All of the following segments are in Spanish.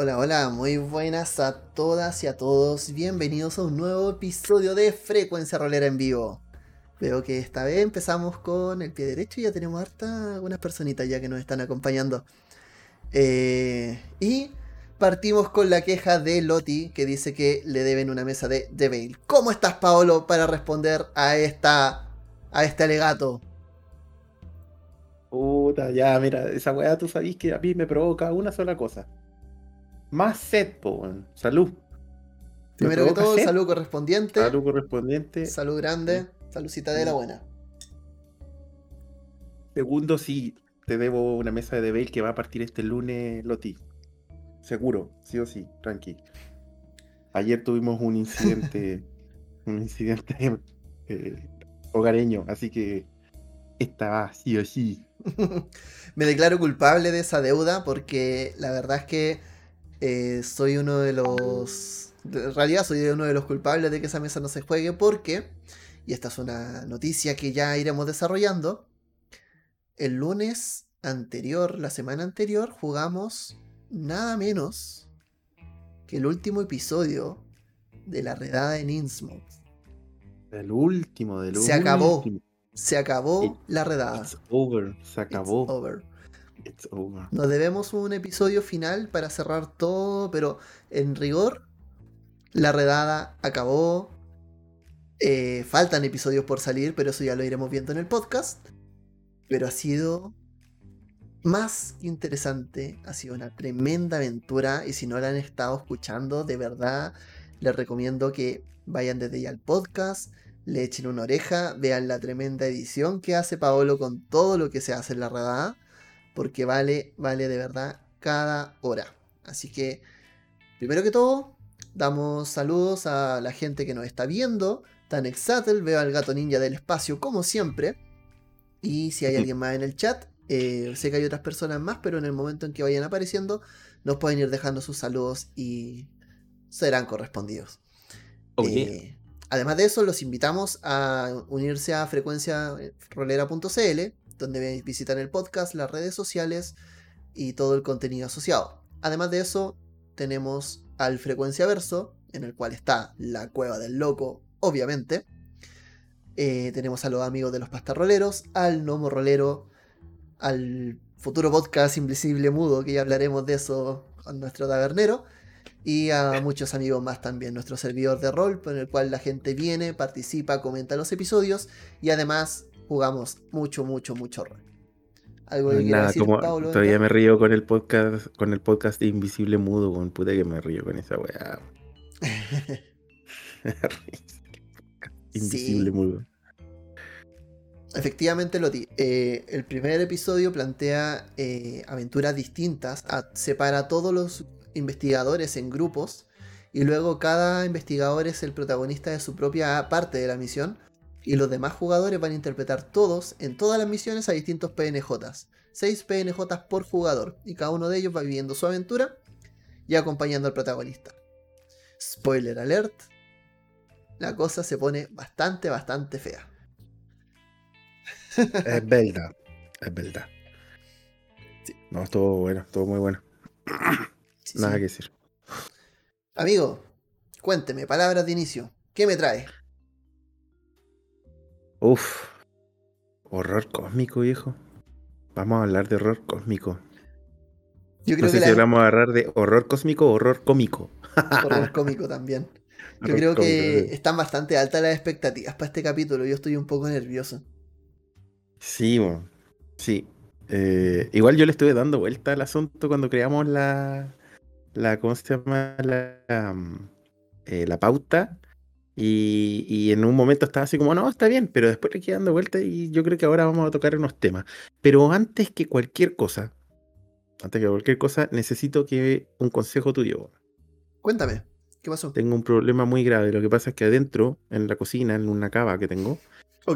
Hola, hola, muy buenas a todas y a todos. Bienvenidos a un nuevo episodio de Frecuencia Rolera en vivo. Veo que esta vez empezamos con el pie derecho y ya tenemos harta algunas personitas ya que nos están acompañando. Eh, y partimos con la queja de Loti que dice que le deben una mesa de The Veil. ¿Cómo estás, Paolo, para responder a esta a este alegato? Puta, ya, mira, esa weá tú sabís que a mí me provoca una sola cosa más sed, po, Salud. Primero que todo, salud correspondiente. Salud correspondiente. Salud grande. Saludcita de la buena. Segundo, sí, te debo una mesa de debate que va a partir este lunes, Loti. Seguro, sí o sí, tranqui. Ayer tuvimos un incidente, un incidente eh, hogareño, así que esta va sí o sí. Me declaro culpable de esa deuda porque la verdad es que eh, soy uno de los. En realidad, soy uno de los culpables de que esa mesa no se juegue porque. Y esta es una noticia que ya iremos desarrollando. El lunes anterior, la semana anterior, jugamos nada menos que el último episodio de la redada en Innsmouth. El último, del Se acabó. Se acabó la redada. It's over. Se acabó. over. Nos debemos un episodio final para cerrar todo, pero en rigor, la redada acabó. Eh, faltan episodios por salir, pero eso ya lo iremos viendo en el podcast. Pero ha sido más interesante, ha sido una tremenda aventura y si no la han estado escuchando, de verdad les recomiendo que vayan desde ya al podcast, le echen una oreja, vean la tremenda edición que hace Paolo con todo lo que se hace en la redada porque vale, vale de verdad cada hora. Así que, primero que todo, damos saludos a la gente que nos está viendo. Tanexatl, veo al gato ninja del espacio como siempre. Y si hay alguien más en el chat, eh, sé que hay otras personas más, pero en el momento en que vayan apareciendo, nos pueden ir dejando sus saludos y serán correspondidos. Eh, además de eso, los invitamos a unirse a frecuenciarolera.cl, donde visitan el podcast, las redes sociales y todo el contenido asociado. Además de eso, tenemos al Frecuencia Verso, en el cual está la Cueva del Loco, obviamente. Eh, tenemos a los amigos de los pastarroleros, al Nomo Rolero, al futuro podcast Invisible Mudo, que ya hablaremos de eso con nuestro tabernero, y a muchos amigos más también, nuestro servidor de rol, en el cual la gente viene, participa, comenta los episodios y además jugamos mucho, mucho, mucho rol. Algo que Nada, decir, como todavía me río con el podcast, con el podcast de Invisible Mudo, con puta que me río con esa weá. Invisible Mudo. Efectivamente, Loti. Eh, el primer episodio plantea eh, aventuras distintas, separa a todos los investigadores en grupos y luego cada investigador es el protagonista de su propia parte de la misión y los demás jugadores van a interpretar todos en todas las misiones a distintos PNJs. 6 PNJs por jugador y cada uno de ellos va viviendo su aventura y acompañando al protagonista. Spoiler alert, la cosa se pone bastante, bastante fea. Es verdad, es verdad. No, estuvo bueno, estuvo muy bueno. Nada que decir. Amigo, cuénteme, palabras de inicio. ¿Qué me trae? Uf, horror cósmico, viejo. Vamos a hablar de horror cósmico. Yo creo no sé que si hablamos hablar de horror cósmico o horror cómico. horror cómico también. Yo creo que están bastante altas las expectativas para este capítulo. Yo estoy un poco nervioso. Sí, bueno, sí. Eh, igual yo le estuve dando vuelta al asunto cuando creamos la, la ¿cómo se llama? La, mm, eh, la pauta. Y, en un momento estaba así como, no, está bien, pero después le quedé dando vuelta y yo creo que ahora vamos a tocar unos temas. Pero antes que cualquier cosa, antes que cualquier cosa, necesito que un consejo tuyo. Cuéntame, ¿qué pasó? Tengo un problema muy grave. Lo que pasa es que adentro, en la cocina, en una cava que tengo,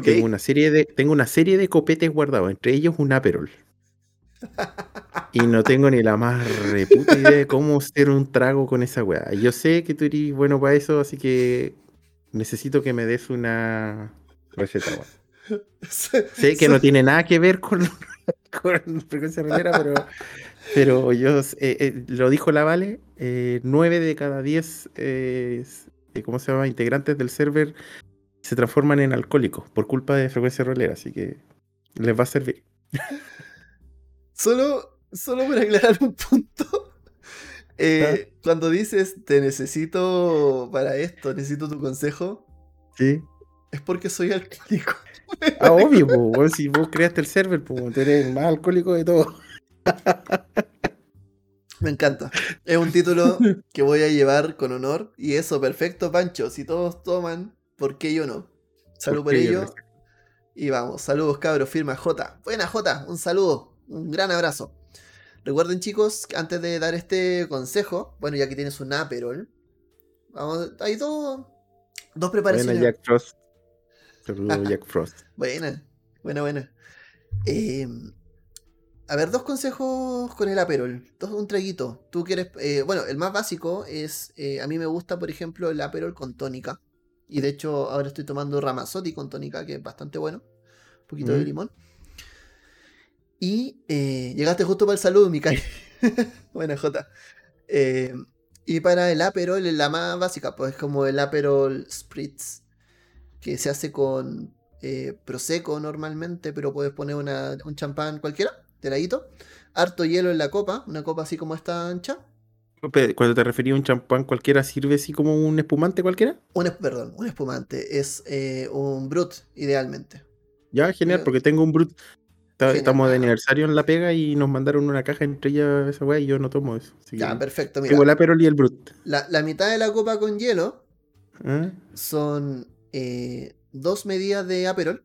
tengo, una serie de, tengo una serie de copetes guardados, entre ellos un Aperol. Y no tengo ni la más reputa idea de cómo hacer un trago con esa weá. Yo sé que tú eres bueno para eso, así que necesito que me des una receta. sé que no tiene nada que ver con, con frecuencia rolera, pero, pero yo eh, eh, lo dijo la Vale, eh, 9 de cada 10 eh, ¿cómo se llama? integrantes del server se transforman en alcohólicos por culpa de frecuencia rolera, así que les va a servir. Solo, solo para aclarar un punto. Eh, ¿Ah? Cuando dices te necesito para esto, necesito tu consejo, Sí. es porque soy alcohólico. Ah, obvio, po, si vos creaste el server, pues eres el más alcohólico de todo. Me encanta. Es un título que voy a llevar con honor. Y eso, perfecto, Pancho. Si todos toman, ¿por qué yo no? Salud por ello. no? Y vamos, saludos cabros, firma J. Buena J, un saludo, un gran abrazo. Recuerden chicos, antes de dar este consejo, bueno, ya que tienes un Aperol, vamos, hay dos, dos Buena preparaciones. Jack Frost. Saludos, Jack Frost. Buena, buena, buena. Eh, a ver, dos consejos con el Aperol. Dos, un traguito. Tú quieres. eh, bueno, el más básico es. eh, a mí me gusta, por ejemplo, el Aperol con tónica. Y de hecho, ahora estoy tomando Ramazotti con tónica, que es bastante bueno. Un poquito de Mm. limón. Y eh, llegaste justo para el saludo, Mikai. Buena Jota. Eh, y para el Aperol, la más básica, pues es como el Aperol Spritz, que se hace con eh, Prosecco normalmente, pero puedes poner una- un champán cualquiera, de ladito. Harto hielo en la copa, una copa así como esta ancha. Pe- Cuando te refería a un champán cualquiera, ¿sirve así como un espumante cualquiera? Un, perdón, un espumante, es eh, un Brut, idealmente. Ya, genial, porque tengo un brut. Está-. Estamos de aniversario en la pega y nos mandaron una caja entre ellas esa weá y yo no tomo eso. Ya, que perfecto, mira. Aperol y el brut. La, la mitad de la copa con hielo ¿Ah? son eh, dos medidas de Aperol,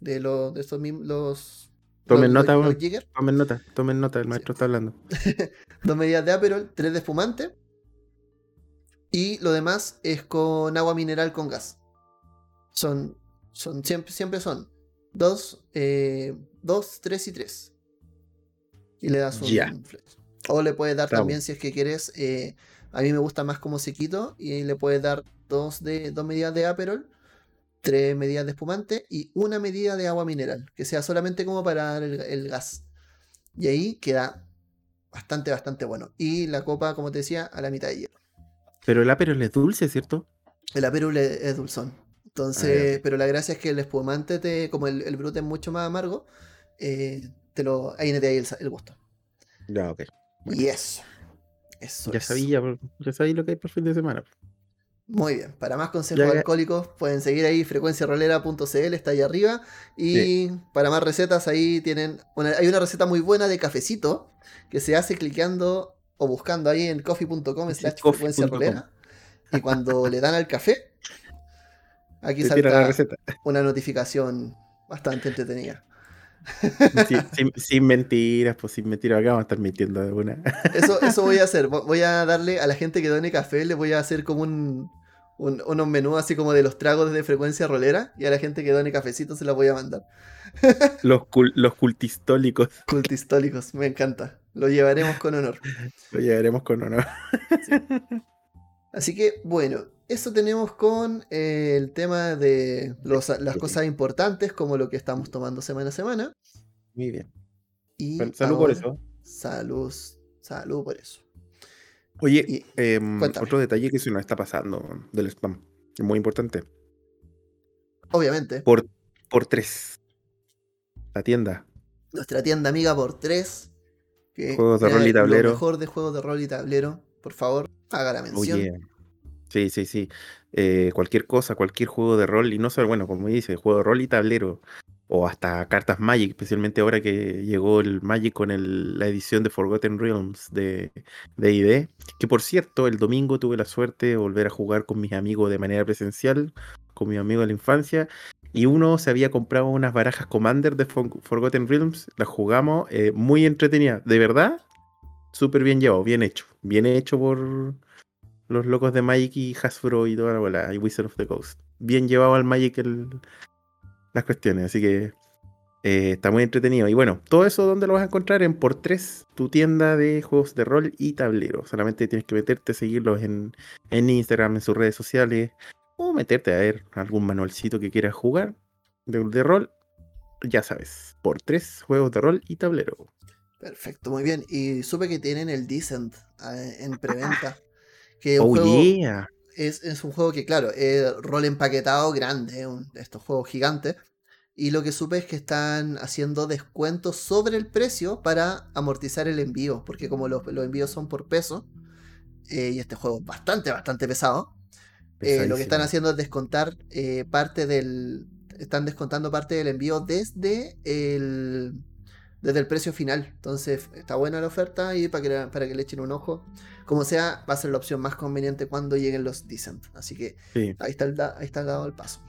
de, los de estos mismos, los... Tomen los- nota, los-. Tomen nota, tomen nota, el maestro está hablando. Dos medidas de Aperol, tres de espumante. Y lo demás es con agua mineral con gas. Son, son siempre, siempre son dos, eh, dos, tres y tres. Y le das un flex. O le puedes dar también si es que quieres. eh, a mí me gusta más como sequito. Y le puedes dar dos, de, dos medidas de Aperol, tres medidas de espumante y una medida de agua mineral. Que sea solamente como para dar el, el gas. Y ahí queda bastante, bastante bueno. Y la copa, como te decía, a la mitad de hielo. Pero el Aperol es dulce, ¿cierto? El Aperol es, es dulzón. Entonces, Ah, pero la gracia es que el espumante, te, como el, el brut es mucho más amargo, eh, te lo, ahí de ahí el, gusto. Ya, ok. Bueno. Y eso. Eso Ya es. sabía, ya sabía lo que hay por fin de semana. Muy bien. Para más consejos Ya, alcohólicos, pueden seguir ahí frecuenciarolera.cl, está ahí arriba. Y para más recetas, ahí tienen. Una, hay una receta muy buena de cafecito que se hace cliqueando o buscando ahí en coffee.com slash frecuencia rolera. Y cuando le dan al café, aquí Te la salta receta. una notificación bastante entretenida. Sí, sin, sin mentiras, pues sin mentiras, acá vamos a estar mintiendo de una. Eso, eso voy a hacer. Vo- Voy a darle a la gente que done café, le voy a hacer como un, un- unos menús así como de los tragos de frecuencia rolera. Y a la gente que done cafecito se las voy a mandar. Los, cul- los cultistólicos Cultistólicos, me encanta. Lo llevaremos con honor. lo llevaremos con honor. Así que, bueno, eso tenemos con eh, el tema de los- las cosas importantes, como lo que estamos tomando semana a semana. Muy bien. Y Bueno, salud por eso. Salud, salud por eso. Oye, Y- em, otro detalle que se nos está pasando del spam, que es muy importante. Obviamente, Por, por tres. La tienda. nuestra tienda amiga por 3. Que Juegos de rol y tablero. Lo mejor de juegos de rol y tablero. Por favor, haga la mención. Sí, sí, sí. Eh, cualquier cosa, cualquier juego de rol, y no solo, bueno, como dice, juego de rol y tablero, o hasta cartas Magic, especialmente ahora que llegó el Magic con la edición de Forgotten Realms de D&D, que por cierto, el domingo tuve la suerte de volver a jugar con mis amigos de manera presencial, con mis amigos de la infancia, y uno se había comprado unas barajas Commander de For- Forgotten Realms, las jugamos, eh, muy entretenidas, de verdad, súper bien llevado, bien hecho, bien hecho por los locos de Magic y Hasbro y toda la bola, y Wizard of the Coast. Bien llevado al Magic el- las cuestiones, así que eh, está muy entretenido. Y bueno, todo eso ¿dónde lo vas a encontrar? En por 3 tu tienda de juegos de rol y tablero. Solamente tienes que meterte, seguirlos en, en Instagram, en sus redes sociales, o meterte a ver algún manualcito que quieras jugar de, de rol. ya sabes, por tres juegos de rol y tablero. Perfecto, muy bien. Y supe que tienen el Decent eh, en preventa. Que oh, yeah. es, un juego que, claro, es rol empaquetado grande, un, estos juegos gigantes. Y lo que supe es que están haciendo descuentos sobre el precio para amortizar el envío. Porque como los, envíos son por peso, eh, y este juego es bastante, bastante pesado, eh, lo que están haciendo es descontar parte del. Están descontando parte del envío desde el desde el precio final. Entonces está buena la oferta y para que, para que le echen un ojo. Como sea, va a ser la opción más conveniente cuando lleguen los Decent. Así que ahí, está el ahí está dado el paso.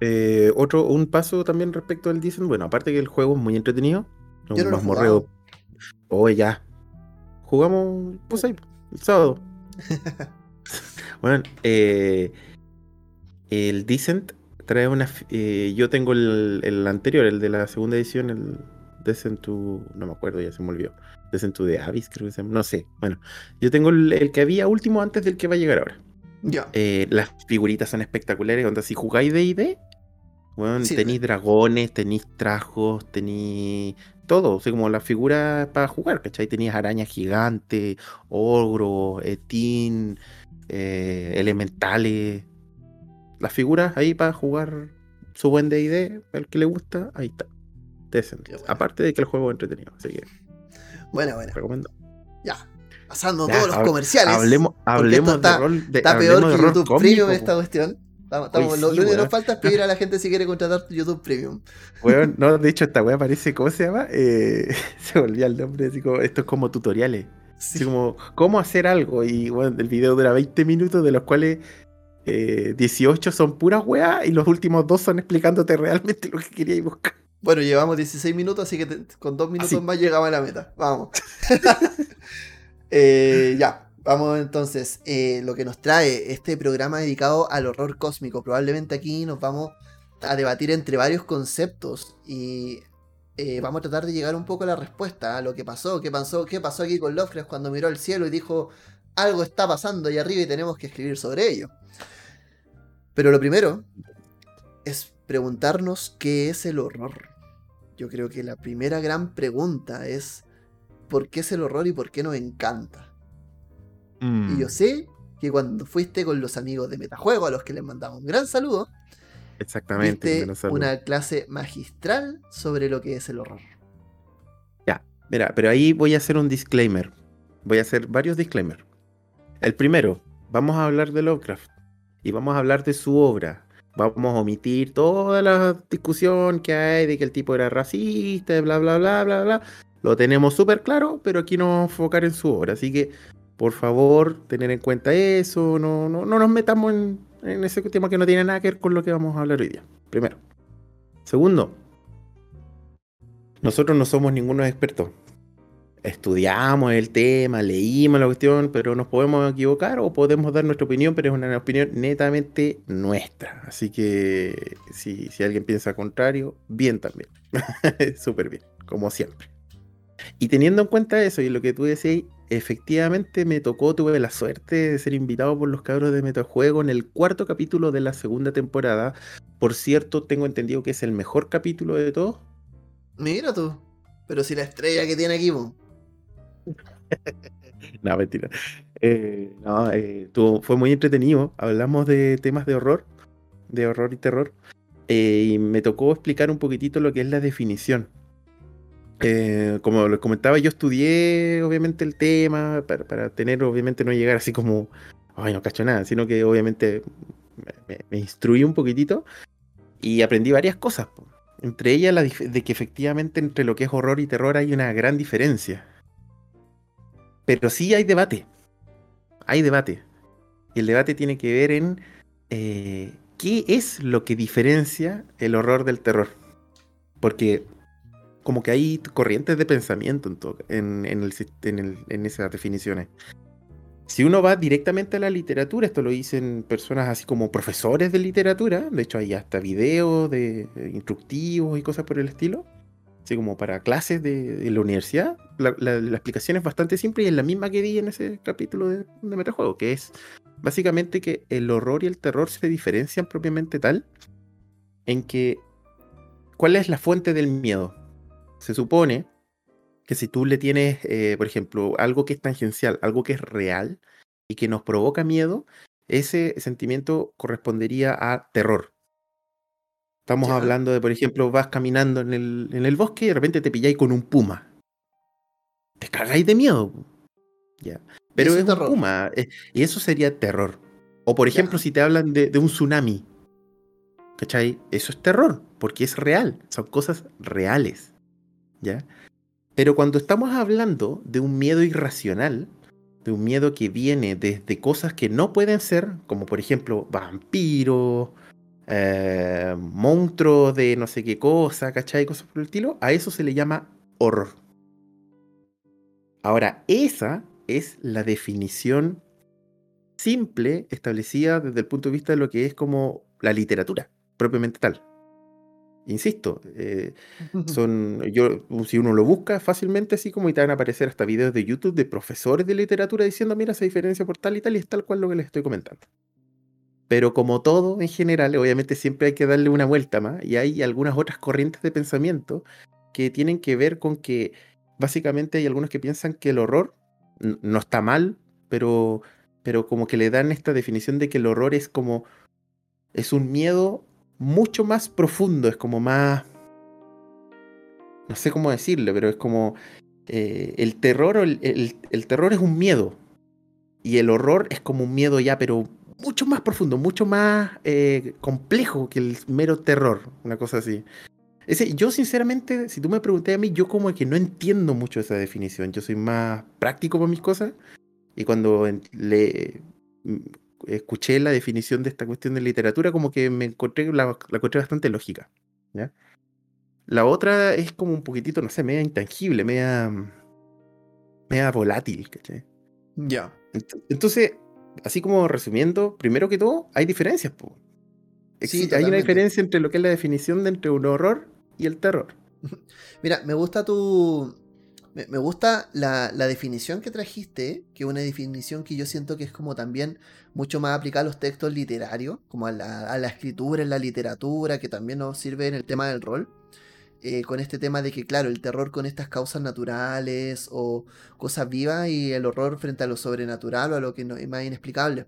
Eh, otro, un paso también respecto al Decent. Bueno, aparte que el juego es muy entretenido. Yo no morreo. Oye, ya. Jugamos, pues ahí, el sábado. bueno, eh, el Decent trae una. Eh, yo tengo el, el, anterior, el de la segunda edición, el Descent to. No me acuerdo, ya se me olvidó. Descent to the Abyss, creo que se llama. No sé. Bueno, yo tengo el, que había último antes del que va a llegar ahora. Ya. Eh, las figuritas son espectaculares. Onda, si jugáis de ID, bueno, tenéis dragones, tenéis trajos, tenéis todo. O sea, como las figuras para jugar, ¿cachai? Tenías arañas gigantes, ogro, etín, eh, elementales. Las figuras ahí para jugar su buen DD, el que le gusta, ahí está. Aparte de que el juego es entretenido. Así que. Bueno, bueno. Recomiendo. Ya. Pasando todos los comerciales. Hablemos, hablemos de rol. De, está peor que YouTube Premium esta cuestión. lo, único que nos falta es pedir a la gente si quiere contratar YouTube Premium. Bueno, no, de hecho, esta wea parece, ¿cómo se llama? Eh, se volvía el nombre, así como, esto es como tutoriales. Así como, ¿cómo hacer algo? Y bueno, el video dura 20 minutos, de los cuales 18 eh, son puras weas y los últimos dos son explicándote realmente lo que querías buscar. Bueno, llevamos 16 minutos, así que con dos minutos más llegamos a la meta. Vamos. Eh, ya, vamos entonces. Eh, lo que nos trae este programa dedicado al horror cósmico. Probablemente aquí nos vamos a debatir entre varios conceptos y eh, vamos a tratar de llegar un poco a la respuesta a lo que pasó, qué pasó, qué pasó aquí con Lovecraft cuando miró al cielo y dijo algo está pasando ahí arriba y tenemos que escribir sobre ello. Pero lo primero es preguntarnos qué es el horror. Yo creo que la primera gran pregunta es ¿por qué es el horror y por qué nos encanta? Y yo mm. sé que cuando fuiste con los amigos de Metajuego, a los que les mandamos un gran saludo, Exactamente. una clase magistral sobre lo que es el horror. Ya, mira, pero ahí voy a hacer un disclaimer. Voy a hacer varios disclaimers. El primero, vamos a hablar de Lovecraft y vamos a hablar de su obra, vamos a omitir toda la discusión que hay de que el tipo era racista, bla, bla, bla, bla, bla. Lo tenemos súper claro, pero aquí nos vamos a enfocar en su obra. Así que, por favor, tener en cuenta eso. No, no, no nos metamos en, en ese tema que no tiene nada que ver con lo que vamos a hablar hoy día. Primero. Segundo, nosotros no somos ningunos expertos estudiamos el tema, leímos la cuestión, pero nos podemos equivocar o podemos dar nuestra opinión, pero es una opinión netamente nuestra. Así que si, alguien piensa contrario, bien también. Súper bien, como siempre. Y teniendo en cuenta eso y lo que tú decías, efectivamente me tocó, tuve la suerte de ser invitado por los cabros de Metajuego en el cuarto capítulo de la segunda temporada. Por cierto, tengo entendido que es el mejor capítulo de todos. Mira tú, pero si la estrella que tiene aquí, no, mentira. Eh, no, eh, fue muy entretenido. Hablamos de temas de horror, de horror y terror. Eh, y me tocó explicar un poquitito lo que es la definición. como les comentaba, yo estudié obviamente el tema para, tener, obviamente, no llegar así como, ay, no cacho nada, sino que obviamente me, instruí un poquitito y aprendí varias cosas. Entre ellas, la de que efectivamente entre lo que es horror y terror hay una gran diferencia. Pero sí hay debate. Hay debate. Y el debate tiene que ver en eh, qué es lo que diferencia el horror del terror. Porque como que hay corrientes de pensamiento en, en, esas definiciones. Si uno va directamente a la literatura, esto lo dicen personas así como profesores de literatura, de hecho hay hasta videos de, de instructivos y cosas por el estilo, así como para clases de, la universidad, la, explicación es bastante simple y es la misma que di en ese capítulo de, de Metajuego, que es básicamente que el horror y el terror se diferencian propiamente tal en que ¿cuál es la fuente del miedo? Se supone que si tú le tienes, eh, por ejemplo, algo que es tangencial, algo que es real y que nos provoca miedo, ese sentimiento correspondería a terror. Estamos hablando de, por ejemplo, vas caminando en el, en el bosque y de repente te pilláis con un puma. Te cagáis de miedo. Ya. Pero es un puma. Eh, y eso sería terror. O por ejemplo, si te hablan de, de, un tsunami. ¿Cachai? Eso es terror, porque es real. Son cosas reales. ¿Ya? Pero cuando estamos hablando de un miedo irracional, de un miedo que viene desde cosas que no pueden ser, como por ejemplo vampiros, eh, monstruos de no sé qué cosa, ¿cachai? Cosas por el estilo, a eso se le llama horror. Ahora, esa es la definición simple establecida desde el punto de vista de lo que es como la literatura, propiamente tal. Insisto, eh, son, yo, si uno lo busca fácilmente, así como y te van a aparecer hasta videos de YouTube de profesores de literatura diciendo, mira, esa diferencia por tal y tal, y es tal cual lo que les estoy comentando. Pero como todo en general, obviamente siempre hay que darle una vuelta más, y hay algunas otras corrientes de pensamiento que tienen que ver con que básicamente hay algunos que piensan que el horror no está mal, pero, pero como que le dan esta definición de que el horror es como, es un miedo mucho más profundo, es como más... No sé cómo decirle, pero es como... Eh, el terror, el, el, terror es un miedo. Y el horror es como un miedo ya, pero mucho más profundo, mucho más eh, complejo que el mero terror, una cosa así. Ese, yo sinceramente, si tú me preguntas a mí, yo como que no entiendo mucho esa definición. Yo soy más práctico con mis cosas. Y cuando le escuché la definición de esta cuestión de literatura, como que me encontré, la, encontré bastante lógica. ¿ya? La otra es como un poquitito, no sé, media intangible, media, media volátil, ¿cachai? Ya. Entonces, así como resumiendo, primero que todo, hay diferencias. Sí, hay una diferencia entre lo que es la definición de entre un horror y el terror. Mira, me gusta tu, me, gusta la, definición que trajiste, que es una definición que yo siento que es como también mucho más aplicada a los textos literarios, como a la, escritura, en la literatura, que también nos sirve en el tema del rol. Eh, con este tema de que, claro, el terror con estas causas naturales o cosas vivas y el horror frente a lo sobrenatural o a lo que no, es más inexplicable.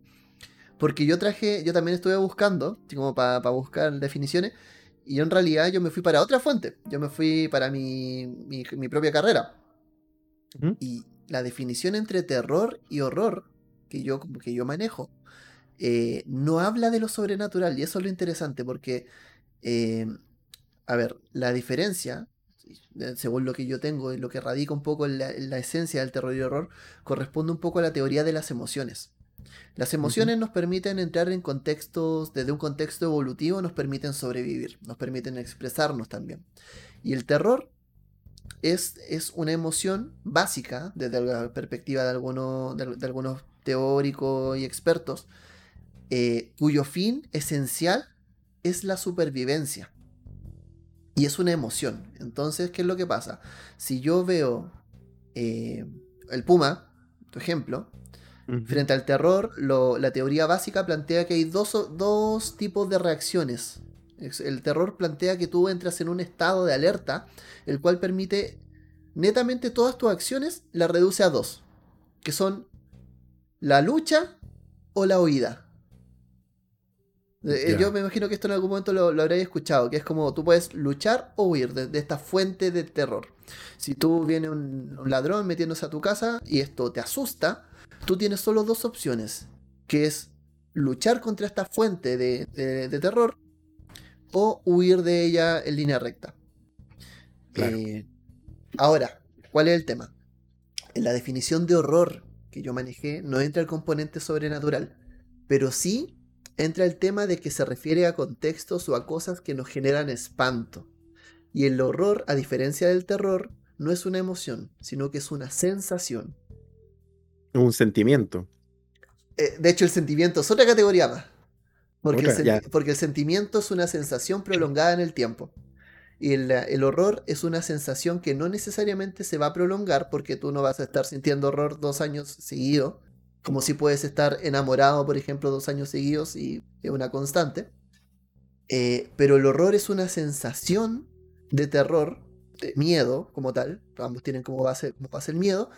Porque yo traje, yo también estuve buscando, como para buscar definiciones, y en realidad yo me fui para otra fuente. Yo me fui para mi, mi propia carrera. Y la definición entre terror y horror que yo, que yo manejo eh, no habla de lo sobrenatural. Y eso es lo interesante porque, eh, a ver, la diferencia, según lo que yo tengo y lo que radica un poco en la, esencia del terror y horror, corresponde un poco a la teoría de las emociones. Las emociones nos permiten entrar en contextos, desde un contexto evolutivo, nos permiten sobrevivir, nos permiten expresarnos también. Y el terror es, es una emoción básica desde la perspectiva de, de, algunos teóricos y expertos, eh, cuyo fin esencial es la supervivencia. Y es una emoción. Entonces, ¿qué es lo que pasa? Si yo veo eh, el puma, tu ejemplo, frente al terror, la teoría básica plantea que hay dos, dos tipos de reacciones el terror plantea que tú entras en un estado de alerta, el cual permite netamente todas tus acciones, la reduce a dos, que son la lucha o la huida. Eh, yo me imagino que esto en algún momento lo, habréis escuchado, que es como tú puedes luchar o huir de, esta fuente de terror. Si tú viene un, ladrón metiéndose a tu casa y esto te asusta, tú tienes solo dos opciones, que es luchar contra esta fuente de terror o huir de ella en línea recta. Eh, ahora, ¿cuál es el tema? En la definición de horror que yo manejé no entra el componente sobrenatural, pero sí entra el tema de que se refiere a contextos o a cosas que nos generan espanto. Y el horror, a diferencia del terror, no es una emoción, sino que es una sensación. Un sentimiento. Eh, de hecho, el sentimiento es otra categoría más. Porque, el, sentimiento es una sensación prolongada en el tiempo. Y el, horror es una sensación que no necesariamente se va a prolongar porque tú no vas a estar sintiendo horror dos años seguidos, como si puedes estar enamorado, por ejemplo, dos años seguidos y es una constante. Eh, pero el horror es una sensación de terror, de miedo como tal, ambos tienen como base, como base el miedo,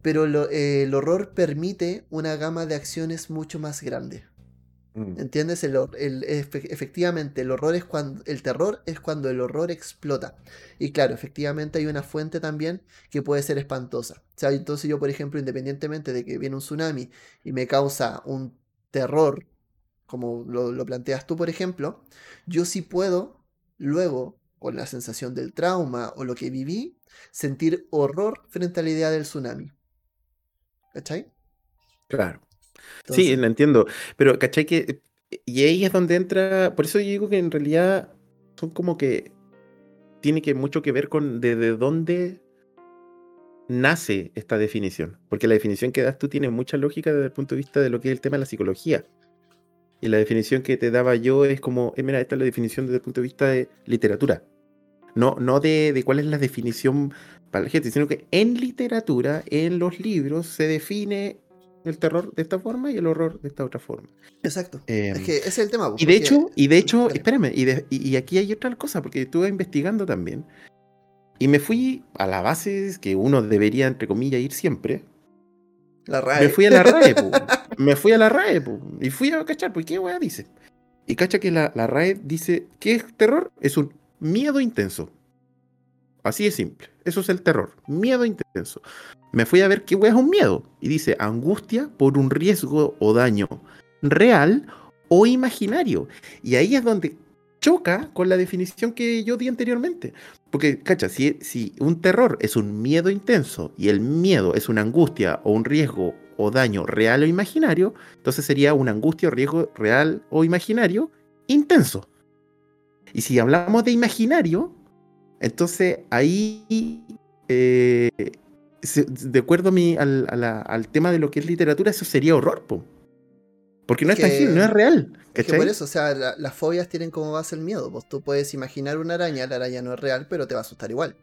pero eh, el horror permite una gama de acciones mucho más grande. Mm. ¿Entiendes? El, efectivamente, el horror es cuando. El terror es cuando el horror explota. Y claro, efectivamente hay una fuente también que puede ser espantosa. O sea, entonces yo, por ejemplo, independientemente de que viene un tsunami y me causa un terror, como lo, lo planteas tú, por ejemplo, yo sí puedo luego, con la sensación del trauma o lo que viví, sentir horror frente a la idea del tsunami. ¿Cachai? Claro. Sí, lo entiendo. Pero, ¿cachai? Que, y ahí es donde entra. Por eso yo digo que en realidad son como que. Tiene que mucho que ver con desde dónde nace esta definición. Porque la definición que das tú tiene mucha lógica desde el punto de vista de lo que es el tema de la psicología. Y la definición que te daba yo es como, eh, mira, esta es la definición desde el punto de vista de literatura. No, no de, de cuál es la definición para la gente, sino que en literatura, en los libros, se define el terror de esta forma y el horror de esta otra forma. Exacto. es em, que ese es el tema. Y de hecho, y de hecho, espérame, y, aquí hay otra cosa, porque estuve investigando también. Y me fui a la base que uno debería, entre comillas, ir siempre. La RAE. Me fui a la RAE, Me fui a la RAE, Y fui a cachar, pues, ¿qué weá dice? Y cacha que la, la RAE dice, ¿qué es terror? Es un miedo intenso. Así de simple. Eso es el terror. Miedo intenso. Me fui a ver qué es un miedo. Y dice angustia por un riesgo o daño real o imaginario. Y ahí es donde choca con la definición que yo di anteriormente. Porque, cacha, si, si un terror es un miedo intenso y el miedo es una angustia o un riesgo o daño real o imaginario, entonces sería una angustia o riesgo real o imaginario intenso. Y si hablamos de imaginario, entonces ahí, eh, de acuerdo a mi, al, tema de lo que es literatura, eso sería horror, porque no es, tangible, no es real. Es que por eso, o sea, las fobias tienen como base el miedo. Pues tú puedes imaginar una araña, la araña no es real, pero te va a asustar igual.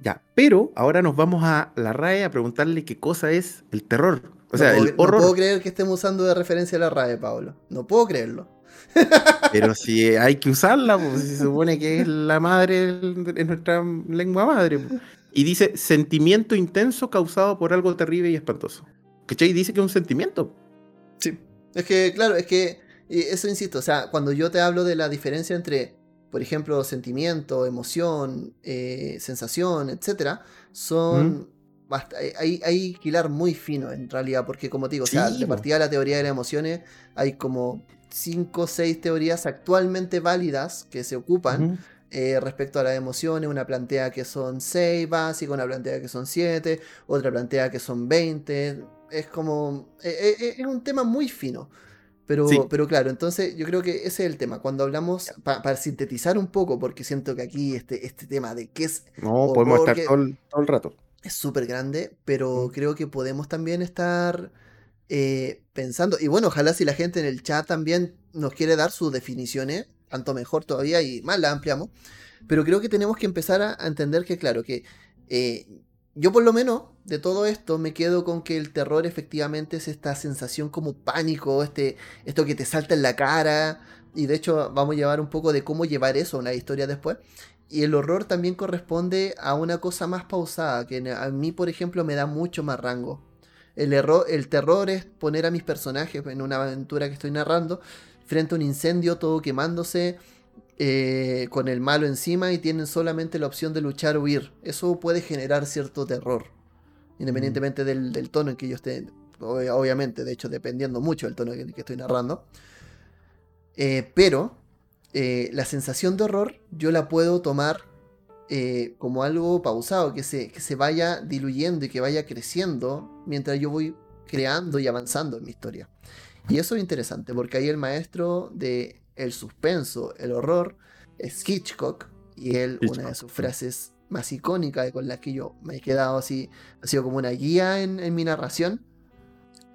Ya, pero ahora nos vamos a la RAE a preguntarle qué cosa es el terror. O sea, el horror. No puedo creer que estemos usando de referencia a la RAE, Pablo. No puedo creerlo. Pero si hay que usarla, pues se supone que es la madre, en nuestra lengua madre. Y dice sentimiento intenso causado por algo terrible y espantoso. ¿Cachai? Dice que es un sentimiento. Sí. Es que, claro, es que, eso insisto, o sea, cuando yo te hablo de la diferencia entre, por ejemplo, sentimiento, emoción, eh, sensación, etcétera, son. hay, hay que hilar muy fino en realidad, porque como te digo, o sea, de partida de la teoría de las emociones hay como cinco o seis teorías actualmente válidas que se ocupan eh, respecto a las emociones. Una plantea que son seis básicas, una plantea que son siete, otra plantea que son 20. Es como. Eh, eh, es un tema muy fino. Pero, pero claro, entonces yo creo que ese es el tema. Cuando hablamos, para sintetizar un poco, porque siento que aquí este, este tema de qué es. No, podemos estar todo el, rato. Es súper grande, pero creo que podemos también estar eh, pensando, y bueno, ojalá si la gente en el chat también nos quiere dar sus definiciones, tanto mejor todavía y más la ampliamos, pero creo que tenemos que empezar a, entender que, claro, que eh, yo por lo menos de todo esto me quedo con que el terror efectivamente es esta sensación como pánico, este, esto que te salta en la cara, y de hecho vamos a llevar un poco de cómo llevar eso a una historia después. Y el horror también corresponde a una cosa más pausada, que a mí, por ejemplo, me da mucho más rango. El, error, el terror es poner a mis personajes en una aventura que estoy narrando frente a un incendio todo quemándose eh, con el malo encima y tienen solamente la opción de luchar o huir. Eso puede generar cierto terror, independientemente del, tono en que yo esté. Obviamente, de hecho, dependiendo mucho del tono en que estoy narrando. Eh, pero eh, la sensación de horror yo la puedo tomar eh, como algo pausado, que se, que se vaya diluyendo y que vaya creciendo mientras yo voy creando y avanzando en mi historia. Y eso es interesante, porque ahí el maestro de el suspenso, el horror, es Hitchcock, y él, una de sus frases más icónicas con las que yo me he quedado así, ha sido como una guía en, mi narración.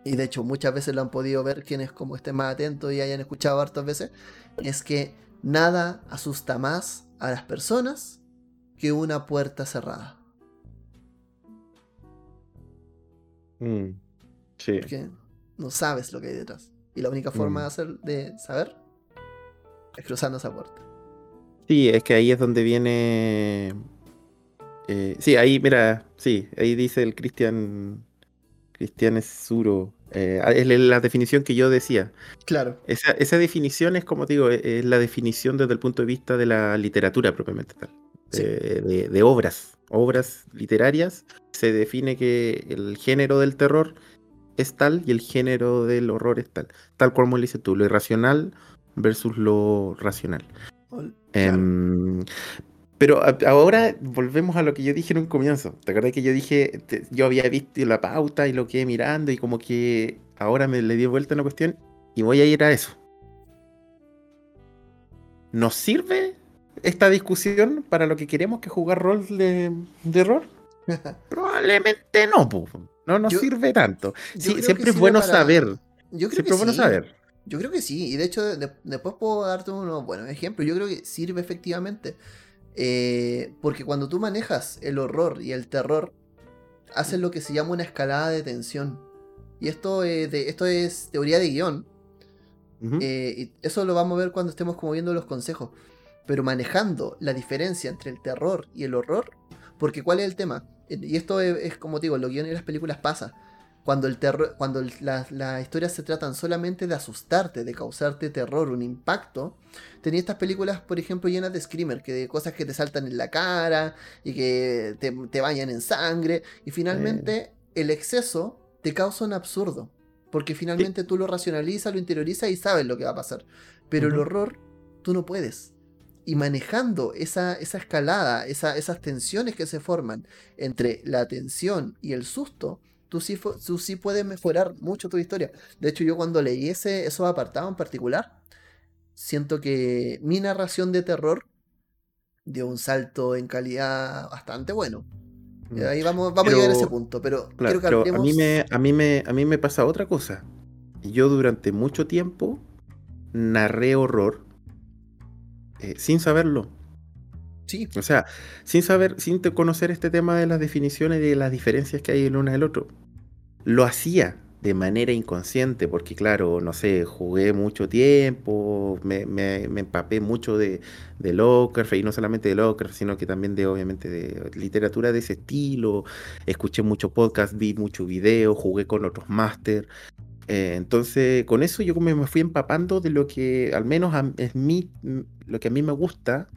Y de hecho muchas veces lo han podido ver quienes como estén más atentos y hayan escuchado hartas veces, es que nada asusta más a las personas que una puerta cerrada. Mm, sí. No sabes lo que hay detrás. Y la única forma mm. de, hacer, de saber es cruzando esa puerta. Sí, es que ahí es donde viene. Eh, sí, ahí, mira, sí, ahí dice el Cristian. Cristian Suro. Eh, es la definición que yo decía. Claro. Esa, definición es, como digo, e, es, la definición desde el punto de vista de la literatura propiamente tal. de, obras, obras literarias. Se define que el género del terror es tal y el género del horror es tal. Tal como le dices tú, lo irracional versus lo racional. Em, pero ahora volvemos a lo que yo dije en un comienzo. ¿Te acuerdas que yo dije, yo había visto la pauta y lo quedé mirando y como que ahora me le di vuelta a la cuestión y voy a ir a eso. ¿Nos sirve esta discusión para lo que queremos que jugar rol de, error? Probablemente no, no nos sirve tanto. siempre es bueno saber. Yo creo siempre es bueno saber. Yo creo que sí, y de hecho después puedo darte unos buenos ejemplos. Yo creo que sirve efectivamente. Eh, porque cuando tú manejas el horror y el terror, haces lo que se llama una escalada de tensión. Y esto, de, esto es teoría de guion. Eh, y eso lo vamos a ver cuando estemos como viendo los consejos. Pero manejando la diferencia entre el terror y el horror. Porque ¿cuál es el tema? Y esto es, como digo, los guiones y las películas pasa. Cuando, el terror, cuando las historias se tratan solamente de asustarte, de causarte terror, un impacto, tenía estas películas, por ejemplo, llenas de screamer, que de cosas que te saltan en la cara y que te, bañan en sangre. Y finalmente el exceso te causa un absurdo. Porque finalmente tú lo racionalizas, lo interiorizas y sabes lo que va a pasar. Pero el horror, tú no puedes. Y manejando esa, esa escalada, esas tensiones que se forman entre la tensión y el susto, tú sí, tú sí puedes mejorar mucho tu historia. De hecho, yo cuando leí ese, esos apartados en particular, siento que mi narración de terror dio un salto en calidad bastante bueno. Mm. Ahí vamos, vamos a llegar a ese punto, pero quiero que a, mí me, a, mí me, a mí me pasa otra cosa. Yo durante mucho tiempo narré horror eh, sin saberlo. Sí. O sea, sin saber, sin conocer este tema de las definiciones y de las diferencias que hay el uno del otro. Lo hacía de manera inconsciente, porque claro, no sé, jugué mucho tiempo, me, empapé mucho de, de Lovecraft, y no solamente de Lovecraft, sino que también de, obviamente, de literatura de ese estilo, escuché mucho podcast, vi mucho video, jugué con otros máster, eh, entonces, con eso yo me fui empapando de lo que al menos es mi, lo que a mí me gusta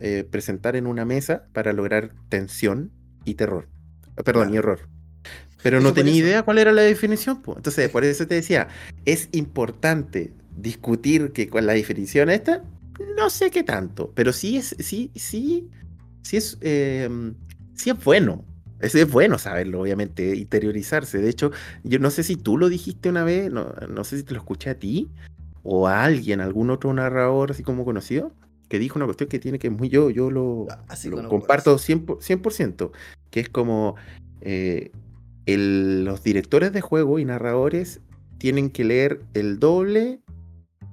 eh, presentar en una mesa para lograr tensión y terror. Ah, perdón, y error. Pero no tenía idea cuál era la definición. Entonces, por eso te decía, es importante discutir que con la definición esta, no sé qué tanto, pero sí es, sí, sí, sí es, em, sí es bueno. Es, es bueno saberlo, obviamente, interiorizarse. De hecho, yo no sé si tú lo dijiste una vez, no, no sé si te lo escuché a ti o a alguien, algún otro narrador así como conocido, que dijo una cuestión que tiene que muy yo, yo lo, ah, comparto 100%, que es como eh, los directores de juego y narradores tienen que leer el doble,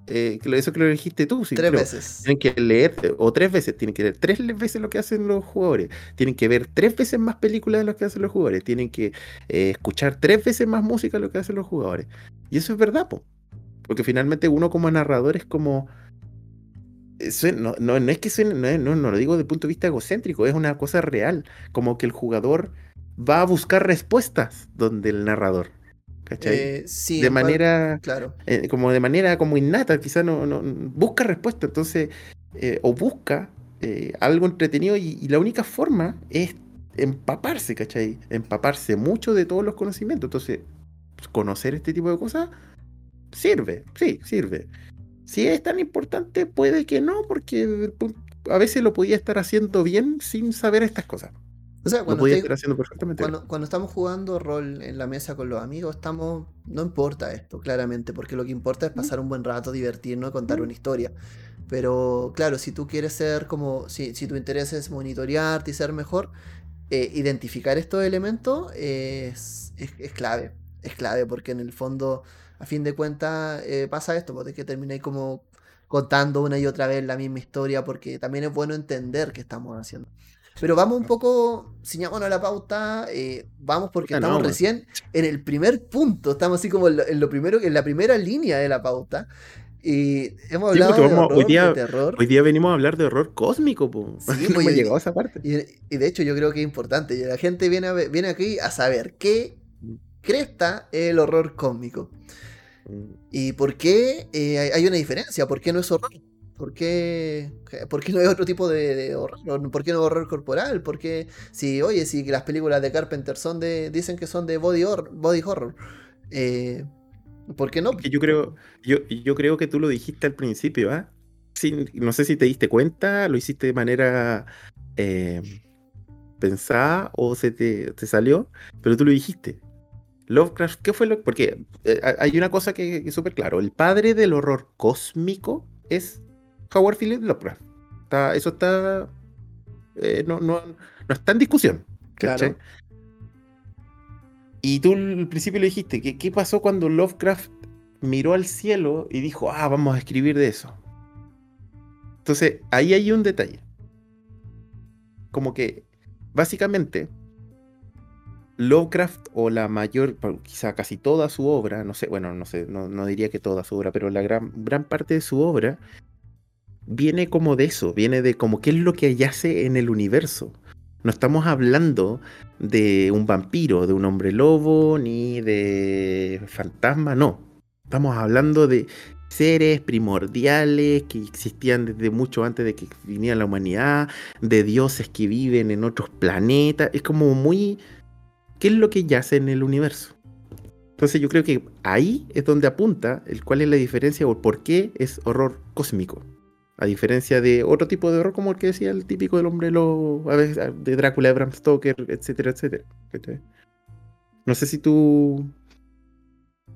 eh, eso que lo dijiste tú, tres veces. Tienen que leer, o tres veces, tienen que leer tres veces lo que hacen los jugadores, tienen que ver tres veces más películas de lo que hacen los jugadores, tienen que eh, escuchar tres veces más música de lo que hacen los jugadores. Y eso es verdad, porque finalmente uno como narrador es como no, no, es que suene, no, no, lo digo desde el punto de vista egocéntrico, es una cosa real, como que el jugador va a buscar respuestas donde el narrador. ¿Cachai? Eh, sí, de manera, claro. Eh, como de manera como innata, quizás no, no, busca respuesta, entonces, eh, o busca algo entretenido y, la única forma es empaparse, ¿cachai? Empaparse mucho de todos los conocimientos, entonces, conocer este tipo de cosas sirve, sí, sirve. Si es tan importante, puede que no, porque a veces lo podía estar haciendo bien sin saber estas cosas. O sea, cuando, cuando, estamos jugando rol en la mesa con los amigos, estamos. No importa esto, claramente, porque lo que importa es pasar un buen rato, divertirnos, contar una historia. Pero claro, si tú quieres ser como. Si, si tu interés es monitorearte y ser mejor, eh, identificar estos elementos es, es, clave. Es clave, porque en el fondo a fin de cuentas eh, pasa esto, porque que termináis como contando una y otra vez la misma historia, porque también es bueno entender qué estamos haciendo. Pero vamos un poco, ciñámonos a la pauta, eh, vamos porque estamos recién en el primer punto, estamos así como en lo, primero, en la primera línea de la pauta. Y hemos hablado de, horror, hoy día, de terror. Hoy día venimos a hablar de horror cósmico, po. Sí, no pues, hemos y- llegado a esa parte. Y, y de hecho yo creo que es importante. y La gente viene, a viene aquí a saber qué cresta es el horror cósmico. ¿Y por qué eh, hay, hay una diferencia? ¿Por qué no es horror? ¿Por qué, por qué no hay otro tipo de, horror? ¿Por qué no horror corporal? ¿Por qué si, oye, si las películas de Carpenter son de, dicen que son de body, hor- body horror? Eh, ¿Por qué no? Yo creo, yo, yo creo que tú lo dijiste al principio, ¿ah? Sin- no sé si te diste cuenta, lo hiciste de manera eh, pensada o se te, te salió, pero tú lo dijiste. Lovecraft, ¿qué fue lo Porque eh, ha- hay una cosa que, que es súper claro. El padre del horror cósmico es Howard Phillips Lovecraft. Está- eso está. eh, no, no, no está en discusión. ¿cachai? Claro. Y tú al principio le dijiste, ¿qué, ¿qué pasó cuando Lovecraft miró al cielo y dijo, ah, vamos a escribir de eso? Entonces, ahí hay un detalle. Como que, básicamente, Lovecraft o la mayor, quizá casi toda su obra, no sé, bueno, no sé, no, no diría que toda su obra, pero la gran, gran parte de su obra viene como de eso, viene de como qué es lo que yace en el universo. No estamos hablando de un vampiro, de un hombre lobo, ni de fantasma, no. Estamos hablando de seres primordiales que existían desde mucho antes de que viniera la humanidad, de dioses que viven en otros planetas. Es como muy... ¿Qué es lo que yace en el universo? Entonces yo creo que ahí es donde apunta el cuál es la diferencia o por qué es horror cósmico. A diferencia de otro tipo de horror como el que decía el típico del hombre lobo, a veces, de Drácula, de Bram Stoker, etcétera, etcétera. No sé si tú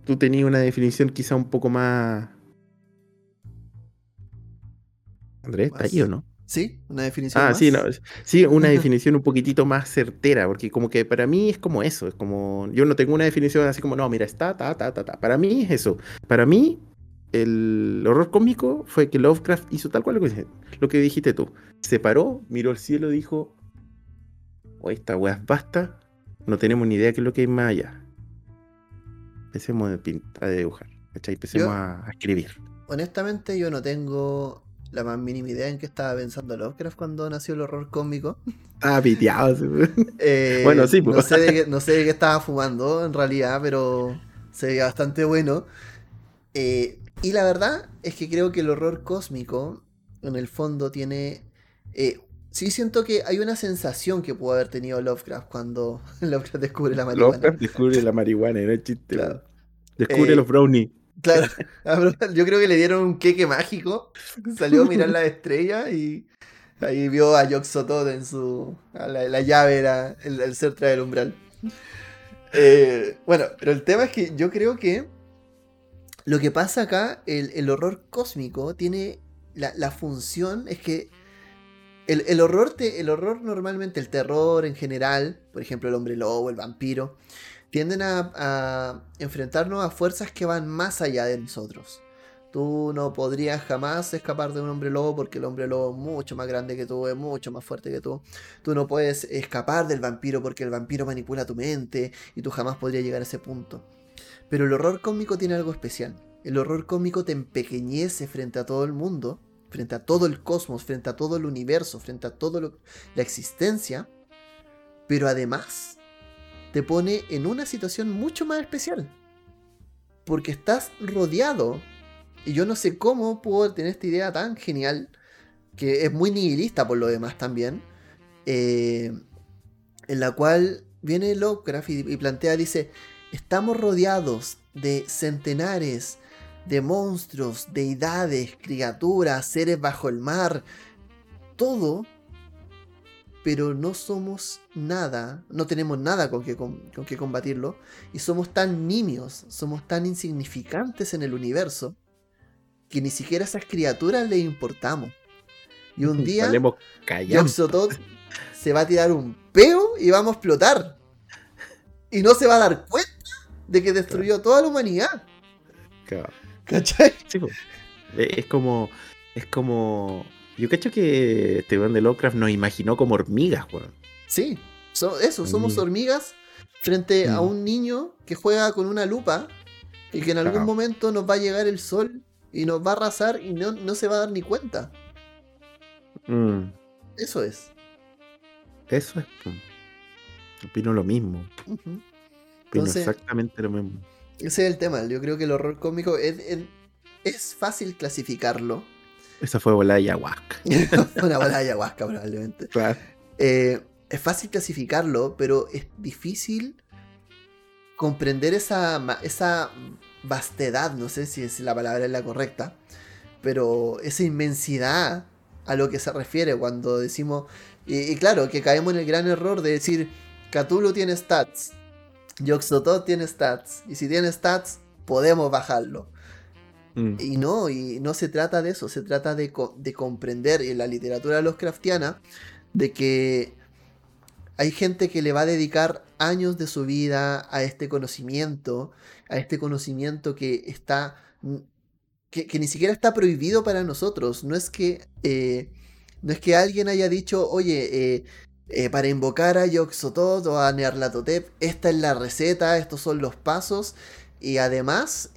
tú tenías una definición quizá un poco más... Andrés, ¿está ahí o no? ¿Sí? ¿Una definición Ah, más? sí, no, sí, una definición un poquitito más certera, porque como que para mí es como eso, es como, yo no tengo una definición así como, no, mira, está, ta, ta, ta, ta. Para mí es eso. Para mí, el horror cómico fue que Lovecraft hizo tal cual lo que, lo que dijiste tú. Se paró, miró al cielo y dijo, oh, esta weá es basta, no tenemos ni idea qué es lo que hay más allá. Empecemos a, pintar, a dibujar, ¿cachai? Empecemos Yo- a, escribir. Honestamente, yo no tengo la más mínima idea en qué estaba pensando Lovecraft cuando nació el horror cómico. Ah, piteado. sí. Eh, Bueno, sí, no, pues. sé de qué, no sé de qué estaba fumando en realidad, pero se veía bastante bueno. Eh, y la verdad es que creo que el horror cósmico, en el fondo, tiene. eh, sí, siento que hay una sensación que pudo haber tenido Lovecraft cuando Lovecraft descubre la marihuana. Lovecraft descubre la marihuana, no es chiste. Claro. Descubre Eh, los brownies. Claro, a Bro- yo creo que le dieron un queque mágico. Salió a mirar las estrellas y ahí vio a Yoxotot en su. a la, la llave era el, el ser trae el umbral. Eh, bueno, pero el tema es que yo creo que lo que pasa acá, el, horror cósmico tiene. La, función es que. El, horror el horror normalmente, el terror en general, por ejemplo el hombre lobo, el vampiro, tienden a, a enfrentarnos a fuerzas que van más allá de nosotros. Tú no podrías jamás escapar de un hombre lobo porque el hombre lobo es mucho más grande que tú, es mucho más fuerte que tú. Tú no puedes escapar del vampiro porque el vampiro manipula tu mente y tú jamás podrías llegar a ese punto. Pero el horror cósmico tiene algo especial. El horror cósmico te empequeñece frente a todo el mundo, frente a todo el cosmos, frente a todo el universo, frente a toda la existencia. Pero además te pone en una situación mucho más especial. Porque estás rodeado. Y yo no sé cómo puedo tener esta idea tan genial. Que es muy nihilista por lo demás también. eh, en la cual viene Lovecraft y, y plantea, dice, estamos rodeados de centenares de monstruos, deidades, criaturas, seres bajo el mar. Todo pero no somos nada, no tenemos nada con que, con, con que combatirlo, y somos tan nimios, somos tan insignificantes en el universo, que ni siquiera a esas criaturas les importamos. Y un día. Yoxotot se va a tirar un peo y vamos a explotar. Y no se va a dar cuenta de que destruyó toda la humanidad. Claro. ¿Cachai? Sí. Eh, Es como. Es como. Yo cacho que este weón de Lovecraft nos imaginó como hormigas, weón. Sí, so- eso, somos hormigas frente a Mm. un niño que juega con una lupa y que en algún momento nos va a llegar el sol y nos va a arrasar y no, no se va a dar ni cuenta. Mm. Eso es. Eso es. Opino lo mismo. Opino exactamente lo mismo. Ese es el tema. Yo creo que el horror cómico es, es, fácil clasificarlo. Esa fue bola de ayahuasca. Una bola de ayahuasca, probablemente. Claro. Eh, es fácil clasificarlo, pero es difícil comprender esa, esa vastedad, no sé si la palabra es la correcta, pero esa inmensidad a lo que se refiere cuando decimos, y, claro, que caemos en el gran error de decir, Cthulhu tiene stats, Yoxotot tiene stats, y si tiene stats, podemos bajarlo. Mm. Y no, y no se trata de eso, se trata de, de comprender en la literatura Lovecraftiana de que hay gente que le va a dedicar años de su vida a este conocimiento, a este conocimiento que está. que, ni siquiera está prohibido para nosotros. No es que. Eh, no es que alguien haya dicho, oye, eh, eh, para invocar a Yoxotot o a Nearlatotep, esta es la receta, estos son los pasos. Y además,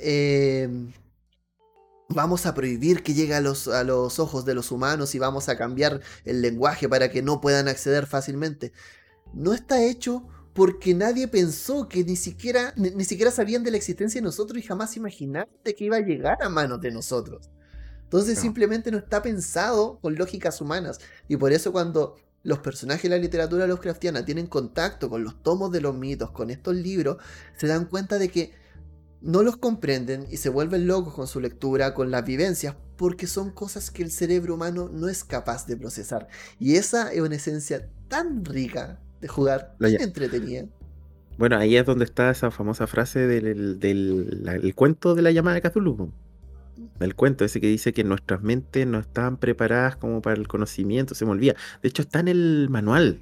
vamos a prohibir que llegue a los, a los ojos de los humanos y vamos a cambiar el lenguaje para que no puedan acceder fácilmente. No está hecho porque nadie pensó que ni siquiera, ni, siquiera sabían de la existencia de nosotros y jamás imaginaste que iba a llegar a manos de nosotros. Entonces simplemente no está pensado con lógicas humanas. Y por eso cuando los personajes de la literatura Lovecraftiana tienen contacto con los tomos de los mitos, con estos libros, se dan cuenta de que no los comprenden y se vuelven locos con su lectura, con las vivencias, porque son cosas que el cerebro humano no es capaz de procesar. Y esa es una esencia tan rica de jugar. La entretenida. Bueno, ahí es donde está esa famosa frase del, cuento de la llamada de Cthulhu. El cuento ese que dice que nuestras mentes no estaban preparadas como para el conocimiento, se me olvida. De hecho, está en el manual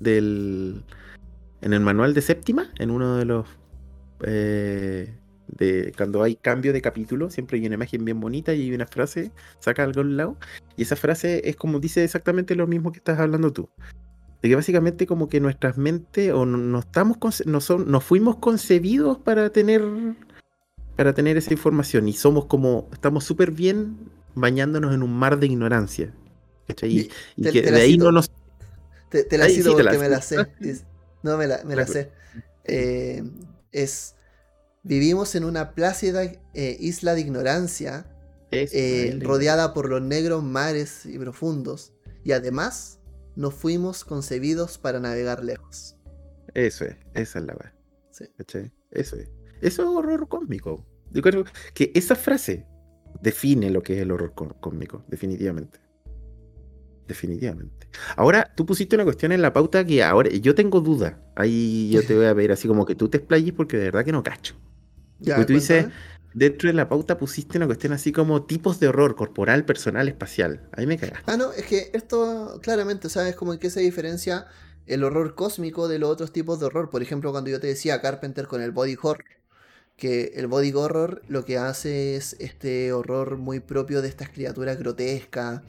del. En el manual de séptima, en uno de los. Eh, de cuando hay cambio de capítulo, siempre hay una imagen bien bonita y hay una frase, saca algo al lado. Y esa frase es como dice exactamente lo mismo que estás hablando tú de que básicamente como que nuestras mentes o no, estamos no son, no fuimos concebidos para tener para tener esa información. Y somos como estamos súper bien bañándonos en un mar de ignorancia y, que de ahí no nos te, la cito porque me la sé. No me la, me la sé. Eh, es vivimos en una plácida eh, isla de ignorancia eh, rodeada por los negros mares y profundos y además no fuimos concebidos para navegar lejos. Eso es, esa es la verdad. Sí. Eso es. Eso es horror cósmico. Yo creo que esa frase define lo que es el horror cósmico, definitivamente. Definitivamente. Ahora, tú pusiste una cuestión en la pauta que ahora yo tengo duda. Ahí yo te voy a ver así como que tú te explayes porque de verdad que no cacho. Ya, tú dices, dentro de la pauta pusiste una cuestión así como tipos de horror corporal, personal, espacial. Ahí me cagaste. Ah, no, es que esto claramente, ¿sabes? Como en qué se diferencia el horror cósmico de los otros tipos de horror. Por ejemplo, cuando yo te decía Carpenter con el body horror, que el body horror lo que hace es este horror muy propio de estas criaturas grotescas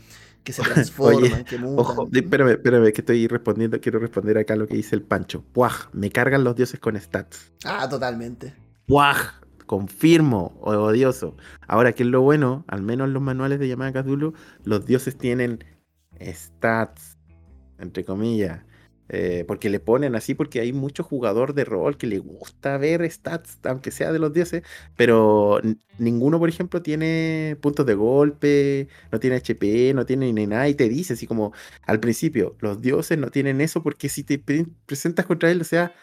que se transforman, que mutan. Ojo, espérame, espérame, que estoy respondiendo, quiero responder acá lo que dice el Pancho. ¡Puaj! Me cargan los dioses con stats. Ah, totalmente. ¡Puaj! confirmo, odioso. Ahora, ¿qué es lo bueno? Al menos en los manuales de llamada Cthulhu, los dioses tienen stats, entre comillas. Eh, porque le ponen así, porque hay mucho jugador de rol que le gusta ver stats, aunque sea de los dioses, pero ninguno, por ejemplo, tiene puntos de golpe, no tiene HP, no tiene ni nada, y te dice así como al principio, los dioses no tienen eso porque si te presentas contra él, o sea,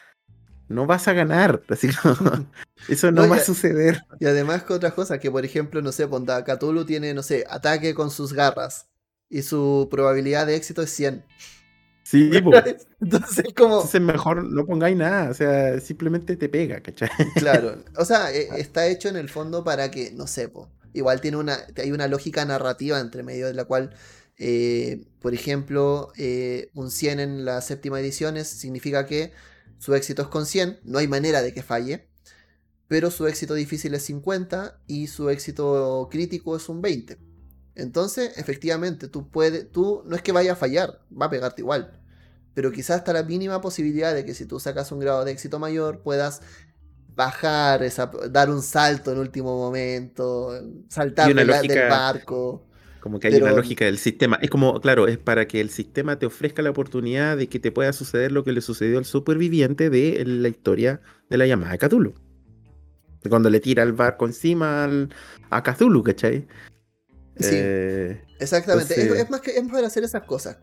no vas a ganar. Así eso no, va a suceder. Y además que otras cosas, que por ejemplo, no sé, Ponda Cthulhu tiene, no sé, ataque con sus garras. Y su probabilidad de éxito es 100. Sí, Entonces, como. Entonces, mejor no pongáis nada, o sea, simplemente te pega, ¿cachai? Claro, o sea, e, está hecho en el fondo para que, no sé, igual tiene una, hay una lógica narrativa entre medio de la cual, eh, por ejemplo, eh, un 100 en la séptima edición significa que su éxito es con 100, no hay manera de que falle, pero su éxito difícil es 50 y su éxito crítico es un 20. Entonces, efectivamente, tú puedes, tú no es que vaya a fallar, va a pegarte igual, pero quizás está la mínima posibilidad de que si tú sacas un grado de éxito mayor puedas bajar, esa, dar un salto en último momento, saltar del barco. Como que hay una lógica del sistema. Es como, claro, es para que el sistema te ofrezca la oportunidad de que te pueda suceder lo que le sucedió al superviviente de la historia de la llamada de Cthulhu. Cuando le tira el barco encima a Cthulhu, ¿cachai? Sí, eh, exactamente. es, más que es para hacer esas cosas.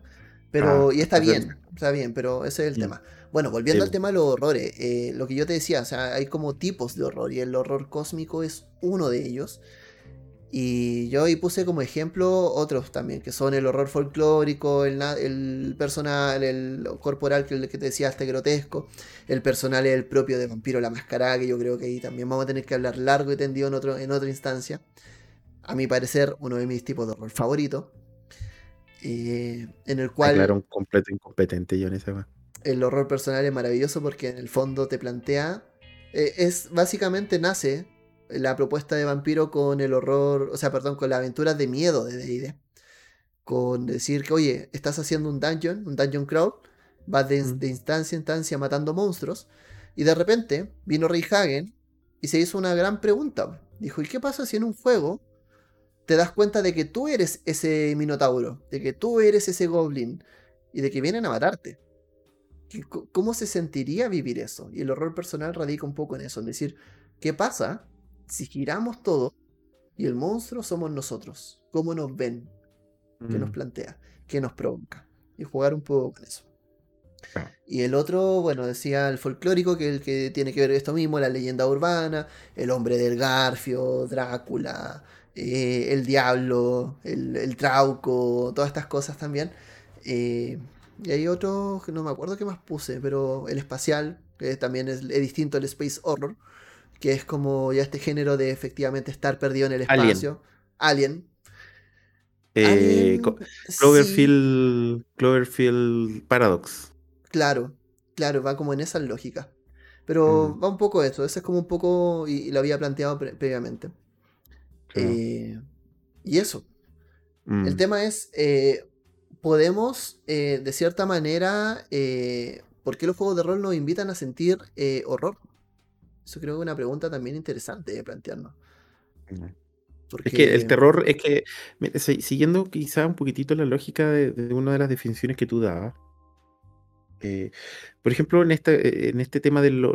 Pero, ah, y está bien, está bien, pero ese es el mm. tema. Bueno, volviendo al tema de los horrores, eh, lo que yo te decía, o sea, hay como tipos de horror y el horror cósmico es uno de ellos. Y yo ahí puse como ejemplo otros también, que son el horror folclórico, el, el personal, el corporal que, que te decía, este grotesco, el personal el propio de Vampiro la Máscara, que yo creo que ahí también vamos a tener que hablar largo y tendido en, otro, en otra instancia. A mi parecer, uno de mis tipos de horror favoritos. Eh, en el cual... Claro, un completo incompetente yo en ese El horror personal es maravilloso porque en el fondo te plantea... Eh, es básicamente nace la propuesta de vampiro con el horror, o sea, perdón, con la aventura de miedo de D&D. Con decir que, oye, estás haciendo un dungeon, un dungeon crawl, vas de, instancia a instancia matando monstruos, y de repente vino Rey Hagen y se hizo una gran pregunta. Dijo, ¿y qué pasa si en un juego te das cuenta de que tú eres ese minotauro, de que tú eres ese goblin, y de que vienen a matarte? ¿Cómo se sentiría vivir eso? Y el horror personal radica un poco en eso, en decir, ¿qué pasa si giramos todo y el monstruo somos nosotros, ¿cómo nos ven? ¿Qué nos mm. plantea? ¿Qué nos provoca? Y jugar un poco con eso. Y el otro, bueno, decía el folclórico, que el que tiene que ver esto mismo, la leyenda urbana, el hombre del Garfio, Drácula, eh, el diablo, el, trauco, todas estas cosas también. Eh, y hay otro que no me acuerdo qué más puse, pero el espacial, que también es, es distinto al space horror que es como ya este género de efectivamente estar perdido en el espacio. Alien. Eh, Cloverfield, Cloverfield Paradox. Claro, claro, va como en esa lógica. Pero va un poco eso, eso es como un poco, y, lo había planteado previamente. Eh, y eso. El mm. tema es, eh, podemos, de cierta manera, ¿por qué los juegos de rol nos invitan a sentir horror? Eso creo que es una pregunta también interesante de plantearnos. Es que el terror, es que, siguiendo quizá un poquitito la lógica de, una de las definiciones que tú dabas, eh, por ejemplo, en este, en este tema de lo,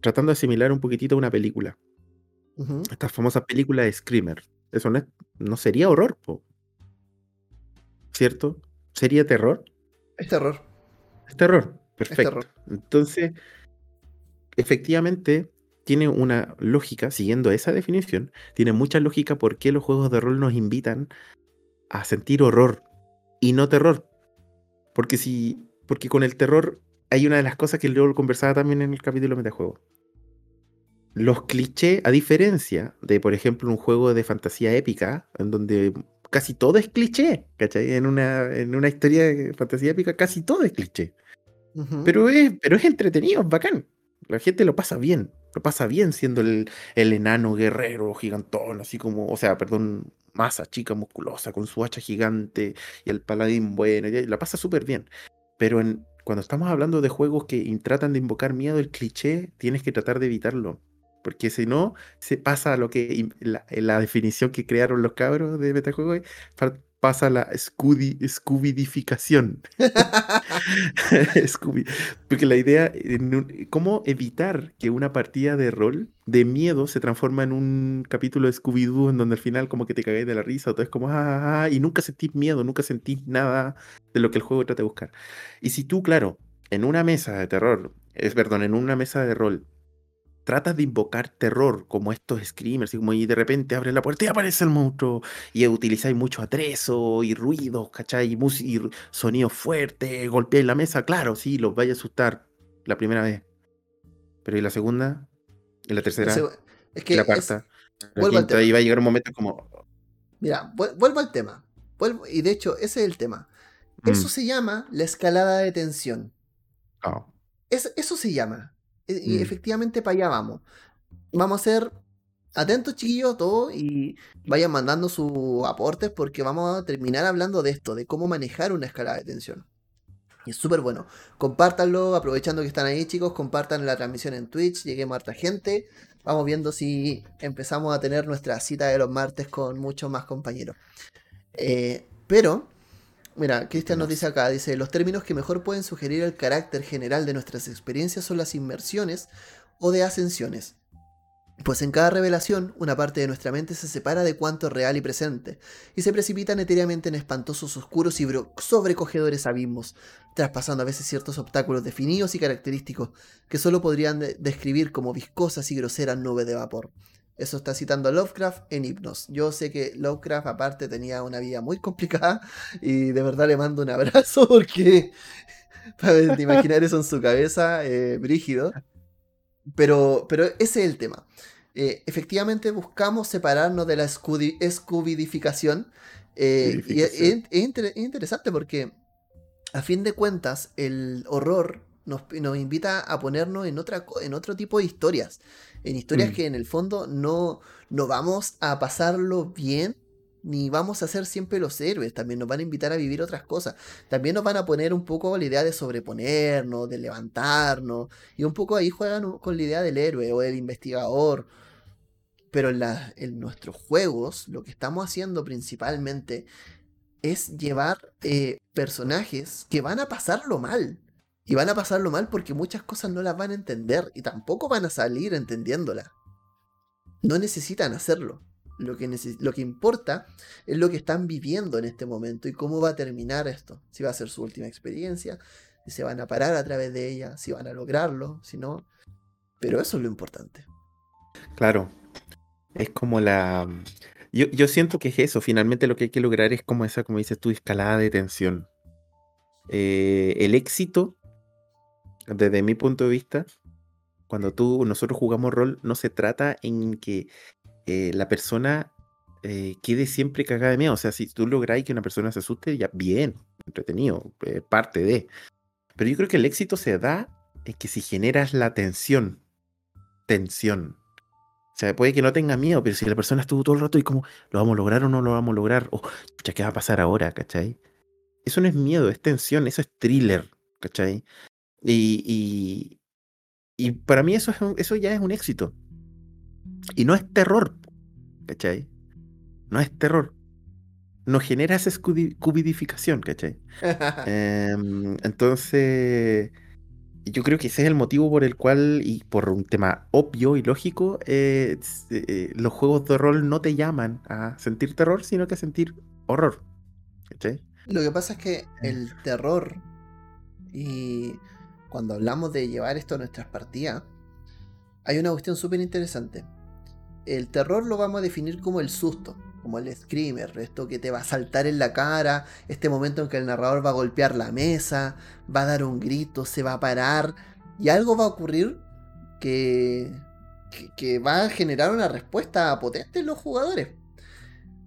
tratando de asimilar un poquitito una película, esta famosa película de Screamer, eso no, no sería horror, ¿cierto? ¿Sería terror? Es terror. Es terror, perfecto. Entonces, efectivamente tiene una lógica, siguiendo esa definición, tiene mucha lógica por qué los juegos de rol nos invitan a sentir horror y no terror. Porque si. Porque con el terror hay una de las cosas que luego conversaba también en el capítulo de metajuego. Los clichés, a diferencia de, por ejemplo, un juego de fantasía épica, en donde casi todo es cliché, ¿cachai? En una, en una historia de fantasía épica casi todo es cliché. pero, es, pero es entretenido, es bacán. La gente lo pasa bien, lo pasa bien siendo el, enano guerrero gigantón, así como, o sea, perdón, masa chica, musculosa, con su hacha gigante y el paladín bueno, y la pasa súper bien. Pero en, cuando estamos hablando de juegos que tratan de invocar miedo, el cliché, tienes que tratar de evitarlo. Porque si no, se pasa a lo que la, la definición que crearon los cabros de metajuego pasa la Scooby, Scoobidificación. Scooby. Porque la idea, ¿cómo evitar que una partida de rol de miedo se transforma en un capítulo de Scooby-Doo en donde al final como que te cagáis de la risa o todo es como, ah, ah, ah", y nunca sentís miedo, nunca sentís nada de lo que el juego trata de buscar. Y si tú, claro, en una mesa de terror, es perdón, en una mesa de rol, tratas de invocar terror, como estos screamers, y como y de repente abres la puerta y aparece el monstruo, y utilizáis mucho atrezo y ruidos, ¿cachai? Y, y sonidos fuertes, golpeáis la mesa, claro, sí, los vais a asustar la primera vez. Pero ¿y la segunda? ¿Y la tercera? es que la cuarta? y va a llegar un momento como... Mira, vuelvo al tema. Vuelvo, y de hecho, ese es el tema. Eso mm. se llama la escalada de tensión. Oh. eso se llama. Y mm. efectivamente para allá vamos. Vamos a ser atentos, chiquillos, todo y vayan mandando sus aportes porque vamos a terminar hablando de esto, de cómo manejar una escala de tensión. Y es súper bueno. Compártanlo, aprovechando que están ahí, chicos. Compartan la transmisión en Twitch. Lleguemos a harta gente. Vamos viendo si empezamos a tener nuestra cita de los martes con muchos más compañeros. Eh, pero, mira, Cristian nos dice acá, dice, los términos que mejor pueden sugerir el carácter general de nuestras experiencias son las inmersiones o de ascensiones. Pues en cada revelación, una parte de nuestra mente se separa de cuanto es real y presente, y se precipitan etéreamente en espantosos, oscuros y sobrecogedores abismos, traspasando a veces ciertos obstáculos definidos y característicos que solo podrían describir como viscosas y groseras nubes de vapor. Eso está citando Lovecraft en Hipnos. Yo sé que Lovecraft aparte tenía una vida muy complicada y de verdad le mando un abrazo porque para imaginar eso en su cabeza, eh, brígido. Pero, pero ese es el tema. Eh, efectivamente buscamos separarnos de la escubidificación. Eh, y es, interesante porque, a fin de cuentas, el horror nos, invita a ponernos en, otra, en otro tipo de historias. En historias mm. que en el fondo no, no vamos a pasarlo bien ni vamos a ser siempre los héroes, también nos van a invitar a vivir otras cosas. También nos van a poner un poco la idea de sobreponernos, de levantarnos, y un poco ahí juegan con la idea del héroe o del investigador. Pero en, en nuestros juegos, lo que estamos haciendo principalmente es llevar eh, personajes que van a pasarlo mal. Y van a pasarlo mal porque muchas cosas no las van a entender y tampoco van a salir entendiéndolas. No necesitan hacerlo. Lo que, lo que importa es lo que están viviendo en este momento y cómo va a terminar esto. Si va a ser su última experiencia, si se van a parar a través de ella, si van a lograrlo, si no. Pero eso es lo importante. Claro. Es como la. Yo, siento que es eso. Finalmente lo que hay que lograr es como esa, como dices tú, escalada de tensión. Eh, el éxito, desde mi punto de vista, cuando tú, nosotros jugamos rol, no se trata en que eh, la persona eh, quede siempre cagada de miedo. O sea, si tú logras que una persona se asuste, ya bien, entretenido, eh, parte de. Pero yo creo que el éxito se da en que si generas la tensión, tensión. O sea, puede que no tenga miedo, pero si la persona estuvo todo el rato y como, ¿lo vamos a lograr o no lo vamos a lograr? O, ya, ¿qué va a pasar ahora? ¿Cachai? Eso no es miedo, es tensión, eso es thriller, ¿cachai? Y, y, para mí eso, es eso ya es un éxito. Y no es terror, ¿cachai? No es terror. No genera esa cubidificación, ¿cachai? Em, entonces, yo creo que ese es el motivo por el cual, y por un tema obvio y lógico, eh, eh, los juegos de rol no te llaman a sentir terror, sino que a sentir horror. ¿cachai? Lo que pasa es que el terror, y cuando hablamos de llevar esto a nuestras partidas, hay una cuestión súper interesante el terror lo vamos a definir como el susto, como el screamer, esto que te va a saltar en la cara, este momento en que el narrador va a golpear la mesa, va a dar un grito, se va a parar y algo va a ocurrir que, que, va a generar una respuesta potente en los jugadores.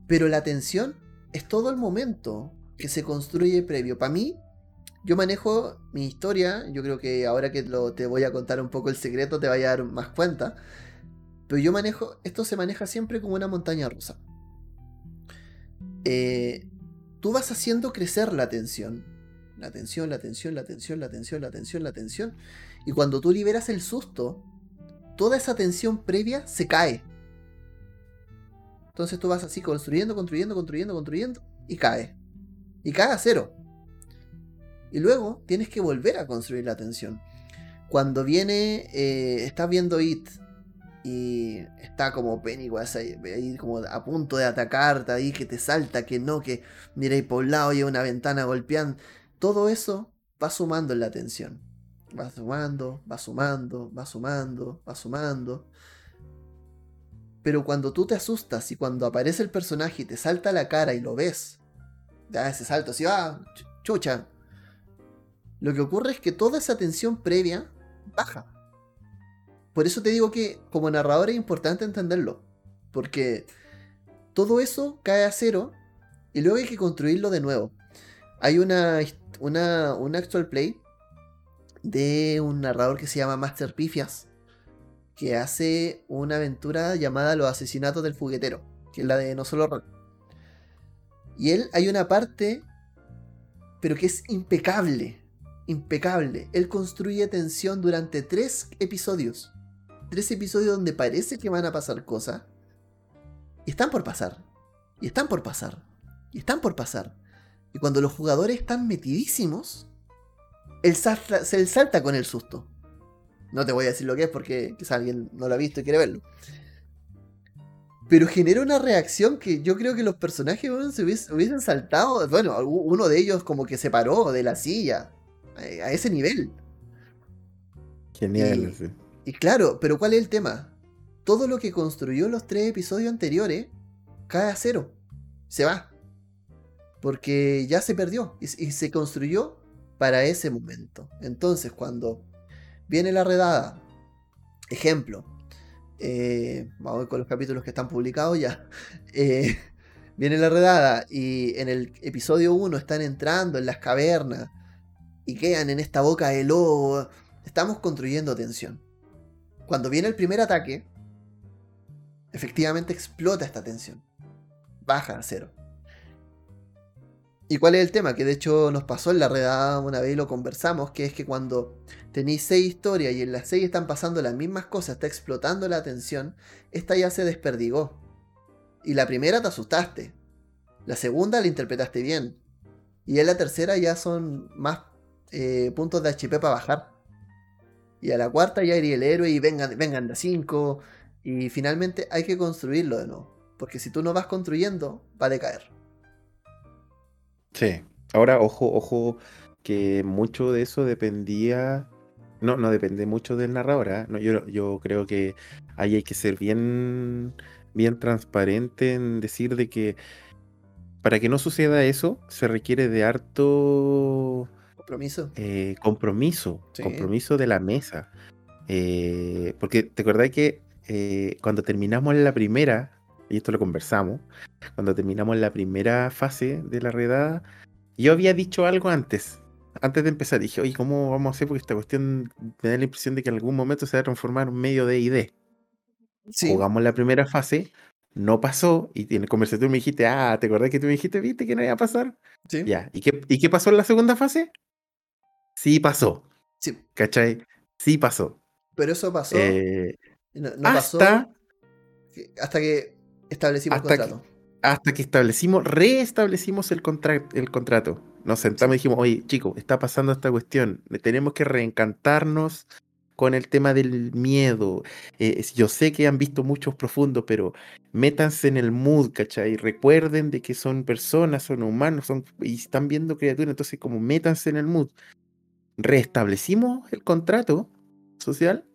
Pero la tensión es todo el momento que se construye previo. Para mí, yo manejo mi historia, yo creo que ahora que te voy a contar un poco el secreto te vaya a dar más cuenta. Pero yo manejo, esto se maneja siempre como una montaña rusa. Eh, tú vas haciendo crecer la tensión. La tensión, la tensión, la tensión, la tensión, la tensión, la tensión. Y cuando tú liberas el susto, toda esa tensión previa se cae. Entonces tú vas así construyendo, construyendo, construyendo, construyendo y cae. Y cae a cero. Y luego tienes que volver a construir la tensión. Cuando viene, eh, estás viendo It, y está como Pennywise ahí, como a punto de atacarte ahí, que te salta, que no, que mira ahí por un lado y una ventana golpeando. Todo eso va sumando en la tensión. Va sumando, va sumando, va sumando, va sumando. Pero cuando tú te asustas y cuando aparece el personaje y te salta la cara y lo ves, da ese salto así, ah, chucha. Lo que ocurre es que toda esa tensión previa baja por eso te digo que como narrador es importante entenderlo. Porque todo eso cae a cero y luego hay que construirlo de nuevo. Hay una, una, un actual play de un narrador que se llama Master Pifias, que hace una aventura llamada Los asesinatos del fuguetero, que es la de No Solo Rock. Y él hay una parte, pero que es impecable, impecable. Él construye tensión durante tres episodios. Tres episodios donde parece que van a pasar cosas. Y están por pasar. Y están por pasar. Y están por pasar. Y cuando los jugadores están metidísimos, él se salta con el susto. No te voy a decir lo que es porque quizá alguien no lo ha visto y quiere verlo. Pero genera una reacción que yo creo que los personajes se hubiesen saltado. Bueno, uno de ellos como que se paró de la silla. A ese nivel. Genial, y, y claro, pero ¿cuál es el tema? Todo lo que construyó los tres episodios anteriores cae a cero. Se va. Porque ya se perdió y, se construyó para ese momento. Entonces, cuando viene la redada, ejemplo, eh, vamos con los capítulos que están publicados ya. Eh, viene la redada y en el episodio 1 están entrando en las cavernas y quedan en esta boca de lobo. Estamos construyendo tensión. Cuando viene el primer ataque, efectivamente explota esta tensión. Baja a cero. ¿Y cuál es el tema? Que de hecho nos pasó en la redada una vez y lo conversamos, que es que cuando tenéis seis historias y en las seis están pasando las mismas cosas, está explotando la tensión, esta ya se desperdigó. Y la primera te asustaste. La segunda la interpretaste bien. Y en la tercera ya son más eh, puntos de HP para bajar. Y a la cuarta ya iría el héroe y vengan, vengan de 5. Y finalmente hay que construirlo de nuevo. Porque si tú no vas construyendo, va a decaer. Sí. Ahora, ojo, ojo, que mucho de eso dependía. No, no depende mucho del narrador. ¿ah? No, yo, yo creo que ahí hay que ser bien, bien transparente en decir de que para que no suceda eso, se requiere de harto Compromiso. Eh, compromiso, compromiso de la mesa. Eh, porque te acordás que eh, cuando terminamos la primera, y esto lo conversamos, cuando terminamos la primera fase de la redada, yo había dicho algo antes. Antes de empezar, dije, oye, ¿cómo vamos a hacer? Porque esta cuestión me da la impresión de que en algún momento se va a transformar en medio de ID. Jugamos la primera fase, no pasó, y en el conversación me dijiste, ah, ¿te acordás que tú me dijiste, viste que no iba a pasar? Sí. Ya, ¿y qué, ¿y qué pasó en la segunda fase? Sí pasó. Sí. ¿Cachai? Sí pasó. Pero eso pasó. Eh, no, hasta, pasó hasta que establecimos el contrato. hasta que establecimos, reestablecimos el, el contrato. Nos sentamos y dijimos, oye, chicos, está pasando esta cuestión. Tenemos que reencantarnos con el tema del miedo. Eh, yo sé que han visto muchos profundos, pero métanse en el mood, ¿cachai? Recuerden de que son personas, son humanos, son, y están viendo criaturas, entonces como métanse en el mood restablecimos el contrato social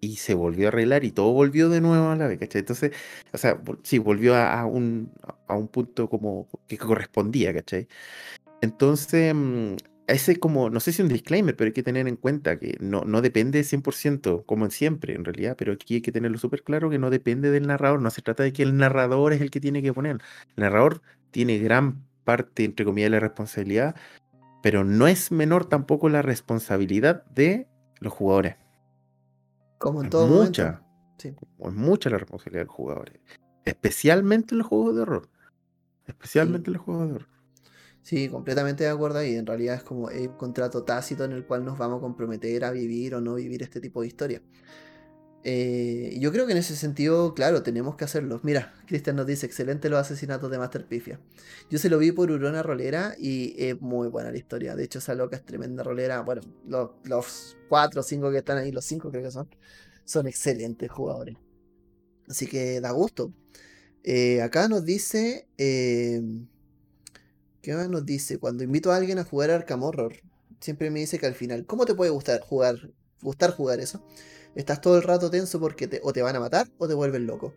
y se volvió a arreglar y todo volvió de nuevo a la vez, ¿cachai? Entonces, o sea, sí, volvió a, un, a un punto como que correspondía, ¿cachai? Entonces, mm, ese como, no sé si un disclaimer, pero hay que tener en cuenta que no, no depende 100%, como en siempre, en realidad, pero aquí hay que tenerlo súper claro que no depende del narrador, no se trata de que el narrador es el que tiene que poner. El narrador tiene gran parte, entre comillas, de la responsabilidad, pero no es menor tampoco la responsabilidad de los jugadores. Como en todo mucha, sí. Es mucha la responsabilidad de los jugadores. Especialmente en los juegos de horror. Especialmente en los juegos de horror. Sí, completamente de acuerdo ahí. En realidad es como un contrato tácito en el cual nos vamos a comprometer a vivir o no vivir este tipo de historia. Eh, yo creo que en ese sentido, claro, tenemos que hacerlo. Mira, Cristian nos dice, excelente los asesinatos de Master Pifia. Yo se lo vi por Urona Rolera y es muy buena la historia. De hecho, esa loca es tremenda rolera. Bueno, los, cuatro o cinco que están ahí, los cinco creo que son, son excelentes jugadores. Así que da gusto. Eh, acá nos dice... Eh, ¿Qué más nos dice? Cuando invito a alguien a jugar Arkham Horror, siempre me dice que al final, ¿cómo te puede gustar jugar, gustar jugar eso? Estás todo el rato tenso porque te, o te van a matar o te vuelven loco.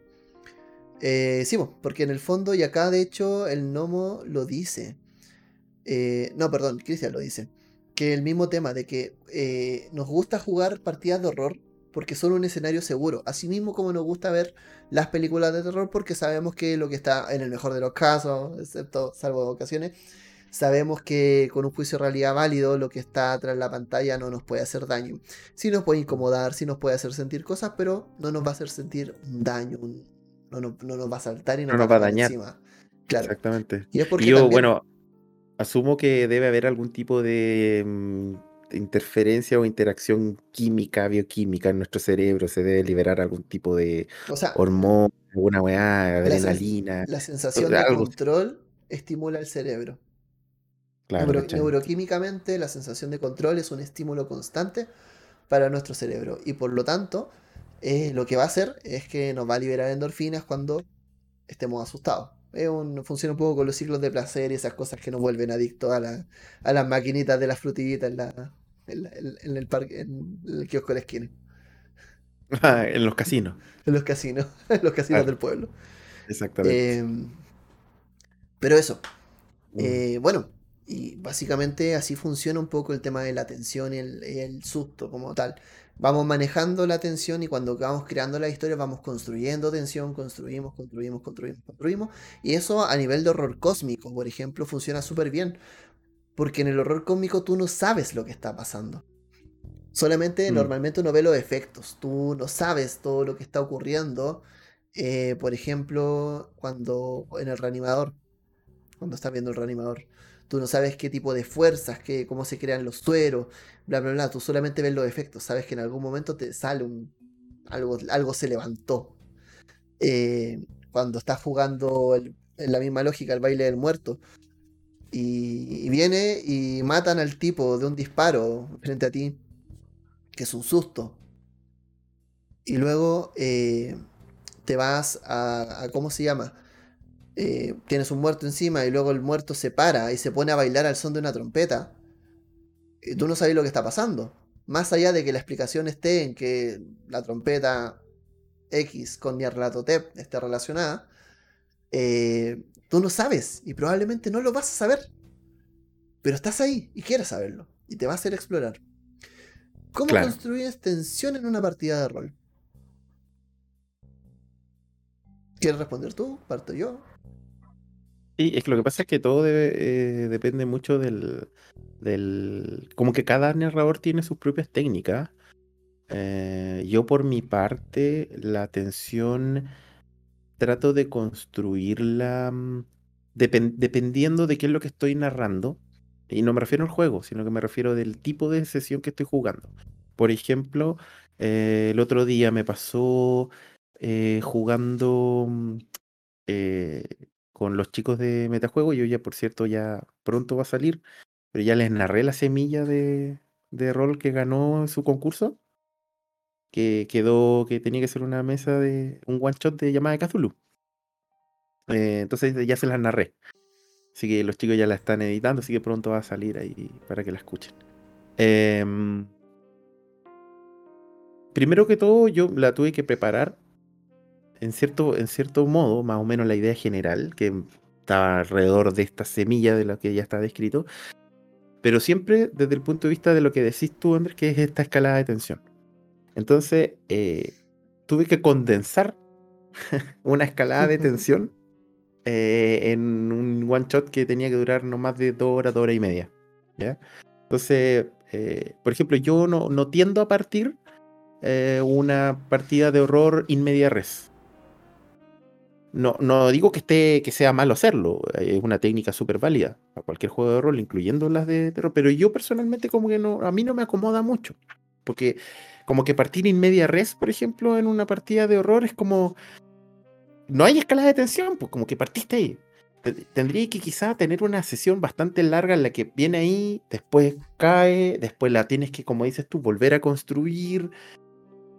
Eh, sí, porque en el fondo, y acá de hecho el gnomo lo dice. Eh, no, perdón, Cristian lo dice. Que el mismo tema de que eh, nos gusta jugar partidas de horror porque son un escenario seguro. Así mismo como nos gusta ver las películas de terror porque sabemos que lo que está en el mejor de los casos, excepto salvo ocasiones, Sabemos que con un juicio de realidad válido lo que está atrás de la pantalla no nos puede hacer daño. Sí nos puede incomodar, sí nos puede hacer sentir cosas, pero no nos va a hacer sentir un daño, no, nos va a saltar y no nos va a dañar. Encima. Claro. Exactamente. Y es porque Yo, bueno, asumo que debe haber algún tipo de mm, interferencia o interacción química, bioquímica en nuestro cerebro, se debe liberar algún tipo de hormona, alguna weá, adrenalina. La, sensación de control estimula el cerebro. Neuroquímicamente, la sensación de control es un estímulo constante para nuestro cerebro. Y por lo tanto, eh, lo que va a hacer es que nos va a liberar endorfinas cuando estemos asustados. funciona un poco con los ciclos de placer y esas cosas que nos vuelven adictos a, a las maquinitas de las frutillitas en, la, en, el parque, en el kiosco de la esquina. Ah, en los casinos. En los casinos, en los casinos del pueblo. Exactamente. Em, pero eso. Mm. Eh, bueno, y básicamente así funciona un poco el tema de la tensión y el, susto como tal. Vamos manejando la tensión y cuando vamos creando la historia vamos construyendo tensión, construimos, construimos, construimos, construimos. Y eso a nivel de horror cósmico, por ejemplo, funciona súper bien. Porque en el horror cósmico tú no sabes lo que está pasando. Solamente mm. normalmente uno ve los efectos. Tú no sabes todo lo que está ocurriendo. Eh, por ejemplo, cuando en el reanimador. Cuando estás viendo el reanimador Tú no sabes qué tipo de fuerzas, qué, cómo se crean los sueros, bla, bla, bla. Tú solamente ves los efectos. Sabes que en algún momento te sale un. Algo, algo se levantó. Eh, cuando estás jugando en la misma lógica el baile del muerto. Y, viene y matan al tipo de un disparo frente a ti. Que es un susto. Y luego eh, te vas a, a. ¿Cómo se llama? Eh, tienes un muerto encima y luego el muerto se para y se pone a bailar al son de una trompeta, y tú no sabes lo que está pasando. Más allá de que la explicación esté en que la trompeta X con Nyarlathotep esté relacionada, eh, tú no sabes y probablemente no lo vas a saber. Pero estás ahí y quieres saberlo y te va a hacer explorar. ¿Cómo construyes tensión en una partida de rol? ¿Quieres responder tú? ¿Parto yo? Sí, es que lo que pasa es que todo eh, depende mucho del, Como que cada narrador tiene sus propias técnicas. Eh, yo por mi parte, la atención trato de construirla mm, dependiendo de qué es lo que estoy narrando. Y no me refiero al juego, sino que me refiero del tipo de sesión que estoy jugando. Por ejemplo, eh, el otro día me pasó jugando mm, con los chicos de Metajuego. Yo ya, por cierto, ya pronto va a salir, pero ya les narré la semilla de, rol que ganó su concurso, que quedó, que tenía que ser una mesa de un one shot de llamada de Cthulhu. Eh, entonces ya se las narré. Así que los chicos ya la están editando, así que pronto va a salir ahí para que la escuchen. Em, primero que todo, yo la tuve que preparar en cierto, en cierto modo, más o menos la idea general, que estaba alrededor de esta semilla de lo que ya está descrito, pero siempre desde el punto de vista de lo que decís tú, Andrés, que es esta escalada de tensión. Entonces, eh, tuve que condensar una escalada de tensión eh, en un one shot que tenía que durar no más de dos horas, dos horas y media. ¿ya? Entonces, eh, por ejemplo, yo no, no tiendo a partir una partida de horror in media res. No, no digo que esté que sea malo hacerlo, es una técnica súper válida para cualquier juego de rol, incluyendo las de terror, pero yo personalmente como que no, a mí no me acomoda mucho, porque como que partir en media res, por ejemplo, en una partida de horror es como no hay escala de tensión, pues como que partiste ahí. Tendría que quizá tener una sesión bastante larga en la que viene ahí, después cae, después la tienes que, como dices tú, volver a construir.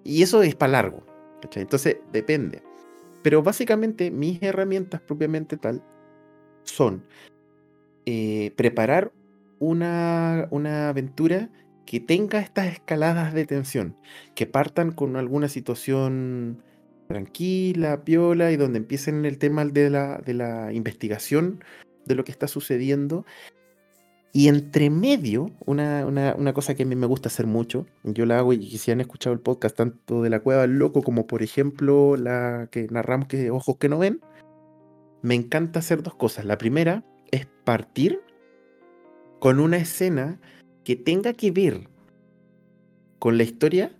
Y eso es para largo. Entonces, depende. Pero básicamente mis herramientas propiamente tal son eh, preparar una, una aventura que tenga estas escaladas de tensión, que partan con alguna situación tranquila, piola, y donde empiecen el tema de la, de la investigación de lo que está sucediendo, y entre medio, una, una, cosa que a mí me gusta hacer mucho, yo la hago y si han escuchado el podcast tanto de la Cueva del Loco como por ejemplo la que narramos que Ojos que no ven, me encanta hacer dos cosas. La primera es partir con una escena que tenga que ver con la historia,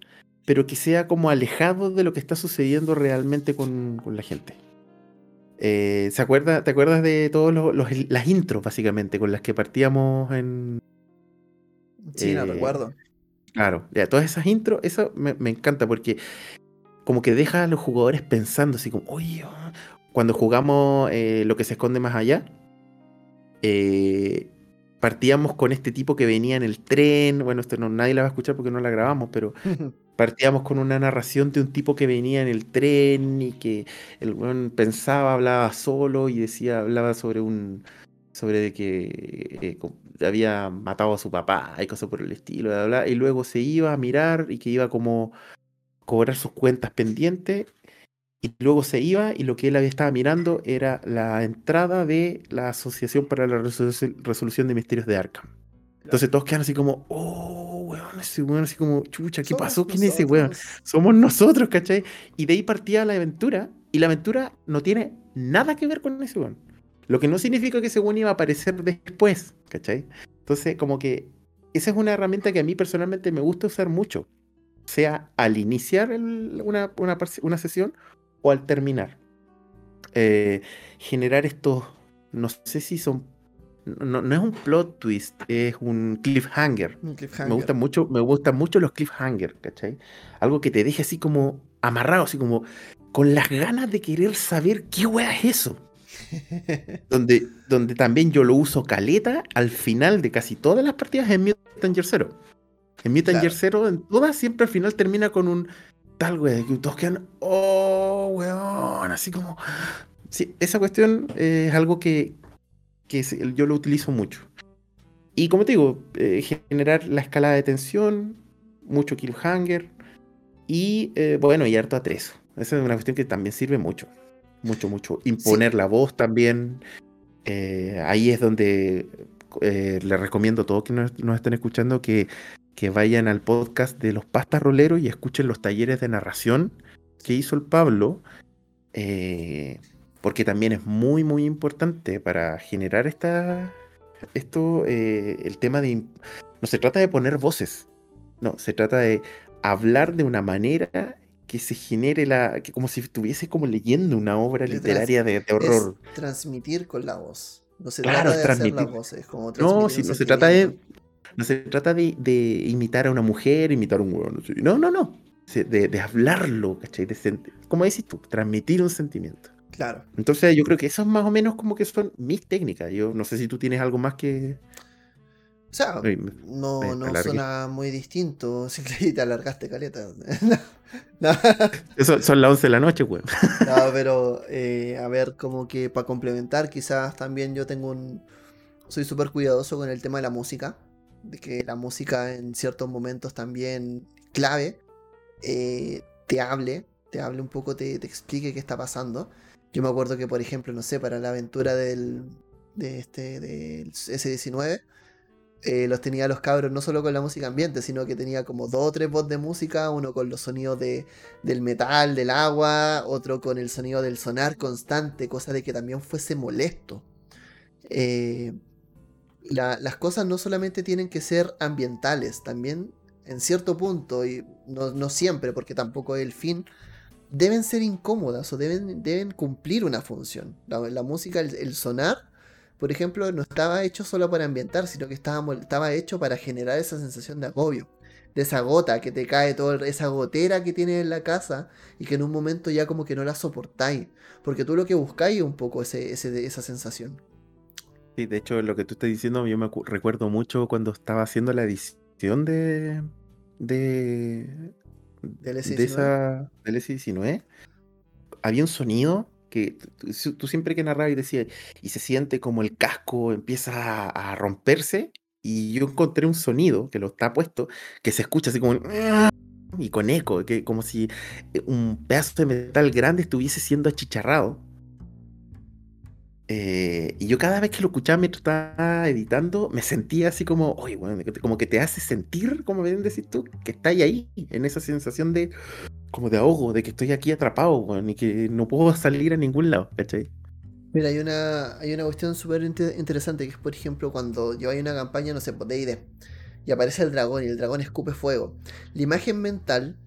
pero que sea como alejado de lo que está sucediendo realmente con, con la gente. Eh, ¿se acuerda, ¿Te acuerdas de todas las intros, básicamente, con las que partíamos en, Sí, no recuerdo. Claro, ya, todas esas intros, eso me, encanta porque como que deja a los jugadores pensando así como, oye, ah", cuando jugamos eh, lo que se esconde más allá, eh, partíamos con este tipo que venía en el tren, bueno, esto no, nadie la va a escuchar porque no la grabamos, pero partíamos con una narración de un tipo que venía en el tren y que el buen pensaba, hablaba solo y decía, hablaba sobre un sobre de que eh, había matado a su papá y cosas por el estilo, y luego se iba a mirar y que iba como cobrar sus cuentas pendientes y luego se iba y lo que él había estaba mirando era la entrada de la Asociación para la Resolución de Misterios de Arkham. Entonces todos quedan así como, oh, weón, ese weón, así como, chucha, ¿qué pasó? ¿Quién es ese weón? Somos nosotros, ¿cachai? Y de ahí partía la aventura, y la aventura no tiene nada que ver con ese weón. Lo que no significa que ese weón iba a aparecer después, ¿cachai? Entonces, como que esa es una herramienta que a mí personalmente me gusta usar mucho. Sea al iniciar una, una, una, sesión o al terminar. Eh, generar estos, no sé si son no, no, es un plot twist, es un cliffhanger. Me gustan mucho, me gustan mucho los cliffhangers, ¿cachai? Algo que te deje así como amarrado, así como con las ganas de querer saber qué wea es eso. donde, donde también yo lo uso caleta al final de casi todas las partidas en Mutant Year Zero. En Mutant Year Zero, en todas siempre al final termina con un tal wea, que todos quedan, oh, weón, así como... Sí, esa cuestión es algo que, que yo lo utilizo mucho. Y como te digo, eh, generar la escalada de tensión, mucho killhanger y eh, bueno, y harto atrezo. Esa es una cuestión que también sirve mucho. Mucho, mucho. Imponer la voz también. Eh, ahí es donde le recomiendo a todos que nos, estén escuchando que, que vayan al podcast de los pastas roleros y escuchen los talleres de narración que hizo el Pablo. Eh, porque también es muy, muy importante para generar esta, esto, eh, el tema de... No se trata de poner voces, no, se trata de hablar de una manera que se genere la... que como si estuviese como leyendo una obra literaria de, horror. transmitir con la voz. No se trata de hacer las voces, como No, si no se trata de... No se trata de, imitar a una mujer, imitar a un huevo. No, no, no. De, de hablarlo, ¿cachai? De, como decís tú, transmitir un sentimiento. Claro. Entonces yo creo que eso es más o menos como que son mis técnicas. Yo no sé si tú tienes algo más que... O sea, no, no suena muy distinto. Si te alargaste, caleta. Eso son las 11 de la noche, güey. no, pero eh, a ver, como que para complementar, quizás también yo tengo un. Soy súper cuidadoso con el tema de la música. De que la música en ciertos momentos también clave eh, te hable, te hable un poco, te, explique qué está pasando. Yo me acuerdo que, por ejemplo, no sé, para la aventura del, de este, del S19, eh, los tenía los cabros no solo con la música ambiente, sino que tenía como dos o tres voz de música, uno con los sonidos de, del metal, del agua, otro con el sonido del sonar constante, cosa de que también fuese molesto. Eh, las cosas no solamente tienen que ser ambientales, también en cierto punto, y no, no siempre, porque tampoco es el fin, deben ser incómodas o deben, deben cumplir una función. La, música, el, sonar, por ejemplo, no estaba hecho solo para ambientar, sino que estaba, estaba hecho para generar esa sensación de agobio. De esa gota que te cae, toda esa gotera que tienes en la casa y que en un momento ya como que no la soportáis. Porque tú lo que buscáis es un poco ese, esa sensación. Sí, de hecho, lo que tú estás diciendo, yo me recuerdo mucho cuando estaba haciendo la edición de, de, del S19, había un sonido que tú, siempre que narrabas y decías, y se siente como el casco empieza a, romperse, y yo encontré un sonido que lo está puesto, que se escucha así como y con eco, que como si eh, un pedazo de metal grande estuviese siendo achicharrado eh, y yo cada vez que lo escuchaba mientras estaba editando, me sentía así como, como que te hace sentir, como ven decir tú, que está ahí, en esa sensación de, como de ahogo, de que estoy aquí atrapado, bueno, y que no puedo salir a ningún lado, ¿cachai? Mira, hay una, hay una cuestión súper interesante, que es, por ejemplo, cuando yo hay una campaña, no sé, pues, de ID, y aparece el dragón, y el dragón escupe fuego. La imagen mental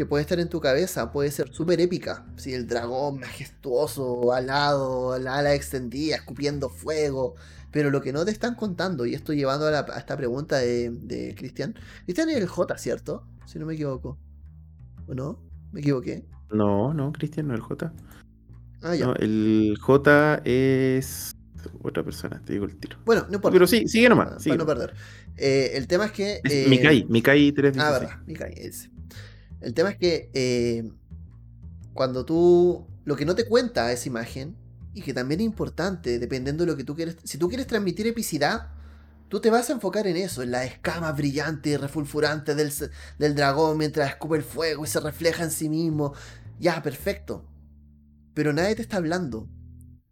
que puede estar en tu cabeza puede ser súper épica. Si el dragón majestuoso, alado, la ala extendida, escupiendo fuego. Pero lo que no te están contando, y esto llevando a, esta pregunta de, de Cristian. Cristian es el J, ¿cierto? Si no me equivoco. ¿O no? ¿Me equivoqué? No, no, Cristian no es el J. Ah, ya. el J es otra persona, te digo el tiro. Bueno, no importa. Pero sí, sigue nomás. Para no perder. Eh, el tema es que. Es eh, Mikai, Mikai 3 Ah, verdad, Mikai, ese. El tema es que eh, cuando tú. Lo que no te cuenta esa imagen, y que también es importante, dependiendo de lo que tú quieres. Si tú quieres transmitir epicidad, tú te vas a enfocar en eso, en las escamas brillantes y refulfurantes del, del dragón mientras escupe el fuego y se refleja en sí mismo. Ya, perfecto. Pero nadie te está hablando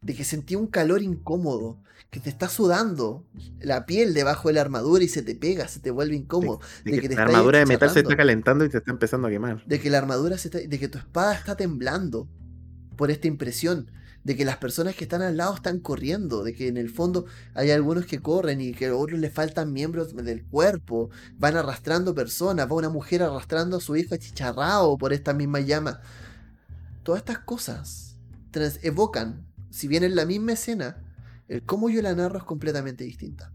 de que sentí un calor incómodo, que te está sudando la piel debajo de la armadura y se te pega, se te vuelve incómodo. De, que, la armadura de metal se está calentando y se está empezando a quemar. De que la armadura se está, de que tu espada está temblando por esta impresión. De que las personas que están al lado están corriendo, de que en el fondo hay algunos que corren y que a otros les faltan miembros del cuerpo, van arrastrando personas, va una mujer arrastrando a su hijo achicharrado por esta misma llama. Todas estas cosas evocan si bien es la misma escena, el cómo yo la narro es completamente distinta.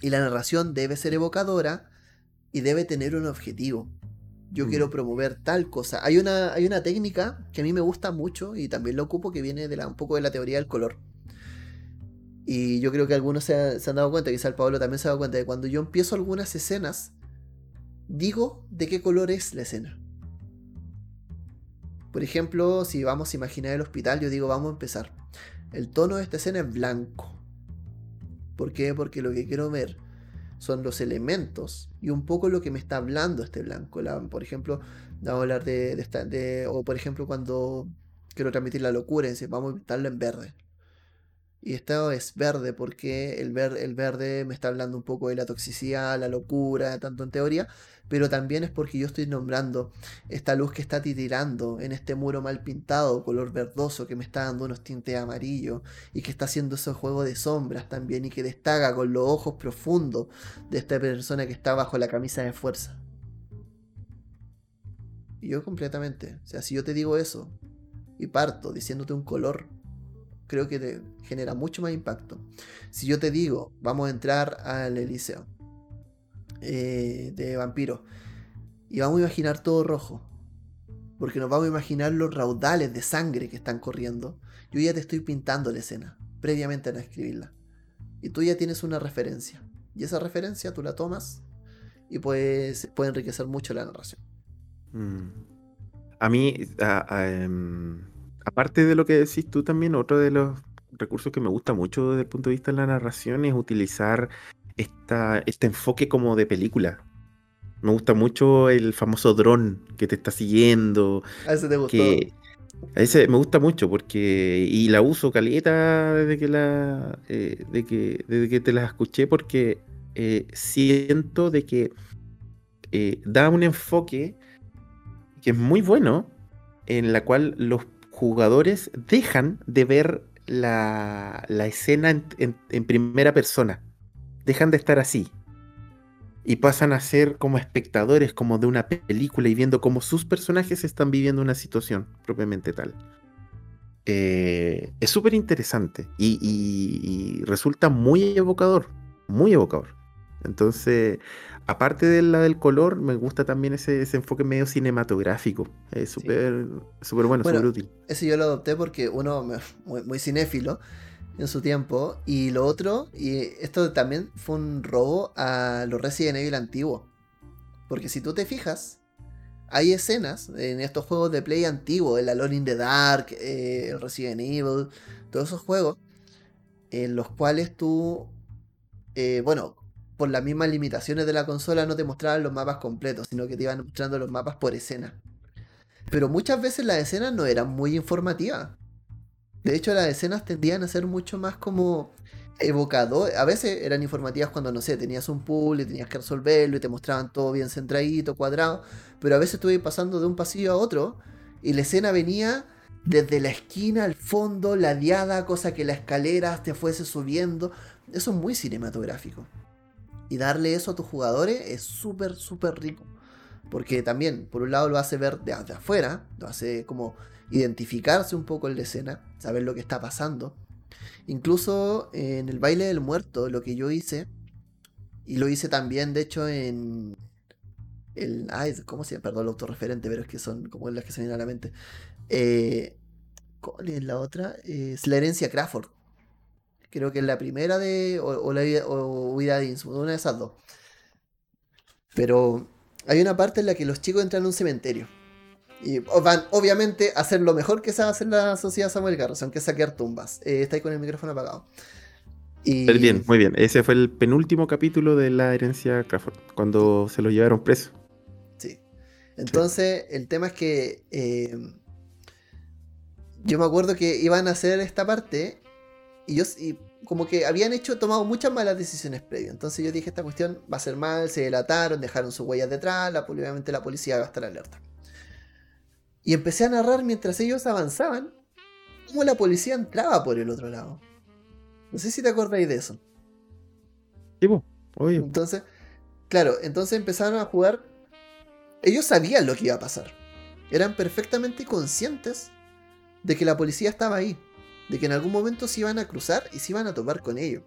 Y la narración debe ser evocadora y debe tener un objetivo. Yo mm. quiero promover tal cosa. Hay una, hay una técnica que a mí me gusta mucho y también lo ocupo que viene de la, un poco de la teoría del color. Y yo creo que algunos se, se han dado cuenta, quizá el Pablo también se ha dado cuenta de cuando yo empiezo algunas escenas, digo de qué color es la escena. Por ejemplo, si vamos a imaginar el hospital, yo digo, vamos a empezar. El tono de esta escena es blanco. ¿Por qué? Porque lo que quiero ver son los elementos y un poco lo que me está hablando este blanco. por ejemplo, vamos a hablar de, de, O por ejemplo, cuando quiero transmitir la locura, vamos a pintarlo en verde. Y esto es verde porque el, el verde me está hablando un poco de la toxicidad, la locura, tanto en teoría, pero también es porque yo estoy nombrando esta luz que está titirando en este muro mal pintado, color verdoso, que me está dando unos tintes amarillos y que está haciendo ese juego de sombras también y que destaca con los ojos profundos de esta persona que está bajo la camisa de fuerza. Y yo completamente, o sea, si yo te digo eso y parto diciéndote un color, creo que te genera mucho más impacto. Si yo te digo, vamos a entrar al Eliseo eh, de vampiro y vamos a imaginar todo rojo, porque nos vamos a imaginar los raudales de sangre que están corriendo, yo ya te estoy pintando la escena, previamente a escribirla. Y tú ya tienes una referencia. Y esa referencia tú la tomas y pues puede enriquecer mucho la narración. Mm. A mí, em, aparte de lo que decís tú también, otro de los recursos que me gusta mucho desde el punto de vista de la narración es utilizar esta, este enfoque como de película. Me gusta mucho el famoso dron que te está siguiendo. A ese te gustó. Que, a ese me gusta mucho porque. Y la uso caleta desde que la. Eh, de que, desde que te la escuché porque eh, siento de que eh, da un enfoque que es muy bueno. En la cual los jugadores dejan de ver la, escena en, primera persona. Dejan de estar así. Y pasan a ser como espectadores, como de una película y viendo cómo sus personajes están viviendo una situación propiamente tal. Eh, es súper interesante y resulta muy evocador, muy evocador. Entonces, aparte de la del color, me gusta también ese, enfoque medio cinematográfico. Es súper bueno, súper útil. Ese yo lo adopté porque uno, muy, muy, cinéfilo en su tiempo, y lo otro, y esto también fue un robo a los Resident Evil antiguos. Porque si tú te fijas, hay escenas en estos juegos de play antiguos, el Alone in the Dark, eh, el Resident Evil, todos esos juegos, en los cuales tú, eh, bueno, por las mismas limitaciones de la consola no te mostraban los mapas completos, sino que te iban mostrando los mapas por escena. Pero muchas veces las escenas no eran muy informativas. De hecho, las escenas tendían a ser mucho más como evocador. A veces eran informativas cuando, no sé, tenías un pool y tenías que resolverlo y te mostraban todo bien centradito, cuadrado. Pero a veces estuve pasando de un pasillo a otro y la escena venía desde la esquina al fondo, ladeada, cosa que la escalera te fuese subiendo. Eso es muy cinematográfico. Y darle eso a tus jugadores es súper, súper rico. Porque también, por un lado, lo hace ver de, afuera, lo hace como identificarse un poco en la escena, saber lo que está pasando. Incluso en el baile del muerto, lo que yo hice, y lo hice también, de hecho, en el. Ay, ¿cómo se llama? Perdón, el autorreferente, pero es que son como las que se vienen a la mente. Eh, ¿Cuál es la otra? Es la herencia Crawford. Creo que es la primera de. O, la o Huida de una de esas dos. Pero hay una parte en la que los chicos entran a un cementerio. Y van, obviamente, a hacer lo mejor que sabe hacer la sociedad Samuel Garrison, que es saquear tumbas. Eh, está ahí con el micrófono apagado. Y... Bien, muy bien. Ese fue el penúltimo capítulo de la herencia Crawford, cuando se los llevaron preso. Sí. Entonces, el tema es que eh, yo me acuerdo que iban a hacer esta parte y yo y como que habían hecho, tomado muchas malas decisiones previas. Entonces yo dije, esta cuestión va a ser mal, se delataron, dejaron sus huellas detrás, la, obviamente la policía va a estar alerta. Y empecé a narrar mientras ellos avanzaban, cómo la policía entraba por el otro lado. No sé si te acordáis de eso. Sí, obvio. Entonces, claro, entonces empezaron a jugar. Ellos sabían lo que iba a pasar. Eran perfectamente conscientes de que la policía estaba ahí de que en algún momento se iban a cruzar y se iban a topar con ellos.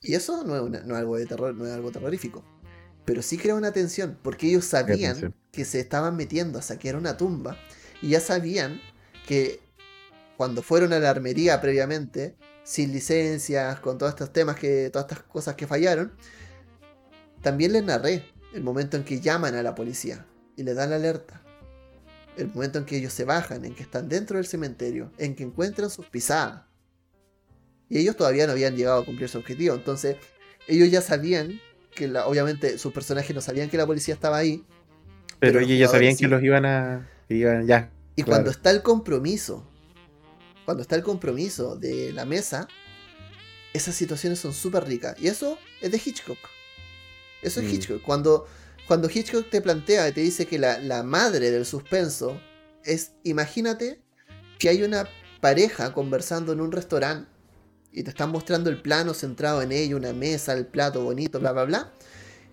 Y eso no es, algo de terror, no es algo terrorífico. Pero sí crea una tensión, porque ellos sabían que se estaban metiendo a saquear una tumba y ya sabían que cuando fueron a la armería previamente, sin licencias, con todos estos temas que, todas estas cosas que fallaron, también les narré el momento en que llaman a la policía y le dan la alerta el momento en que ellos se bajan, en que están dentro del cementerio, en que encuentran sus pisadas. Y ellos todavía no habían llegado a cumplir su objetivo. Entonces, ellos ya sabían que, la, obviamente, sus personajes no sabían que la policía estaba ahí. Pero, ellos ya sabían que los iban a. Iban, ya. Y cuando está el compromiso, cuando está el compromiso de la mesa, esas situaciones son súper ricas. Y eso es de Hitchcock. Eso es mm. Hitchcock. Cuando cuando Hitchcock te plantea y te dice que la, madre del suspenso es, imagínate que hay una pareja conversando en un restaurante y te están mostrando el plano centrado en ello, una mesa, el plato bonito, bla, bla, bla.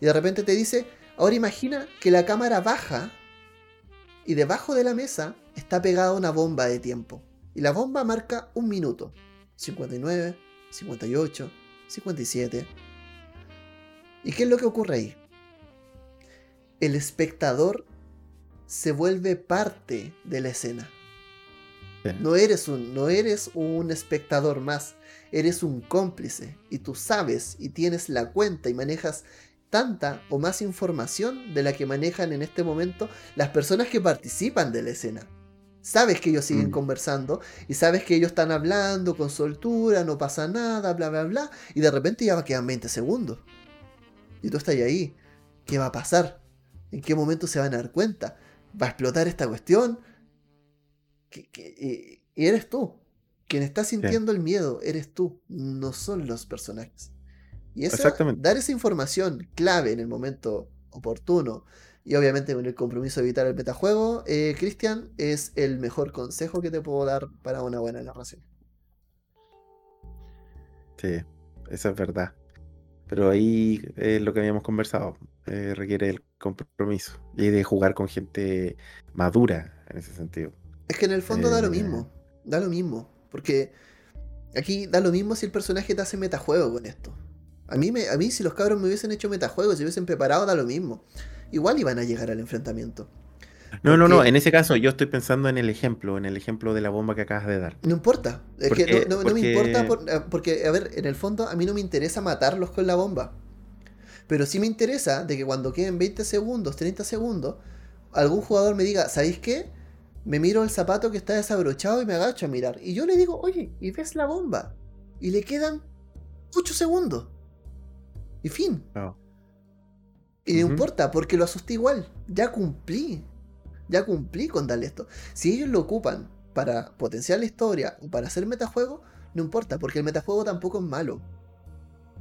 Y de repente te dice, ahora imagina que la cámara baja y debajo de la mesa está pegada una bomba de tiempo. Y la bomba marca un minuto. 59, 58, 57. ¿Y qué es lo que ocurre ahí? El espectador se vuelve parte de la escena. No, eres un, no eres un espectador más, eres un cómplice y tú sabes y tienes la cuenta y manejas tanta o más información de la que manejan en este momento las personas que participan de la escena. Sabes que ellos siguen mm. conversando y sabes que ellos están hablando con soltura, no pasa nada, bla, bla, bla, y de repente ya quedan 20 segundos. Y tú estás ahí. ¿Qué va a pasar? ¿En qué momento se van a dar cuenta? ¿Va a explotar esta cuestión? y, eres tú. Quien está sintiendo el miedo, eres tú, no son los personajes. Y eso, dar esa información clave en el momento oportuno y obviamente con el compromiso de evitar el metajuego, eh, Cristian, es el mejor consejo que te puedo dar para una buena narración. Sí, eso es verdad. Pero ahí es lo que habíamos conversado. Eh, requiere el compromiso y de jugar con gente madura en ese sentido. Es que en el fondo da lo eh, mismo. Da lo mismo. Porque aquí da lo mismo si el personaje te hace metajuego con esto. A mí, me, a mí si los cabros me hubiesen hecho metajuegos, si hubiesen preparado, da lo mismo. Igual iban a llegar al enfrentamiento. No, no, no, en ese caso yo estoy pensando en el ejemplo, en el ejemplo de la bomba que acabas de dar. No importa, es que no, me importa eh, porque, a ver, en el fondo a mí no me interesa matarlos con la bomba. Pero sí me interesa de que cuando queden 20 segundos, 30 segundos, algún jugador me diga, ¿sabéis qué? Me miro el zapato que está desabrochado y me agacho a mirar. Y yo le digo, oye, ¿y ves la bomba? Y le quedan 8 segundos. Y fin. Y no importa, porque lo asusté igual. Ya cumplí. Ya cumplí con darle esto. Si ellos lo ocupan para potenciar la historia o para hacer metajuego, no importa, porque el metajuego tampoco es malo.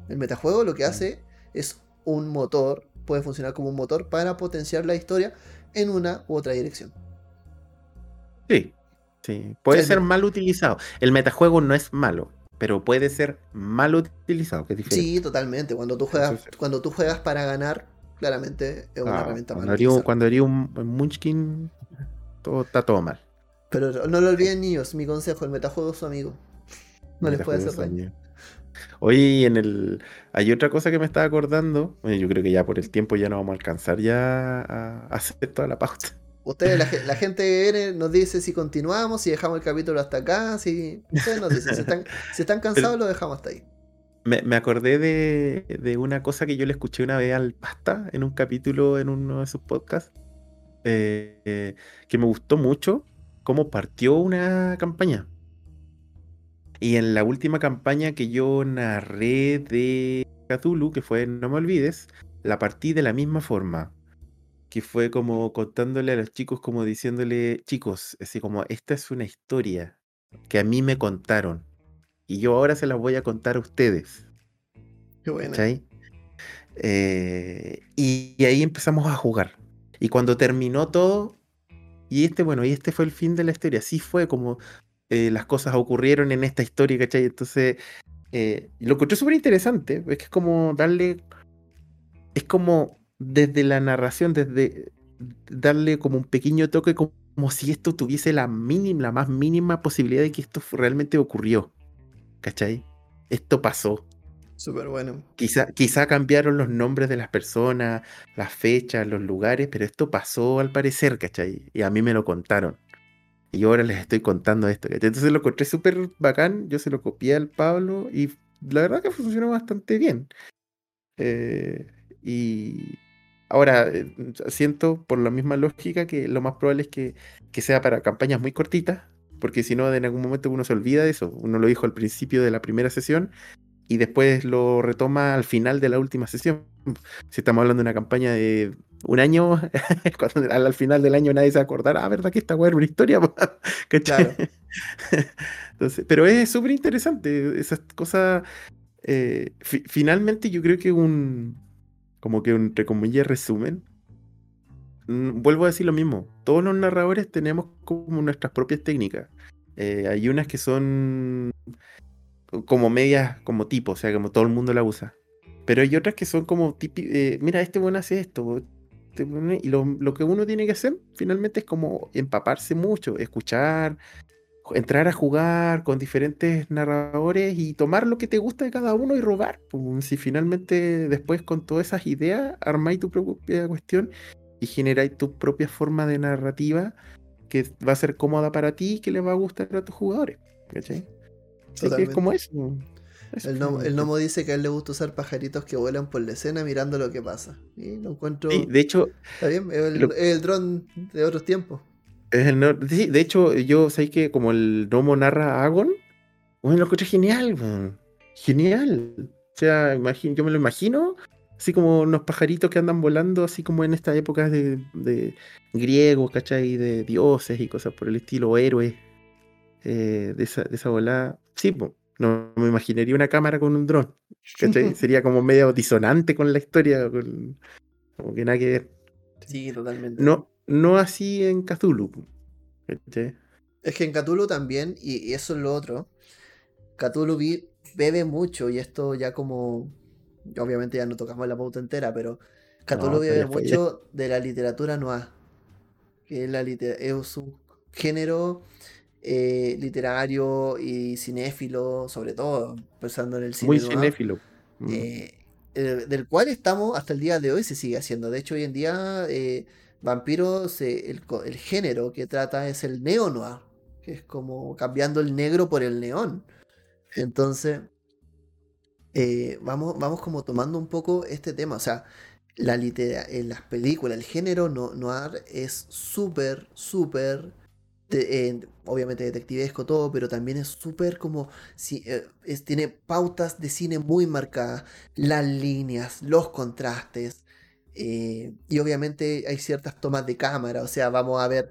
El metajuego lo que hace es un motor, puede funcionar como un motor para potenciar la historia en una u otra dirección. Sí, sí. Puede ser mal utilizado. El metajuego no es malo, pero puede ser mal utilizado, que Sí, totalmente. Cuando tú juegas, cuando tú juegas para ganar, claramente es una Ah, herramienta utilizar. cuando haría un, un Munchkin, todo, está todo mal. Pero no lo olviden, niños. Mi consejo: el metajuego es su amigo. No les puede hacer daño. Oye, en el. Hay otra cosa que me estaba acordando. Yo creo que ya por el tiempo ya no vamos a alcanzar ya a hacer toda la pauta. Ustedes, la, la gente nos dice si continuamos, si dejamos el capítulo hasta acá. Si, ustedes nos dicen, si están, si están cansados, lo dejamos hasta ahí. Me, me acordé de, de una cosa que yo le escuché una vez al Pasta en un capítulo en uno de sus podcasts. eh, eh, que me gustó mucho cómo partió una campaña. Y en la última campaña que yo narré de Cthulhu, que fue No me olvides, la partí de la misma forma. Que fue como contándole a los chicos, como diciéndole, chicos, así como, esta es una historia que a mí me contaron. Y yo ahora se las voy a contar a ustedes. Qué. ¿Cachai? Eh, y, y ahí empezamos a jugar. Y cuando terminó todo, y este, bueno, y este fue el fin de la historia. Así fue como eh, las cosas ocurrieron en esta historia, ¿cachai? Entonces, eh, lo encontré súper interesante. Es que es como darle. Es como desde la narración, desde darle como un pequeño toque, como, como si esto tuviese la mínima, la más mínima posibilidad de que esto realmente ocurrió. ¿Cachai? Esto pasó. Súper bueno. Quizá, quizá cambiaron los nombres de las personas, las fechas, los lugares, pero esto pasó al parecer, ¿cachai? Y a mí me lo contaron. Y ahora les estoy contando esto. Entonces lo encontré súper bacán, yo se lo copié al Pablo y la verdad que funcionó bastante bien. Eh, y ahora eh, siento por la misma lógica que lo más probable es que, que sea para campañas muy cortitas, porque si no, en algún momento uno se olvida de eso. Uno lo dijo al principio de la primera sesión y después lo retoma al final de la última sesión. Si estamos hablando de una campaña de un año, cuando al, al final del año nadie se va a acordar, ah, ¿verdad que esta weá era una historia? Claro. Entonces, pero es súper interesante, esas cosas. eh, fi- finalmente yo creo que un, como que un, entre comillas, resumen. mm, Vuelvo a decir lo mismo, todos los narradores tenemos como nuestras propias técnicas. Eh, hay unas que son como medias, como tipo, o sea, como todo el mundo la usa. Pero hay otras que son como típi- eh, mira, este bueno hace esto. Este y lo, lo que uno tiene que hacer finalmente es como empaparse mucho, escuchar, entrar a jugar con diferentes narradores y tomar lo que te gusta de cada uno y robar. pues, si finalmente después con todas esas ideas armáis tu propia cuestión y generáis tu propia forma de narrativa que va a ser cómoda para ti y que le va a gustar a tus jugadores. ¿Cachai? Así que es como eso. El, Nomo- el finalmente. Nomo dice que a él le gusta usar pajaritos que vuelan por la escena mirando lo que pasa. Y lo encuentro. Sí, de hecho, Está bien, es el, lo- es el dron de otros tiempos. es el no- sí, de hecho, yo sé que como el Nomo narra a Agon, bueno, lo encontré genial. Genial. O sea, imagino, yo me lo imagino, así como unos pajaritos que andan volando, así como en estas épocas de, de griegos, ¿cachai? De dioses y cosas por el estilo, héroes. eh, de, esa, de esa volada. Sí, po, no me imaginaría una cámara con un dron. ¿Cachai? Sería como medio disonante con la historia, con- como que nada que ver. Sí, totalmente. No, no así en Cthulhu. ¿cachai? Es que en Cthulhu también, y, y eso es lo otro, Cthulhu bebe mucho, y esto ya como, obviamente ya no tocamos la pauta entera, pero Cthulhu No, bebe mucho de la literatura noir, que es, la liter- es un género eh, literario y cinéfilo, sobre todo, pensando en el cine Muy cinéfilo. Mm. eh, eh, del cual estamos hasta el día de hoy se sigue haciendo. De hecho, hoy en día eh, Vampiros, el, el género que trata es el neo-noir, que es como cambiando el negro por el neón. Entonces, vamos, vamos como tomando un poco este tema. O sea, la litera en las películas, el género no, noir es súper, súper, de- eh, obviamente detectivesco todo, pero también es súper como, si, eh, tiene pautas de cine muy marcadas, las líneas, los contrastes, eh, y obviamente hay ciertas tomas de cámara, o sea, vamos a ver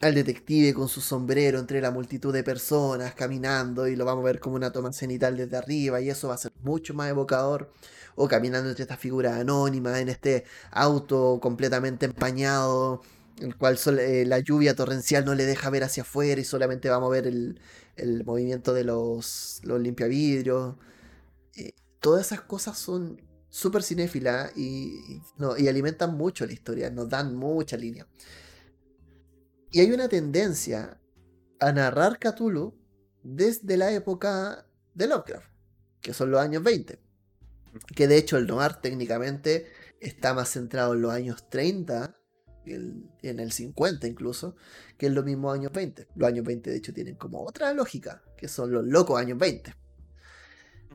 al detective con su sombrero entre la multitud de personas caminando y lo vamos a ver como una toma cenital desde arriba y eso va a ser mucho más evocador. O caminando entre estas figuras anónimas en este auto completamente empañado, el cual sol- eh, la lluvia torrencial no le deja ver hacia afuera y solamente vamos a ver el, el movimiento de los, los limpiavidrios. Eh, todas esas cosas son súper cinéfila y, no, y alimentan mucho la historia, nos dan mucha línea. Y hay una tendencia a narrar Cthulhu desde la época de Lovecraft, que son los años 20. Que de hecho el noir técnicamente está más centrado en los años 30, en el 50 incluso, que en los mismos años 20. Los años 20 de hecho tienen como otra lógica, que son los locos años 20.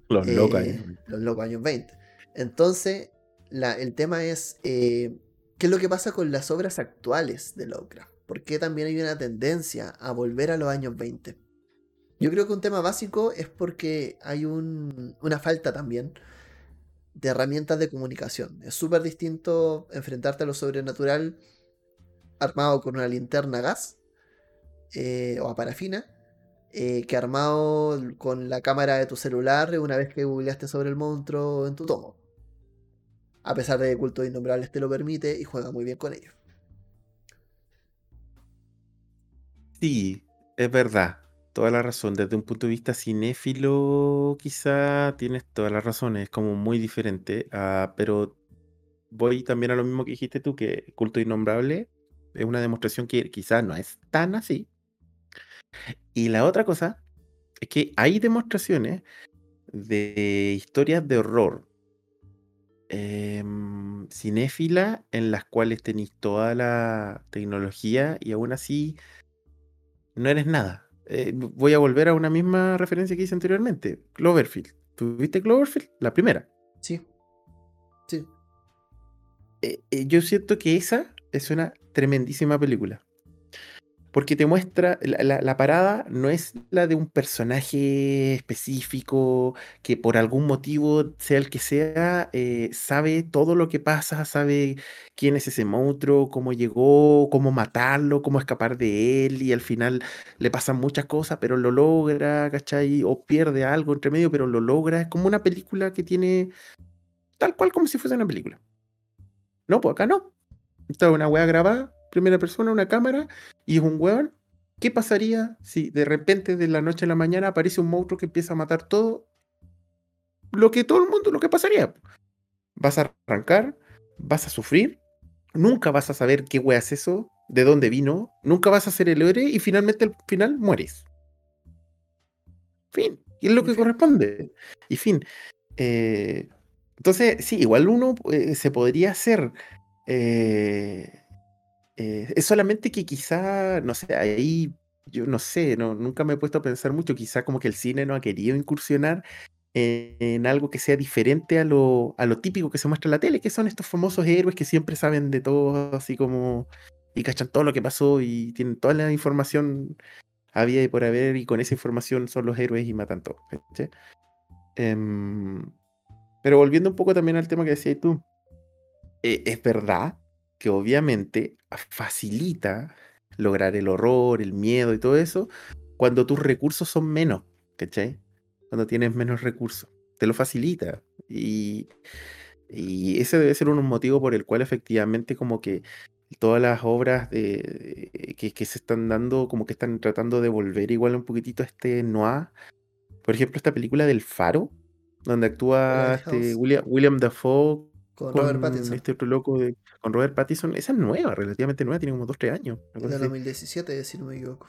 Los locos años 20. Los locos años 20. Entonces, el tema es, eh, ¿qué es lo que pasa con las obras actuales de Lovecraft? ¿Por qué también hay una tendencia a volver a los años 20? Yo creo que un tema básico es porque hay una falta también de herramientas de comunicación. Es súper distinto enfrentarte a lo sobrenatural armado con una linterna gas eh, o a parafina eh, que armado con la cámara de tu celular una vez que googleaste sobre el monstruo en tu tomo. A pesar de que Culto de Innombrables te lo permite y juega muy bien con ello. Sí, es verdad. Toda la razón. Desde un punto de vista cinéfilo, quizá tienes toda la razón. Es como muy diferente. Ah, pero voy también a lo mismo que dijiste tú, que Culto Innombrable es una demostración que quizás no es tan así. Y la otra cosa es que hay demostraciones de historias de horror em, cinéfila en las cuales tenéis toda la tecnología y aún así no eres nada. Eh, voy a volver a una misma referencia que hice anteriormente. Cloverfield. ¿Tuviste Cloverfield? La primera. Sí. Sí. Eh, eh, yo siento que esa es una tremendísima película. Porque te muestra, la, parada no es la de un personaje específico que por algún motivo, sea el que sea, eh, sabe todo lo que pasa, sabe quién es ese monstruo, cómo llegó, cómo matarlo, cómo escapar de él y al final le pasan muchas cosas, pero lo logra, ¿cachai? O pierde algo entre medio, pero lo logra. Es como una película que tiene tal cual como si fuese una película. No, pues acá no. Esta es una wea grabada primera persona, una cámara, y es un hueón. ¿Qué pasaría si de repente de la noche a la mañana aparece un monstruo que empieza a matar todo? Lo que todo el mundo, lo que pasaría. Vas a arrancar, vas a sufrir, nunca vas a saber qué wea es eso, de dónde vino, nunca vas a ser el héroe y finalmente al final mueres. Fin. Y es lo que corresponde. Y fin. Eh, entonces, sí, igual uno eh, se podría hacer eh, eh, es solamente que quizá, no sé, ahí yo no sé, no, nunca me he puesto a pensar mucho, quizá como que el cine no ha querido incursionar en, algo que sea diferente a lo, a lo típico que se muestra en la tele, que son estos famosos héroes que siempre saben de todo, así como, y cachan todo lo que pasó y tienen toda la información había y por haber, y con esa información son los héroes y matan todo. Em, pero volviendo un poco también al tema que decías tú, eh, es verdad que obviamente facilita lograr el horror, el miedo y todo eso cuando tus recursos son menos, ¿cachai? Cuando tienes menos recursos. Te lo facilita. Y, y ese debe ser un motivo por el cual efectivamente como que todas las obras de, que, que, se están dando, como que están tratando de volver igual un poquitito a este noir. Por ejemplo, esta película del Faro, donde actúa este William, William Dafoe con, Robert Pattinson. Este otro loco de, con Robert Pattinson. Esa es nueva, relativamente nueva, tiene como 2-3 años. De 2017, si no me equivoco.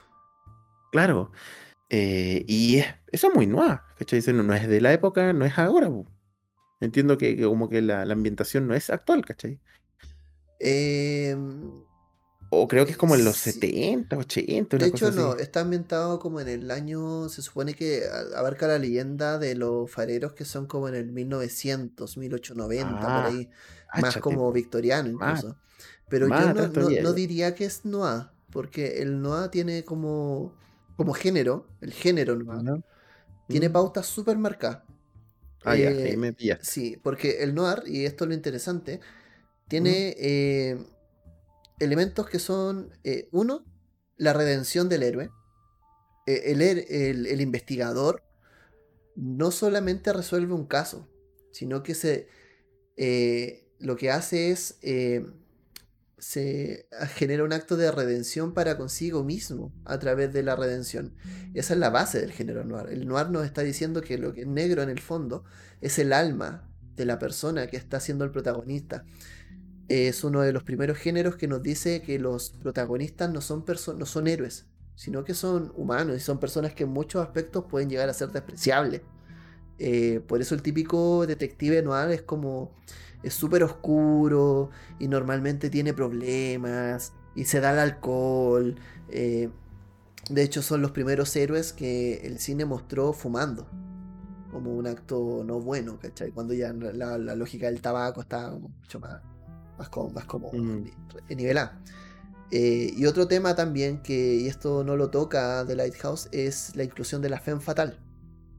Claro. Eh, y eso es muy nueva, ¿cachai? No, no es de la época, no es ahora. Entiendo que, como que la, la, ambientación no es actual, ¿cachai? Eh, o creo que es como en los 70, 80. de hecho, no, está ambientado como en el año. Se supone que abarca la leyenda de los fareros que son como en el 1900, 1890, por ah, ahí. Más como victoriano incluso. Pero yo no, diría que es Noah, porque el Noah tiene como, como género, el género Noah, tiene mm. pautas súper marcadas. Ah, ya, ahí me eh, Sí, porque el Noir, y esto es lo interesante, tiene eh, elementos que son, eh, uno, la redención del héroe. Eh, el, investigador no solamente resuelve un caso, sino que se, eh, lo que hace es se genera un acto de redención para consigo mismo a través de la redención. Esa es la base del género noir. El noir nos está diciendo que lo que es negro en el fondo es el alma de la persona que está siendo el protagonista. Es uno de los primeros géneros que nos dice que los protagonistas no son, no son héroes, sino que son humanos y son personas que en muchos aspectos pueden llegar a ser despreciables. Eh, por eso el típico detective noir es como es súper oscuro y normalmente tiene problemas y se da el alcohol. Eh, de hecho, son los primeros héroes que el cine mostró fumando. Como un acto no bueno, ¿cachai? Cuando ya la, lógica del tabaco está mucho más, más como, más como mm. nivelada. Eh, y otro tema también, que y esto no lo toca The Lighthouse, es la inclusión de la femme fatal.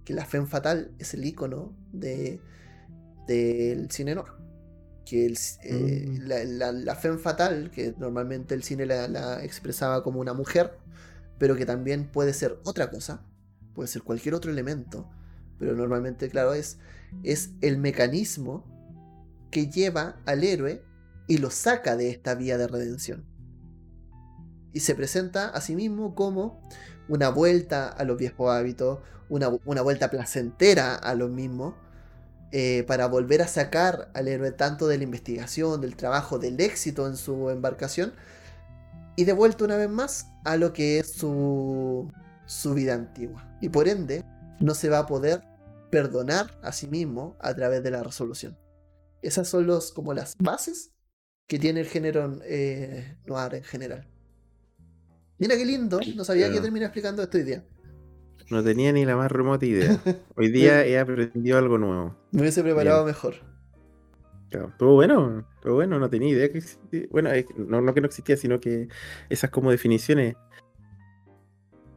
Que la femme fatal es el icono de, del cine noir que el, eh, mm. la, la, femme fatal, que normalmente el cine la, expresaba como una mujer, pero que también puede ser otra cosa, puede ser cualquier otro elemento, pero normalmente, claro, es, es el mecanismo que lleva al héroe y lo saca de esta vía de redención. Y se presenta a sí mismo como una vuelta a los viejos hábitos, una, una vuelta placentera a los mismos, eh, para volver a sacar al héroe tanto de la investigación, del trabajo, del éxito en su embarcación, y de vuelta una vez más a lo que es su, su vida antigua. Y por ende, no se va a poder perdonar a sí mismo a través de la resolución. Esas son los, como las bases que tiene el género eh, noir en general. Mira qué lindo, no sabía que terminar explicando esto hoy día. No tenía ni la más remota idea. Hoy día he aprendido algo nuevo. Me hubiese preparado mejor. Claro, estuvo bueno, estuvo bueno, no tenía idea que existía. Bueno, no, que no existía, sino que esas como definiciones.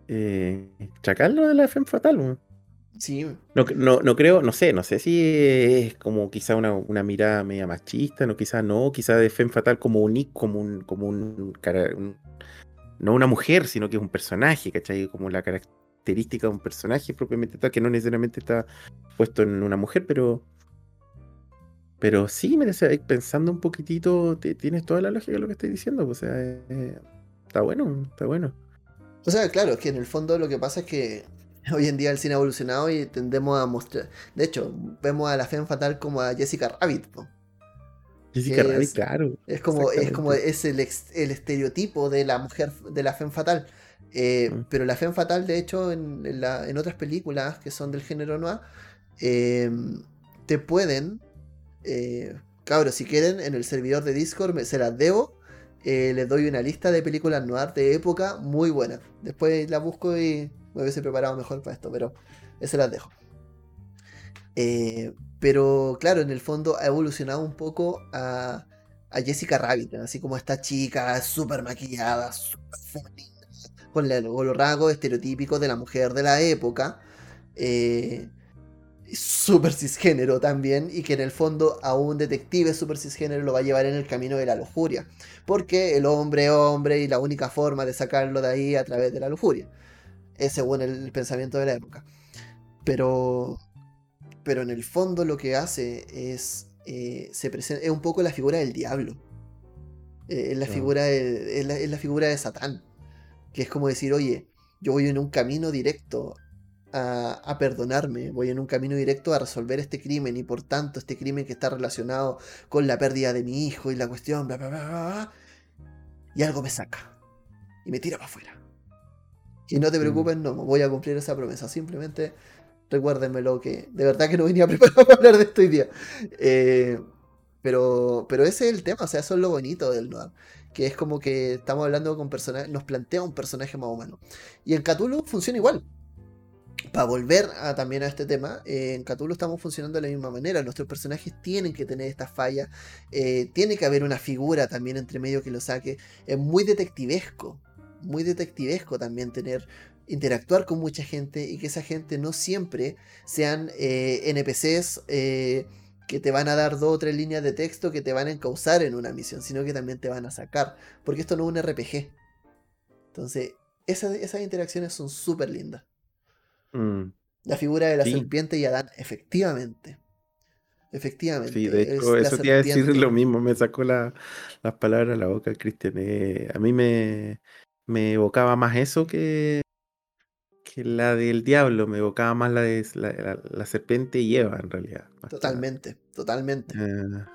Eh, chacal lo de la femme fatal, Sí. No, no, no, creo, no sé, no sé si es como quizá una, una mirada media machista, no, quizá no, quizá de femme fatal como un como un, como un, no una mujer, sino que es un personaje, ¿cachai? Como la característica de un personaje propiamente tal, que no necesariamente está puesto en una mujer, pero. Pero sí, me pensando un poquitito, tienes toda la lógica de lo que estoy diciendo. Pues, o sea, eh, está bueno, está bueno. O sea, claro, es que en el fondo lo que pasa es que hoy en día el cine ha evolucionado y tendemos a mostrar. De hecho, vemos a la Femme Fatal como a Jessica Rabbit. Jessica Rabbit, claro. Es como, es como es el, el, estereotipo de la mujer, de la Femme Fatal. Eh, mm. Pero la Femme Fatal, de hecho, en, otras películas que son del género noir, eh, te pueden, eh, cabros, si quieren, en el servidor de Discord se las debo. les doy una lista de películas noir de época muy buena. Después la busco y me hubiese preparado mejor para esto, pero se las dejo. pero claro, en el fondo ha evolucionado un poco a, Jessica Rabbit, así como esta chica súper maquillada, súper con, los rasgos estereotípicos de la mujer de la época. Eh, super cisgénero también, y que en el fondo a un detective super cisgénero lo va a llevar en el camino de la lujuria. Porque el hombre es hombre y la única forma de sacarlo de ahí a través de la lujuria. Es según el pensamiento de la época. Pero, pero en el fondo lo que hace es, eh, se presenta, es un poco la figura del diablo. Eh, es, la figura es la figura de Satán que es como decir, oye, yo voy en un camino directo a, perdonarme, voy en un camino directo a resolver este crimen y por tanto este crimen que está relacionado con la pérdida de mi hijo y la cuestión, bla, bla, bla, bla, y algo me saca y me tira para afuera. Y no te mm. preocupes, no, voy a cumplir esa promesa, simplemente recuérdenmelo que de verdad que no venía preparado para hablar de esto hoy día. Eh, pero, pero ese es el tema, o sea, eso es lo bonito del noir que es como que estamos hablando con personajes, nos plantea un personaje más humano. Y en Cthulhu funciona igual. Para volver a, también a este tema, eh, en Cthulhu estamos funcionando de la misma manera. Nuestros personajes tienen que tener estas fallas. Eh, tiene que haber una figura también entre medio que lo saque. Es muy detectivesco. Muy detectivesco también tener interactuar con mucha gente y que esa gente no siempre sean eh, NPCs que te van a dar dos o tres líneas de texto que te van a encauzar en una misión, sino que también te van a sacar, porque esto no es un RPG. Entonces, esas, interacciones son súper lindas. Mm. La figura de la serpiente y Adán, efectivamente. Efectivamente. Sí, de hecho, eso te iba a decir lo mismo, me sacó las palabras a la boca, Cristian. Eh, a mí me, me evocaba más eso que, que la del diablo, me evocaba más la de la, serpiente y Eva, en realidad. Totalmente, totalmente. Ah,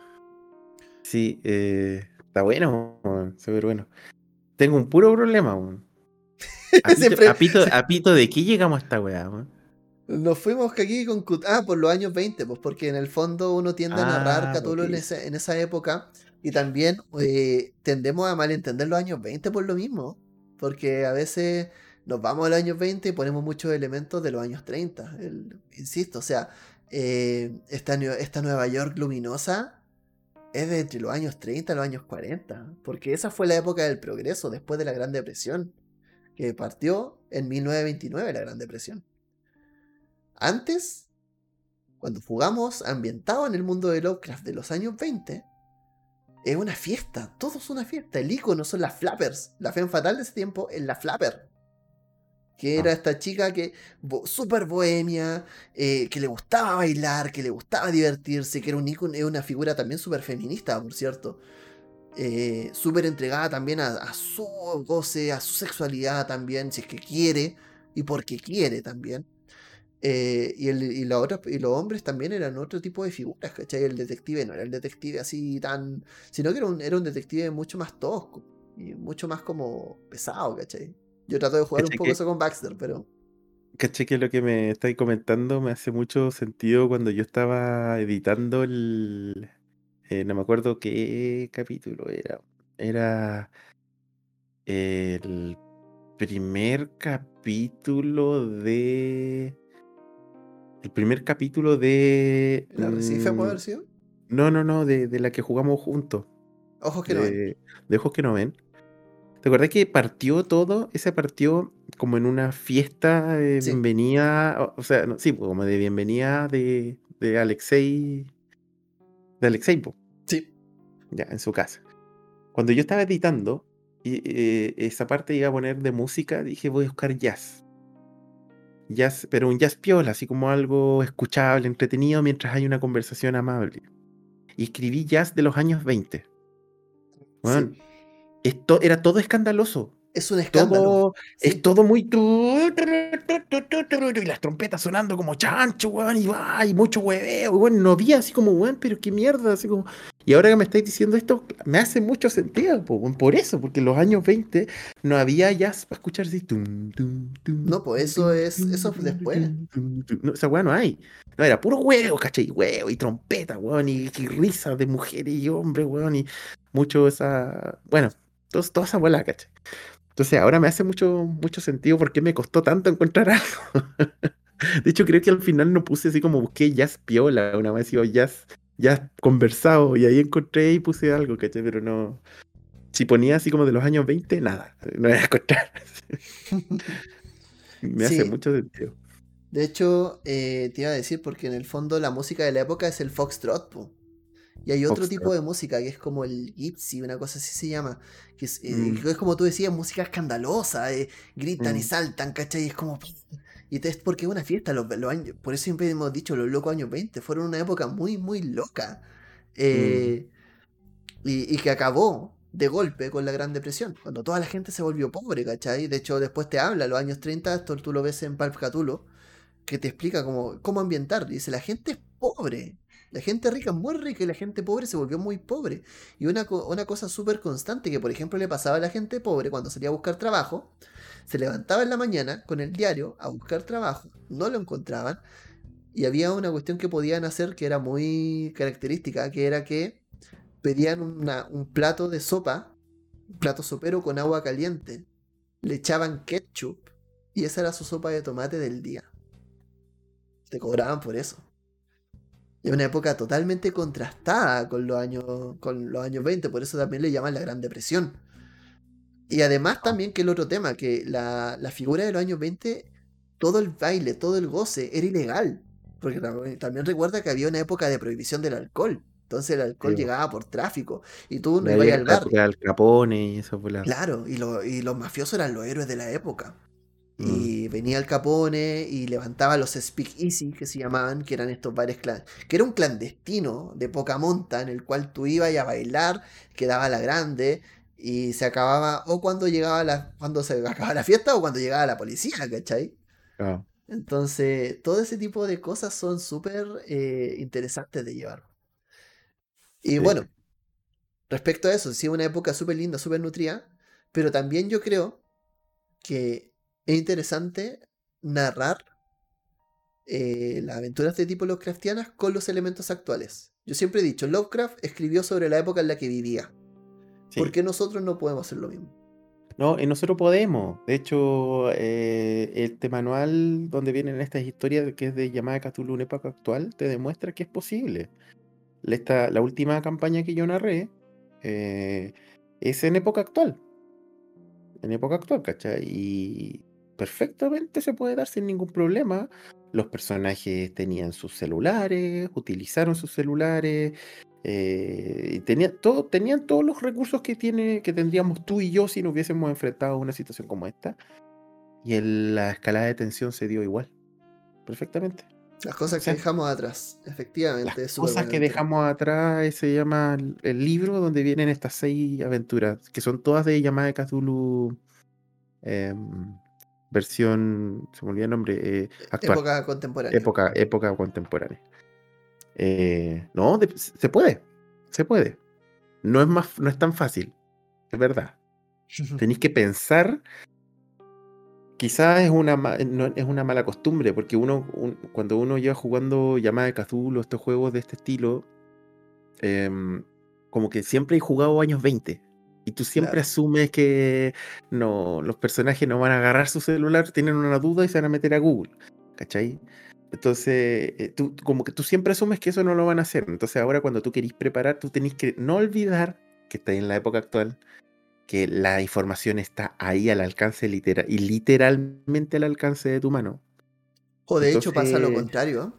sí, eh, está bueno, súper bueno. Tengo un puro problema, A pito, ¿de qué llegamos a esta weá, Nos fuimos aquí con Ah, por los años 20, pues porque en el fondo uno tiende a narrar ah, en, en, esa época y también eh, tendemos a malentender los años 20 por lo mismo, porque a veces nos vamos a los años 20 y ponemos muchos elementos de los años 30. insisto, o sea, eh, esta, esta Nueva York luminosa es de entre los años 30 y los años 40, porque esa fue la época del progreso después de la Gran Depresión, que partió en 1929 la Gran Depresión. Antes, cuando jugamos ambientado en el mundo de Lovecraft de los años 20, es una fiesta, todo es una fiesta. El icono son las flappers. La fe fatal de ese tiempo es la flapper que era ah. esta chica que súper bohemia, eh, que le gustaba bailar, que le gustaba divertirse, que era un icono, una figura también súper feminista, por cierto. Eh, súper entregada también a, su goce, a su sexualidad también, si es que quiere, y porque quiere también. Eh, y, el, y, la otra, y los hombres también eran otro tipo de figuras, ¿cachai? El detective no era el detective así tan. sino que era un, era un detective mucho más tosco y mucho más como pesado, ¿cachai? Yo trato de jugar un poco eso con Baxter, pero. Caché que lo que me estáis comentando me hace mucho sentido cuando yo estaba editando el. Eh, no me acuerdo qué capítulo era. Era. El primer capítulo de. El primer capítulo de. ¿La Recife puede haber sido? No, no, no, de, de la que jugamos juntos. Ojos que no ven. De ojos que no ven. ¿Te acuerdas que partió todo? Ese partió como en una fiesta de bienvenida, o, sea, sí, pues, como de bienvenida de, de Alexei. De Alexei, Sí. Ya, en su casa. Cuando yo estaba editando, y, eh, esa parte iba a poner de música, dije, voy a buscar jazz. Jazz, pero un jazz piola, así como algo escuchable, entretenido, mientras hay una conversación amable. Y escribí jazz de los años 20. Bueno, esto era todo escandaloso. Es un escándalo. Es todo muy. Y las trompetas sonando como chancho, weón, y, y mucho hueveo. Bueno, no había así como, weón, pero qué mierda, así como. Y ahora que me estáis diciendo esto, me hace mucho sentido, por eso, porque en los años 20 no había jazz para escuchar así. no, pues eso es. Eso después. No, esa weón no hay. No, era puro huevo, ¿cachai? Huevo y trompeta, weón, y, y risas de mujeres y hombres, weón, y mucho esa. Bueno, toda esa bola, ¿cachai? Entonces ahora me hace mucho, mucho sentido por qué me costó tanto encontrar algo. De hecho, creo que al final no puse así como busqué jazz piola, una vez digo jazz, jazz conversado, y ahí encontré y puse algo, ¿cachai? Pero no. Si ponía así como de los años 20, nada, no voy a encontrar. me hace mucho sentido. De hecho, eh, te iba a decir, porque en el fondo la música de la época es el foxtrot, po. Y hay otro tipo de música que es como el gypsy, una cosa así se llama. Que es, eh, mm. es como tú decías, música escandalosa. Eh, gritan y mm. saltan, ¿cachai? Y es como. Y es porque es una fiesta. Los, años, por eso siempre hemos dicho, los locos años 20 fueron una época muy, muy loca. Eh, mm. y, que acabó de golpe con la Gran Depresión, cuando toda la gente se volvió pobre, ¿cachai? De hecho, después te habla, los años 30, esto tú lo ves en Palp Catulo, que te explica cómo, cómo ambientar. Dice, la gente es pobre. La gente rica es muy rica y la gente pobre se volvió muy pobre. Y una, una cosa súper constante que, por ejemplo, le pasaba a la gente pobre cuando salía a buscar trabajo, se levantaba en la mañana con el diario a buscar trabajo, no lo encontraban, y había una cuestión que podían hacer que era muy característica, que era que pedían un plato de sopa, un plato sopero con agua caliente, le echaban ketchup, y esa era su sopa de tomate del día. Te cobraban por eso. Es una época totalmente contrastada con los años, con los años 20, por eso también le llaman la Gran Depresión. Y además también que el otro tema, que la, figura de los años 20, todo el baile, todo el goce era ilegal. Porque también recuerda que había una época de prohibición del alcohol. Entonces el alcohol llegaba por tráfico. Y tú no ibas al bar. Capone y eso Claro, y, y los mafiosos eran los héroes de la época. Mm. Y venía el Capone y levantaba los Speak Easy, que se llamaban, que eran estos bares clan que era un clandestino de poca monta en el cual tú ibas a bailar, quedaba la grande y se acababa o cuando llegaba la, cuando se acababa la fiesta o cuando llegaba la policía, ¿cachai? Entonces, todo ese tipo de cosas son súper eh, interesantes de llevar. Y bueno, respecto a eso, sí, una época súper linda, súper nutrida, pero también yo creo que es interesante narrar eh, las aventuras de tipo Lovecraftianas con los elementos actuales. Yo siempre he dicho, Lovecraft escribió sobre la época en la que vivía. ¿Por qué nosotros no podemos hacer lo mismo? No, y nosotros podemos. De hecho, eh, este manual donde vienen estas historias, que es de llamada Cthulhu en época actual, te demuestra que es posible. Esta, la última campaña que yo narré eh, es en época actual. En época actual, ¿cachai? Y perfectamente se puede dar sin ningún problema. Los personajes tenían sus celulares, utilizaron sus celulares, eh, tenía, todo, tenían todos los recursos que, tiene, que tendríamos tú y yo si nos hubiésemos enfrentado a una situación como esta. Y la escalada de tensión se dio igual. Perfectamente. Las cosas que dejamos atrás, efectivamente. Las cosas que dejamos atrás se llama el libro donde vienen estas seis aventuras, que son todas de llamada de Cthulhu. Versión, se me olvidó el nombre, eh, actual. Época contemporánea. Época, época contemporánea. Eh, no, se puede, se puede. No es, más, no es tan fácil, es verdad. Tenéis que pensar, quizás es una, es una mala costumbre, porque uno, cuando uno lleva jugando llamada de Cthulhu, estos juegos de este estilo, em, como que siempre he jugado años 20. Y tú siempre asumes que no, los personajes no van a agarrar su celular, tienen una duda y se van a meter a Google. ¿Cachai? Entonces, eh, tú, como que tú siempre asumes que eso no lo van a hacer. Entonces, ahora cuando tú querís preparar, tú tenés que no olvidar que está en la época actual, que la información está ahí al alcance literal y literalmente al alcance de tu mano. O de hecho pasa lo contrario.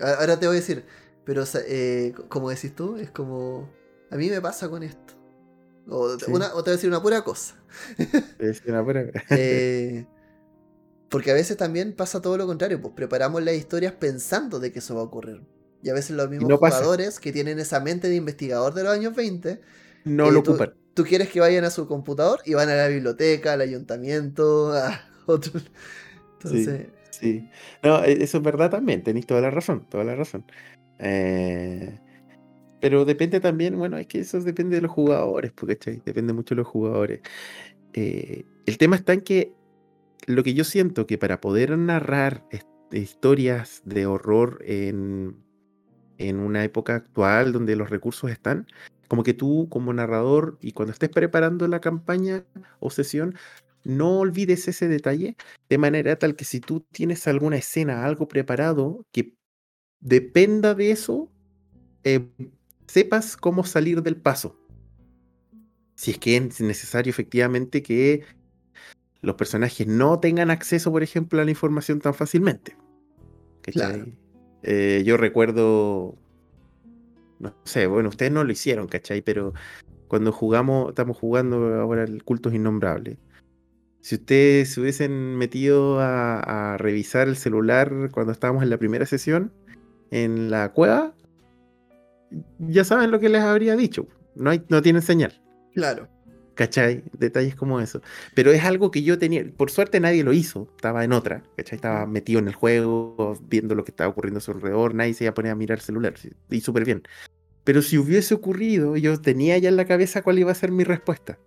Ahora te voy a decir, pero eh, como decís tú, es como, a mí me pasa con esto. O, una, o te voy a decir una pura cosa. una pura... eh, porque a veces también pasa todo lo contrario, pues preparamos las historias pensando de que eso va a ocurrir. Y a veces los mismos jugadores que tienen esa mente de investigador de los años 20 no lo ocupan. Tú quieres que vayan a su computador y van a la biblioteca, al ayuntamiento, a otro. Entonces. Sí, No, e, eso es verdad también, tenéis toda la razón, toda la razón. Eh, pero depende también, bueno, es que eso depende de los jugadores, porque depende mucho de los jugadores. Eh, el tema está en que lo que yo siento que para poder narrar historias de horror en, en una época actual donde los recursos están, como que tú como narrador y cuando estés preparando la campaña o sesión, no olvides ese detalle de manera tal que si tú tienes alguna escena, algo preparado que dependa de eso, eh, sepas cómo salir del paso. Si es que es necesario efectivamente que los personajes no tengan acceso, por ejemplo, a la información tan fácilmente. Eh, yo recuerdo, no sé, bueno, ustedes no lo hicieron, ¿cachai? Pero cuando jugamos, estamos jugando ahora el Cultos Innombrables. Si ustedes se hubiesen metido a, revisar el celular cuando estábamos en la primera sesión, en la cueva, ya saben lo que les habría dicho. No, hay, no tienen señal. Claro. ¿Cachai? Detalles como eso. Pero es algo que yo tenía, por suerte nadie lo hizo, estaba en otra, ¿cachai? Estaba metido en el juego, viendo lo que estaba ocurriendo a su alrededor, nadie se iba a poner a mirar el celular, y súper bien. Pero si hubiese ocurrido, yo tenía ya en la cabeza cuál iba a ser mi respuesta.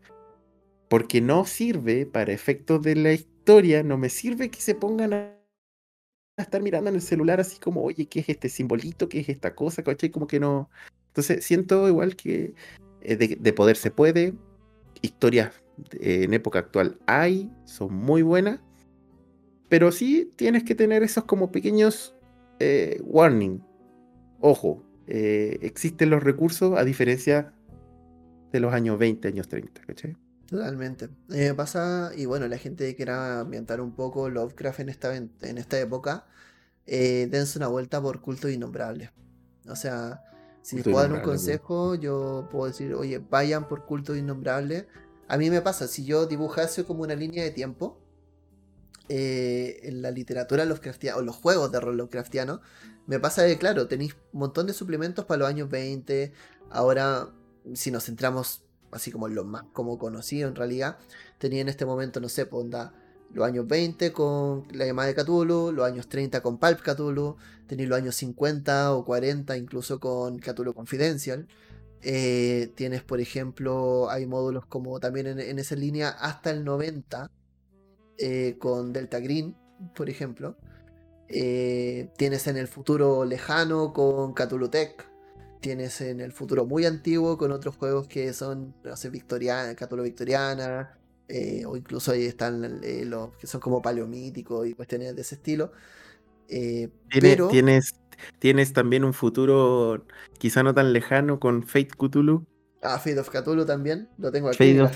Porque no sirve, para efectos de la historia, no me sirve que se pongan a, estar mirando en el celular así como, oye, ¿qué es este simbolito? ¿Qué es esta cosa? ¿Cachai? Como que no. Entonces siento igual que eh, de poder se puede, historias en época actual hay, son muy buenas, pero sí tienes que tener esos como pequeños eh, warning. Ojo, eh, existen los recursos a diferencia de los años 20, años 30, ¿cachai? Totalmente. me pasa, y bueno, la gente que quiera ambientar un poco Lovecraft en esta, en esta época, eh, dense una vuelta por culto innombrable. O sea, si les puedo dar un consejo, yo puedo decir, oye, vayan por culto innombrable. A mí me pasa, si yo dibujase como una línea de tiempo, eh, en la literatura o los juegos de rol Lovecraftiano, me pasa que, claro, tenéis un montón de suplementos para los años 20. Ahora, si nos centramos así como en lo más como conocido en realidad, tenía en este momento, no sé, ponda, los años 20 con la llamada de Cthulhu, los años 30 con Pulp Cthulhu, tenéis los años 50 o 40 incluso con Cthulhu Confidential. Eh, tienes, por ejemplo, hay módulos como también en, esa línea hasta el 90 eh, con Delta Green, por ejemplo. Eh, tienes en el futuro lejano con Cthulhu Tech. Tienes en el futuro muy antiguo con otros juegos que son, no sé, Victoriana, Victoriana, eh, o incluso ahí están eh, los que son como paleomíticos y cuestiones de ese estilo. Eh, pero... ¿Tienes, tienes también un futuro quizá no tan lejano con Fate Cthulhu. Ah, Fate of Cthulhu también, lo tengo aquí. Fate of,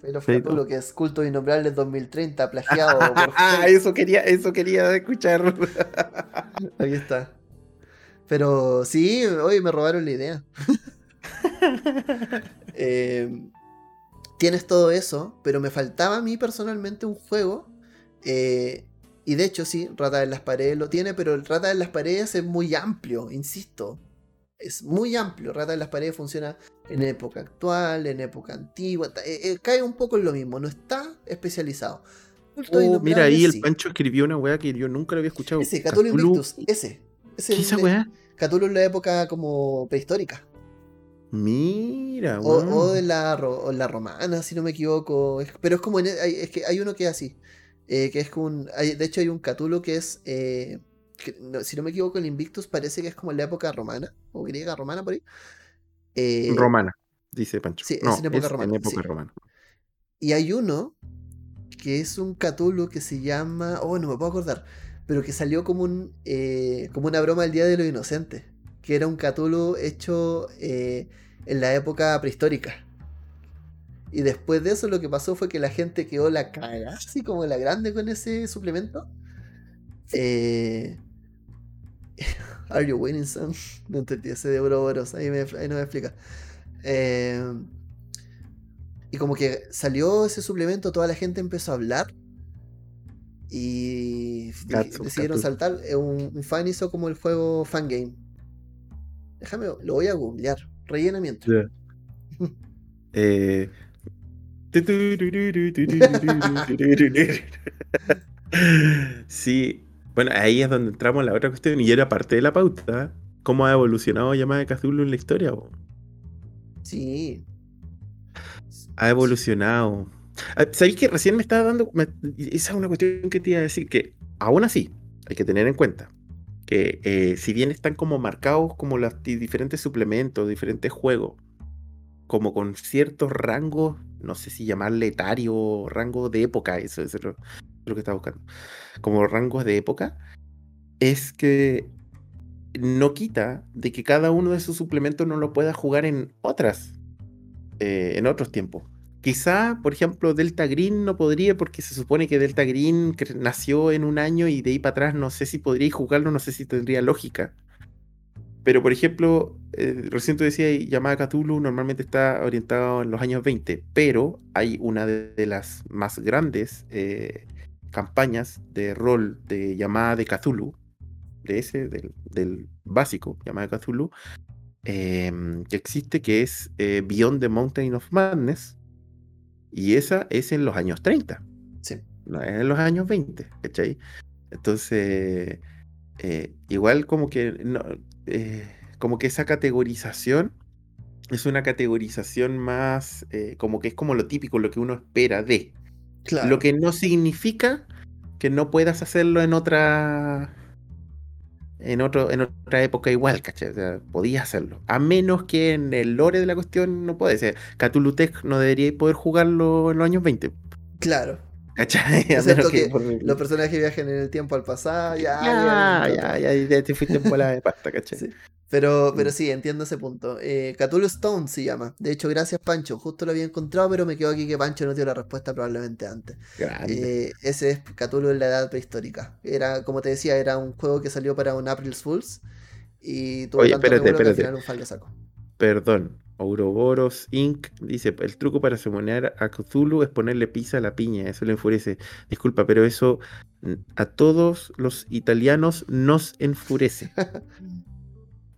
Fate of Cthulhu, que es Culto Innombrable 2030, plagiado por Ah, eso quería, eso quería escuchar. Ahí está. Pero sí, hoy me robaron la idea. eh, tienes todo eso, pero me faltaba a mí personalmente un juego. Eh, y de hecho, sí, Rata en las Paredes lo tiene, pero el Rata en las Paredes es muy amplio, insisto. Es muy amplio. Rata en las Paredes funciona en época actual, en época antigua. Eh, cae un poco en lo mismo, no está especializado. Oh, mira, ahí el Pancho escribió una weá que yo nunca lo había escuchado. Ese, Cthulhu Invictus, ese. ¿Qué esa weá? Cthulhu en la época como prehistórica. Mira, o, de la, la romana, si no me equivoco. pero es como. es que hay uno que es así. Eh, que es como un. de hecho, hay un Catulo que es. Eh, si no me equivoco, el Invictus parece que es como en la época romana. O griega romana por ahí. Eh, romana, dice Pancho. Sí, es en época romana. Y hay uno que es un Catulo que se llama. Oh, no me puedo acordar. Pero que salió como un. como una broma del Día de los Inocentes. Que era un Catulo hecho en la época prehistórica. Y después de eso lo que pasó fue que la gente quedó la cara, así como la grande con ese suplemento. Eh... Are you winning son? No entendí ese de Ouroboros, ahí, ahí no me explica. Eh... Y como que salió ese suplemento, toda la gente empezó a hablar. Y decidieron saltar. Eh, un, un, fan hizo como el juego Fangame. Déjame, lo voy a googlear. Rellenamiento. Eh, sí, bueno, ahí es donde entramos en la otra cuestión y era parte de la pauta. ¿Cómo ha evolucionado Llamada de Cthulhu en la historia? Sí. Ha evolucionado. Ah, ¿Sabéis que recién me estaba dando... esa es una cuestión que te iba a decir, que aún así hay que tener en cuenta que eh, si bien están como marcados como los diferentes suplementos, diferentes juegos, como con ciertos rangos, no sé si llamarle etario, rango de época, eso, es lo, que estaba buscando, como rangos de época, es que no quita de que cada uno de esos suplementos no lo pueda jugar en otras, eh, en otros tiempos. Quizá, por ejemplo, Delta Green no podría porque se supone que Delta Green nació en un año y de ahí para atrás no sé si podría jugarlo, no sé si tendría lógica. Pero, por ejemplo, eh, recién tú decías, llamada Cthulhu normalmente está orientado en los años 20, pero hay una de, las más grandes eh, campañas de rol de llamada de Cthulhu, de ese, del, básico, llamada Cthulhu, em, que existe, que es eh, Beyond the Mountain of Madness, y esa es en los años 30. Sí. No es en los años 20, ¿cachai? Entonces, eh, igual como que, eh, como que esa categorización es una categorización más, eh, como que es como lo típico, lo que uno espera de. Claro. Lo que no significa que no puedas hacerlo en otra en, otro, en otra época igual, ¿cachai? O sea, podía hacerlo. A menos que en el lore de la cuestión no puede ser. Cthulhu Tech no debería poder jugarlo en los años 20. Claro. ¿Cachai? que, los personajes viajen en el tiempo al pasado, ya. Ya, ya, ya, ya, te fuiste en bola de pasta, ¿cachai? Sí. Pero, pero mm. sí, entiendo ese punto. Eh, Cthulhu Stone se llama. De hecho, gracias Pancho. Justo lo había encontrado, pero me quedo aquí que Pancho no dio la respuesta probablemente antes. Eh, ese es Cthulhu en la edad prehistórica. Era, como te decía, era un juego que salió para un April's Fools. Y tuvo Oye, espérate, espérate. al final un fall de saco. Perdón. Ouroboros Inc. dice, el truco para semonear a Cthulhu es ponerle pizza a la piña, eso le enfurece. Disculpa, pero eso mm, a todos los italianos nos enfurece.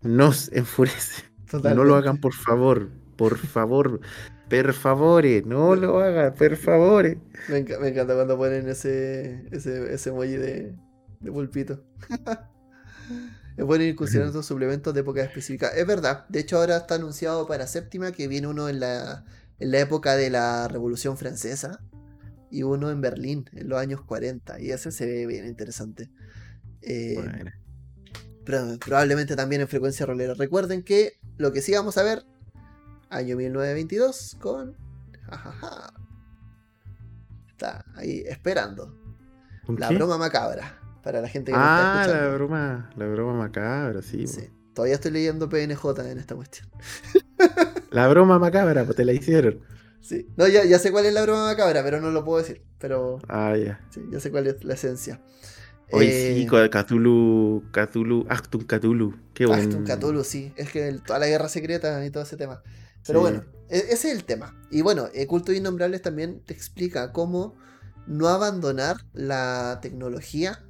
nos enfurece. No lo hagan, por favor. Por favor. Per favore, no lo haga, per favore. Me, encanta cuando ponen ese, ese, ese emoji de, de pulpito. es bueno ir considerando suplementos de época específica. Es verdad, de hecho ahora está anunciado para séptima que viene uno en la, en la época de la Revolución Francesa y uno en Berlín en los años 40. Y ese se ve bien interesante. Eh, pero, probablemente también en frecuencia rolera. Recuerden que lo que sí vamos a ver, año 1922, con. Está ahí esperando. La broma macabra. Para la gente que ah, está escuchando. la broma, la broma macabra, sí. sí. Todavía estoy leyendo PNJ en esta cuestión. la broma macabra, pues te la hicieron. Sí. No, ya, ya sé cuál es la broma macabra, pero no lo puedo decir. Pero. Ah, ya. Sí, ya sé cuál es la esencia. Hoy sí, eh, Cthulhu, Cthulhu, Actum Cthulhu. Qué bueno. Actum Cthulhu, sí. Es que toda la guerra secreta y todo ese tema. Pero bueno, e, ese es el tema. Y bueno, el Culto de Innombrables también te explica cómo no abandonar la tecnología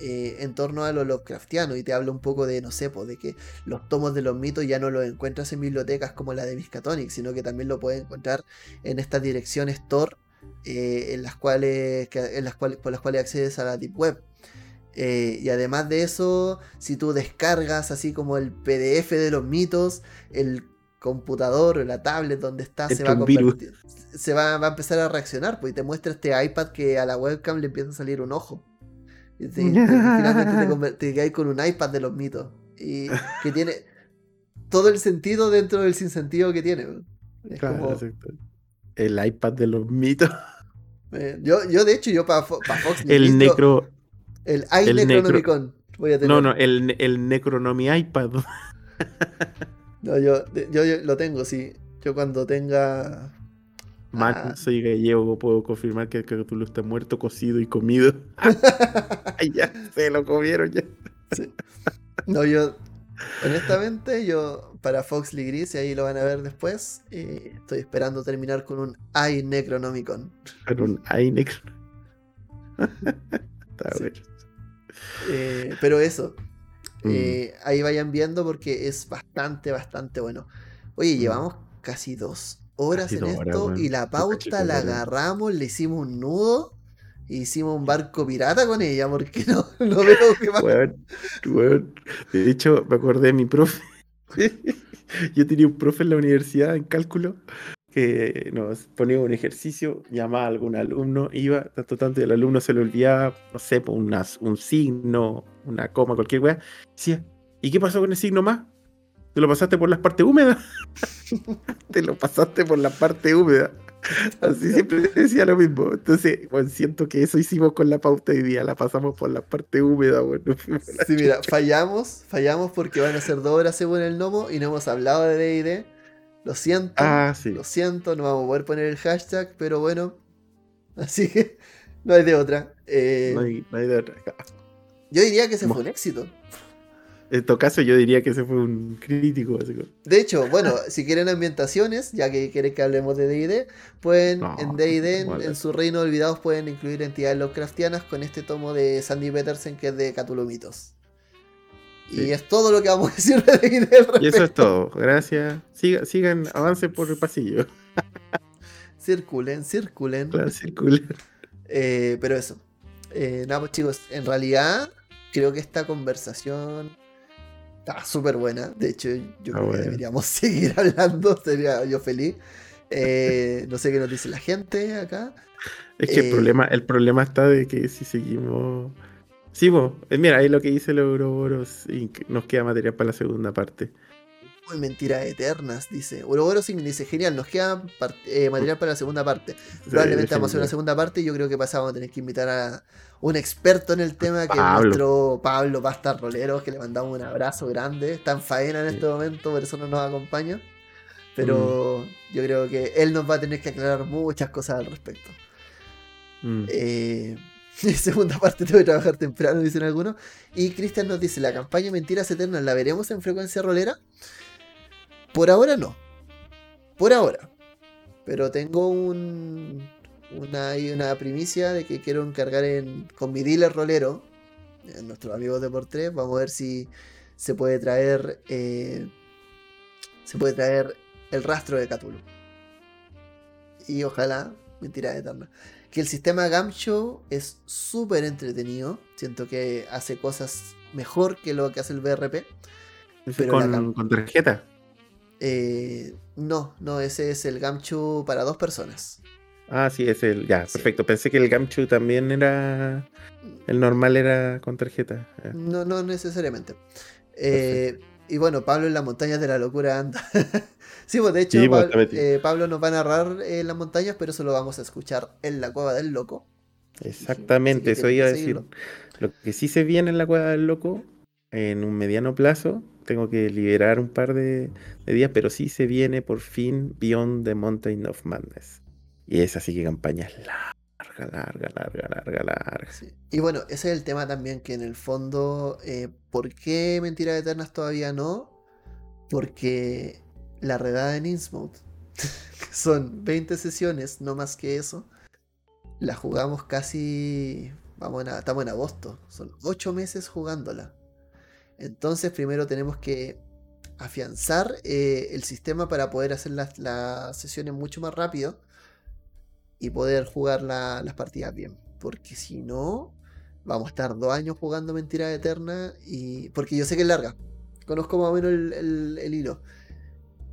eh, en torno a lo Lovecraftiano. Y te habla un poco de, no sé, pues, de que los tomos de los mitos ya no los encuentras en bibliotecas como la de Miskatonic, sino que también lo puedes encontrar en estas direcciones Tor eh, en las cuales, en las cuales, por las cuales accedes a la Deep Web. Eh, y además de eso, si tú descargas así como el PDF de los mitos, el computador o la tablet donde está se va a convertir, se va, a empezar a reaccionar, pues y te muestra este iPad que a la webcam le empieza a salir un ojo. Y, finalmente te, te con un iPad de los mitos. Y que tiene todo el sentido dentro del sinsentido que tiene. El iPad de los mitos. Eh, yo, yo, de hecho, yo para Fox. El necro. El iNecronomicon. Voy a tener. No, no, el, el Necronomy iPad. no, yo, yo, lo tengo, sí. Yo cuando tenga. Mac, ah. soy gallego, puedo confirmar que, tú lo estás muerto, cocido y comido. Ya, se lo comieron ya. Sí. No, yo Honestamente, yo para Fox Gris, y ahí lo van a ver después, estoy esperando terminar con un iNecronomicon. Con un iNecronomicon. Eh, pero eso, mm. eh, ahí vayan viendo porque es bastante, bastante bueno. Oye, mm. llevamos casi dos horas en esto y la pauta la agarramos, le hicimos un nudo hicimos un barco pirata con ella, porque no, no veo que más. De hecho, me acordé de mi profe. Yo tenía un profe en la universidad en cálculo que nos ponía un ejercicio, llamaba a algún alumno, iba, tanto, tanto, y el alumno se le olvidaba, no sé, un signo, una coma, cualquier weá. Decía, ¿y qué pasó con el signo más? ¿Te lo pasaste por las partes húmedas? Te lo pasaste por la parte húmeda. Así siempre decía lo mismo. Entonces, bueno, siento que eso hicimos con la pauta hoy día, la pasamos por la parte húmeda, bueno. Sí, mira, fallamos, fallamos porque van a ser dos horas según el gnomo y no hemos hablado de DD. Lo siento, ah, sí. lo siento, no vamos a poder poner el hashtag, pero bueno. Así que no hay de otra. Eh, no, hay, no, hay, de otra. Yo diría que ese fue un éxito. En todo caso, yo diría que ese fue un crítico. De hecho, bueno, si quieren ambientaciones, ya que quieren que hablemos de DD, pueden en DD, en, su reino olvidados, pueden incluir entidades Lovecraftianas con este tomo de Sandy Petersen que es de Catulomitos. Y es todo lo que vamos a decir de DD. Y eso es todo. Gracias. sigan, avancen por el pasillo. circulen, circulen. Claro, circulen. Eh, pero eso. Eh, nada, pues chicos, en realidad creo que esta conversación Está súper buena. De hecho, yo creo que deberíamos seguir hablando. Sería yo feliz. Eh, no sé qué nos dice la gente acá. Es que el, eh, problema, el problema está de que si seguimos. Sí, vos. Eh, mira, ahí lo que dice el Ouroboros y nos queda material para la segunda parte. Muy mentiras eternas, dice. Ouroboros dice, genial, nos queda material para la segunda parte. Probablemente vamos a hacer una segunda parte y yo creo que pasamos a tener que invitar a, un experto en el tema, que es nuestro Pablo Pasta Rolero, que le mandamos un abrazo grande. Está en faena en este momento, por eso no nos acompaña. Pero mm. yo creo que él nos va a tener que aclarar muchas cosas al respecto. Mm. Eh, segunda parte tengo que trabajar temprano, dicen algunos. Y Cristian nos dice, la campaña Mentiras Eternas, ¿la veremos en frecuencia rolera? Por ahora no. Por ahora. Pero tengo un, una, una primicia de que quiero encargar en, con mi dealer rolero, nuestros amigos de por tres, vamos a ver si se puede traer eh, se puede traer el rastro de Cthulhu. y ojalá mentira eterna. Que el sistema Gamshow es súper entretenido. Siento que hace cosas mejor que lo que hace el BRP. Pero con, tarjeta? Eh, no, no, ese es el Gamchu para dos personas. Ah, sí, es el. Ya, perfecto. Pensé que el Gamchu también era. El normal era con tarjeta. No, no necesariamente. Eh, y bueno, Pablo en las montañas de la locura anda. sí, pues de hecho, pues, eh, Pablo, nos va a narrar en las montañas, pero eso lo vamos a escuchar en la cueva del loco. Exactamente, eso iba a decir. Lo que sí se viene en la cueva del loco, en un mediano plazo, tengo que liberar un par de, días, pero sí se viene por fin Beyond the Mountain of Madness. Y es así que campaña es larga, larga, larga, larga, larga. Y bueno, ese es el tema también, que en el fondo, eh, ¿por qué Mentiras Eternas todavía no? Porque la redada en Innsmouth, son 20 sesiones, no más que eso, la jugamos casi, vamos estamos en agosto, son 8 meses jugándola. Entonces primero tenemos que afianzar eh, el sistema para poder hacer las, sesiones mucho más rápido y poder jugar las partidas bien. Porque si no, vamos a estar dos años jugando Mentira Eterna y... Porque yo sé que es larga. Conozco más o menos el, hilo.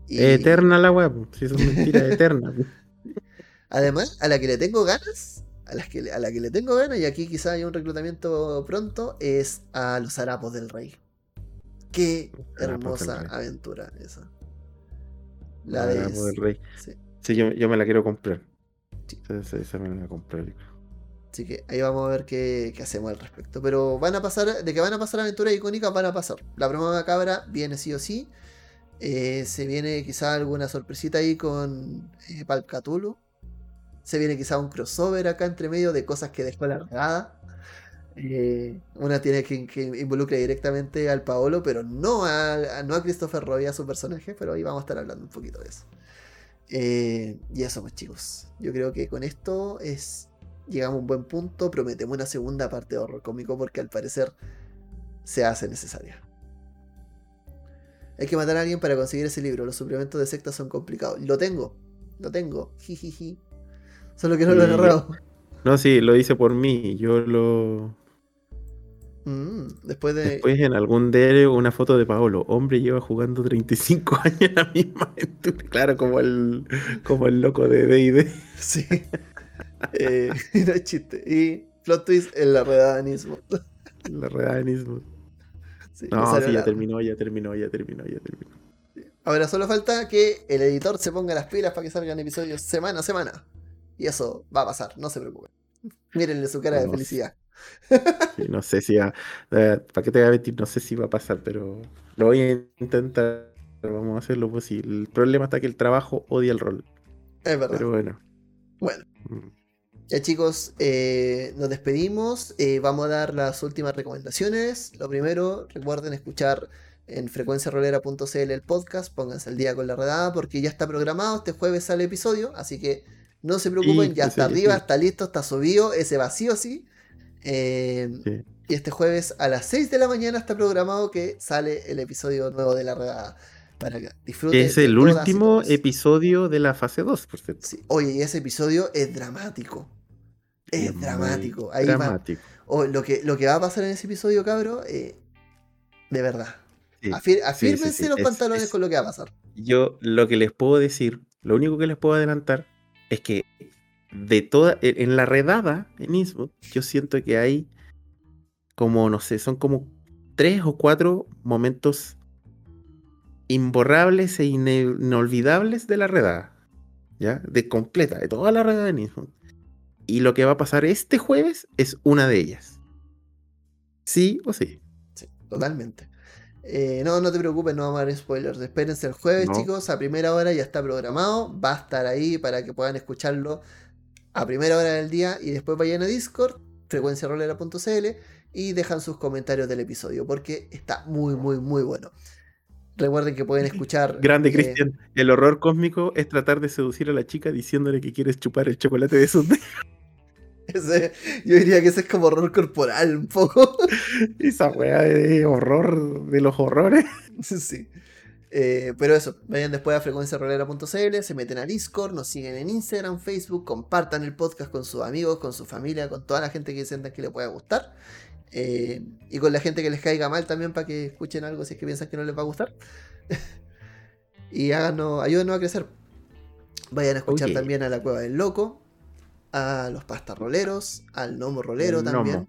Eterna la web, si es mentira eterna. Además, a la que le tengo ganas, a, las que, a la que le tengo ganas, y aquí quizá haya un reclutamiento pronto, es a los harapos del rey. Qué hermosa aventura esa. La, de. Rey. Sí, yo, me la quiero comprar. Sí. Esa, me la voy a comprar. Así que ahí vamos a ver qué, hacemos al respecto. Pero van a pasar, de que van a pasar aventuras icónicas, van a pasar. La broma cabra viene sí o sí. Eh, se viene quizá alguna sorpresita ahí con eh, Palcatulo. Se viene quizá un crossover acá entre medio de cosas que dejó la regada. Eh, una tiene que, que involucra directamente al Paolo, pero no a, no a Christopher Roy, a su personaje, pero ahí vamos a estar hablando un poquito de eso. Eh, y eso pues chicos, yo creo que con esto es llegamos a un buen punto, prometemos una segunda parte de horror cómico porque al parecer se hace necesaria. Hay que matar a alguien para conseguir ese libro, los suplementos de secta son complicados. Lo tengo, lo tengo, jijiji. Solo que no lo he agarrado. No, sí, lo hice por mí. Yo lo, Mm, después de. Después en algún DR una foto de Paolo. Hombre lleva jugando 35 años en la misma aventura. Claro, como el, como el loco de DD. Sí. eh, no es chiste. Y plot twist en la redada de La redada de Sí, no, sí, ya terminó, ya terminó, ya terminó, ya terminó. Ahora solo falta que el editor se ponga las pilas para que salgan episodios semana a semana. Y eso va a pasar, no se preocupen. Mírenle su cara de felicidad no sé si va, eh, ¿para qué te voy a mentir? No sé si va a pasar, pero lo voy a intentar. Vamos a hacer lo posible. El problema está que el trabajo odia el rol. Es verdad. Pero bueno. Bueno. Mm. Ya chicos, eh, nos despedimos. Eh, vamos a dar las últimas recomendaciones. Lo primero, recuerden escuchar en frecuenciarolera.cl el podcast. Pónganse al día con la redada porque ya está programado. Este jueves sale episodio. Así que no se preocupen, ya está arriba, está listo, está subido. Ese vacío sí. Eh, y este jueves a las 6 de la mañana está programado que sale el episodio nuevo de la redada. Para que disfruten. Es el último episodio de la fase 2, por cierto. Oye, y ese episodio es dramático. Es, dramático. Ahí dramático. lo, que, lo que va a pasar en ese episodio, cabro, eh, de verdad. afírmense los pantalones con lo que va a pasar. Yo lo que les puedo decir, lo único que les puedo adelantar es que de toda, e, en la redada en Eastwood, yo siento que hay como, no sé, son como tres o cuatro momentos imborrables e inolvidables de la redada. ¿Ya? De completa, de toda la redada en Eastwood. Y lo que va a pasar este jueves es una de ellas. ¿Sí o sí? Sí, totalmente. Eh, no, no te preocupes, no vamos a dar spoilers. Espérense el jueves, chicos, a primera hora ya está programado. Va a estar ahí para que puedan escucharlo a primera hora del día y después vayan a Discord, frecuenciarolera.cl y dejan sus comentarios del episodio porque está muy, muy, muy bueno. Recuerden que pueden escuchar. Grande, eh, Cristian. El horror cósmico es tratar de seducir a la chica diciéndole que quieres chupar el chocolate de su ese, yo diría que ese es como horror corporal, un poco. Esa weá de horror de los horrores. Sí. Eh, pero eso, vayan después a frecuenciarolera.cl, se meten a Discord, nos siguen en Instagram, Facebook, compartan el podcast con sus amigos, con su familia, con toda la gente que sientan que le pueda gustar. Eh, y con la gente que les caiga mal también para que escuchen algo si es que piensan que no les va a gustar. y háganos, ayúdenos a crecer. Vayan a escuchar también a La Cueva del Loco, a los pastarroleros, al Nomo Rolero también.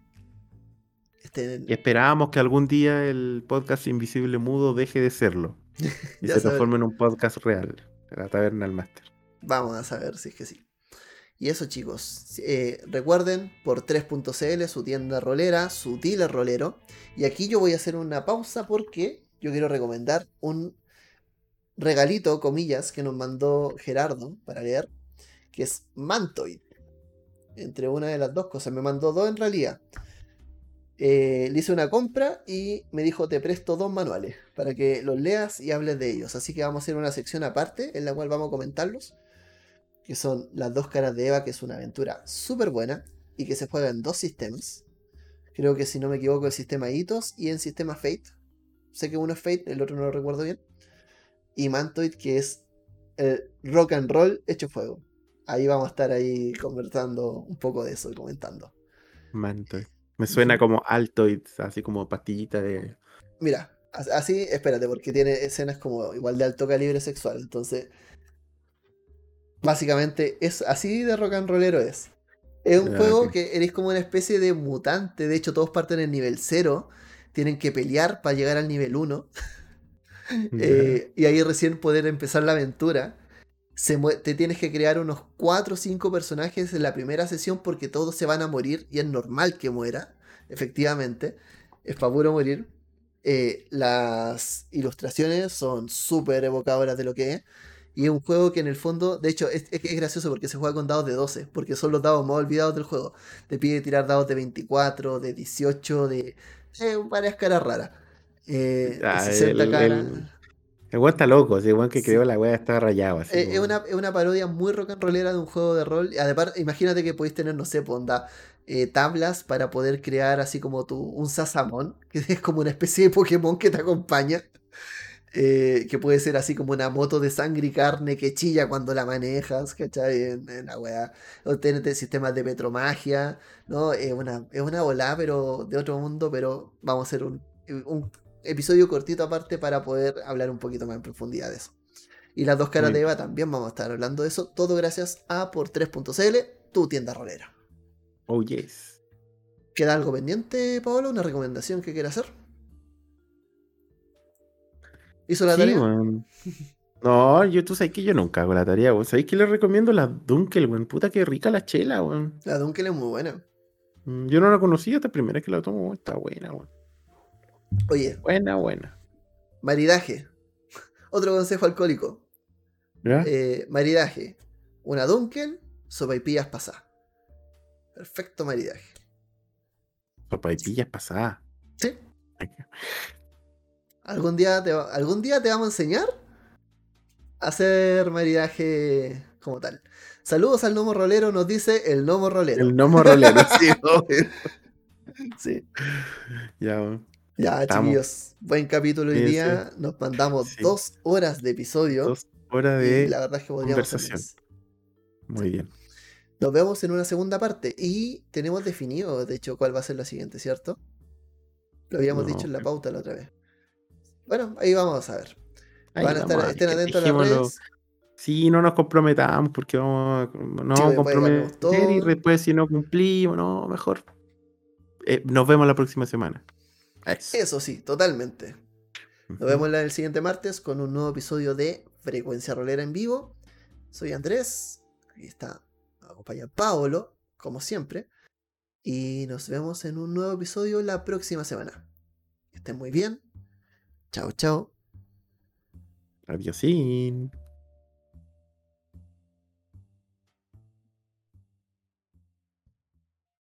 Este, y esperábamos que algún día el podcast Invisible Mudo deje de serlo y se transforme en un podcast real, la Taberna del Máster. Vamos a saber si es que sí. Y eso chicos, eh, recuerden por 3.cl, su tienda rolera, su dealer rolero. Y aquí yo voy a hacer una pausa porque yo quiero recomendar un regalito, comillas, que nos mandó Gerardo para leer, que es Mantoid. Entre una de las dos cosas, me mandó dos en realidad. Eh, le hice una compra y me dijo te presto dos manuales para que los leas y hables de ellos. Así que vamos a hacer una sección aparte en la cual vamos a comentarlos. Que son las dos caras de Eva, que es una aventura súper buena y que se juega en dos sistemas. Creo que si no me equivoco el sistema Hitos y en sistema Fate. Sé que uno es Fate, el otro no lo recuerdo bien. Y Mantoid, que es el rock and roll hecho fuego. Ahí vamos a estar ahí conversando un poco de eso y comentando. Mantoid. Me suena como Altoid, así como pastillita de. Mira, así, espérate, porque tiene escenas como igual de alto calibre sexual. Entonces, básicamente, es así de rock and rollero es. Es un ah, juego que eres como una especie de mutante. De hecho, todos parten en nivel 0. Tienen que pelear para llegar al nivel 1. Eh, y ahí recién poder empezar la aventura te tienes que crear unos 4 o 5 personajes en la primera sesión porque todos se van a morir y es normal que muera, efectivamente. Es para puro morir. Eh, las ilustraciones son súper evocadoras de lo que es. Y es un juego que en el fondo, de hecho, es, es, gracioso porque se juega con dados de 12, porque son los dados más olvidados del juego. Te pide tirar dados de 24, de 18, de eh, varias caras raras. Eh, de 60 ah, caras. El weón está loco, el weón que creó la weá está rayado. Así, eh, es, una, parodia muy rock and rollera de un juego de rol. Además, imagínate que podéis tener, no sé, ponda, eh, tablas para poder crear así como tú, un Sasamon, que es como una especie de Pokémon que te acompaña. Eh, que puede ser así como una moto de sangre y carne que chilla cuando la manejas, ¿cachai? En, la weá. O tenés sistemas de petromagia, ¿no? Es una, es una volá, pero de otro mundo, pero vamos a hacer un, un episodio cortito aparte para poder hablar un poquito más en profundidad de eso. Y las dos caras de Eva también vamos a estar hablando de eso. Todo gracias a por 3.cl, tu tienda rolera. Oh, yes. ¿Queda algo pendiente, Pablo? ¿Una recomendación que quiera hacer? ¿Hizo la tarea? No, yo tú sabes que yo nunca hago la tarea, weón. ¿Sabéis que le recomiendo la Dunkel, weón? Puta que rica la chela, weón. La Dunkel es muy buena. Mm, yo no la conocía, esta primera vez que la tomo, está buena, weón. Oye. Buena, buena. Maridaje. Otro consejo alcohólico. Eh, maridaje. Una Dunkel, sopaipillas pasadas. Perfecto maridaje. Sopaipillas pasadas. Sí. ¿Algún día, te, algún día te vamos a enseñar a hacer maridaje como tal. Saludos al Nomo Rolero, nos dice el Nomo Rolero. El Nomo Rolero, sí. sí. Ya, bueno. Ya, chiquillos, buen capítulo hoy día. Nos mandamos dos horas de episodio. Dos horas de la verdad es que conversación. Muy bien. Nos vemos en una segunda parte. Y tenemos definido, de hecho, cuál va a ser la siguiente, ¿cierto? Lo habíamos dicho en la pauta la otra vez. Bueno, ahí vamos a ver. Van a estar, estén atentos a las redes. Sí, no nos comprometamos porque vamos, no vamos a comprometer y después si no cumplimos, no, mejor. Eh, nos vemos la próxima semana. Eso. sí, totalmente. Nos vemos el siguiente martes con un nuevo episodio de Frecuencia Rolera en vivo. Soy Andrés, aquí está, acompaña Paolo, como siempre. Y nos vemos en un nuevo episodio la próxima semana. Que estén muy bien. Chao, chao. Adiósín.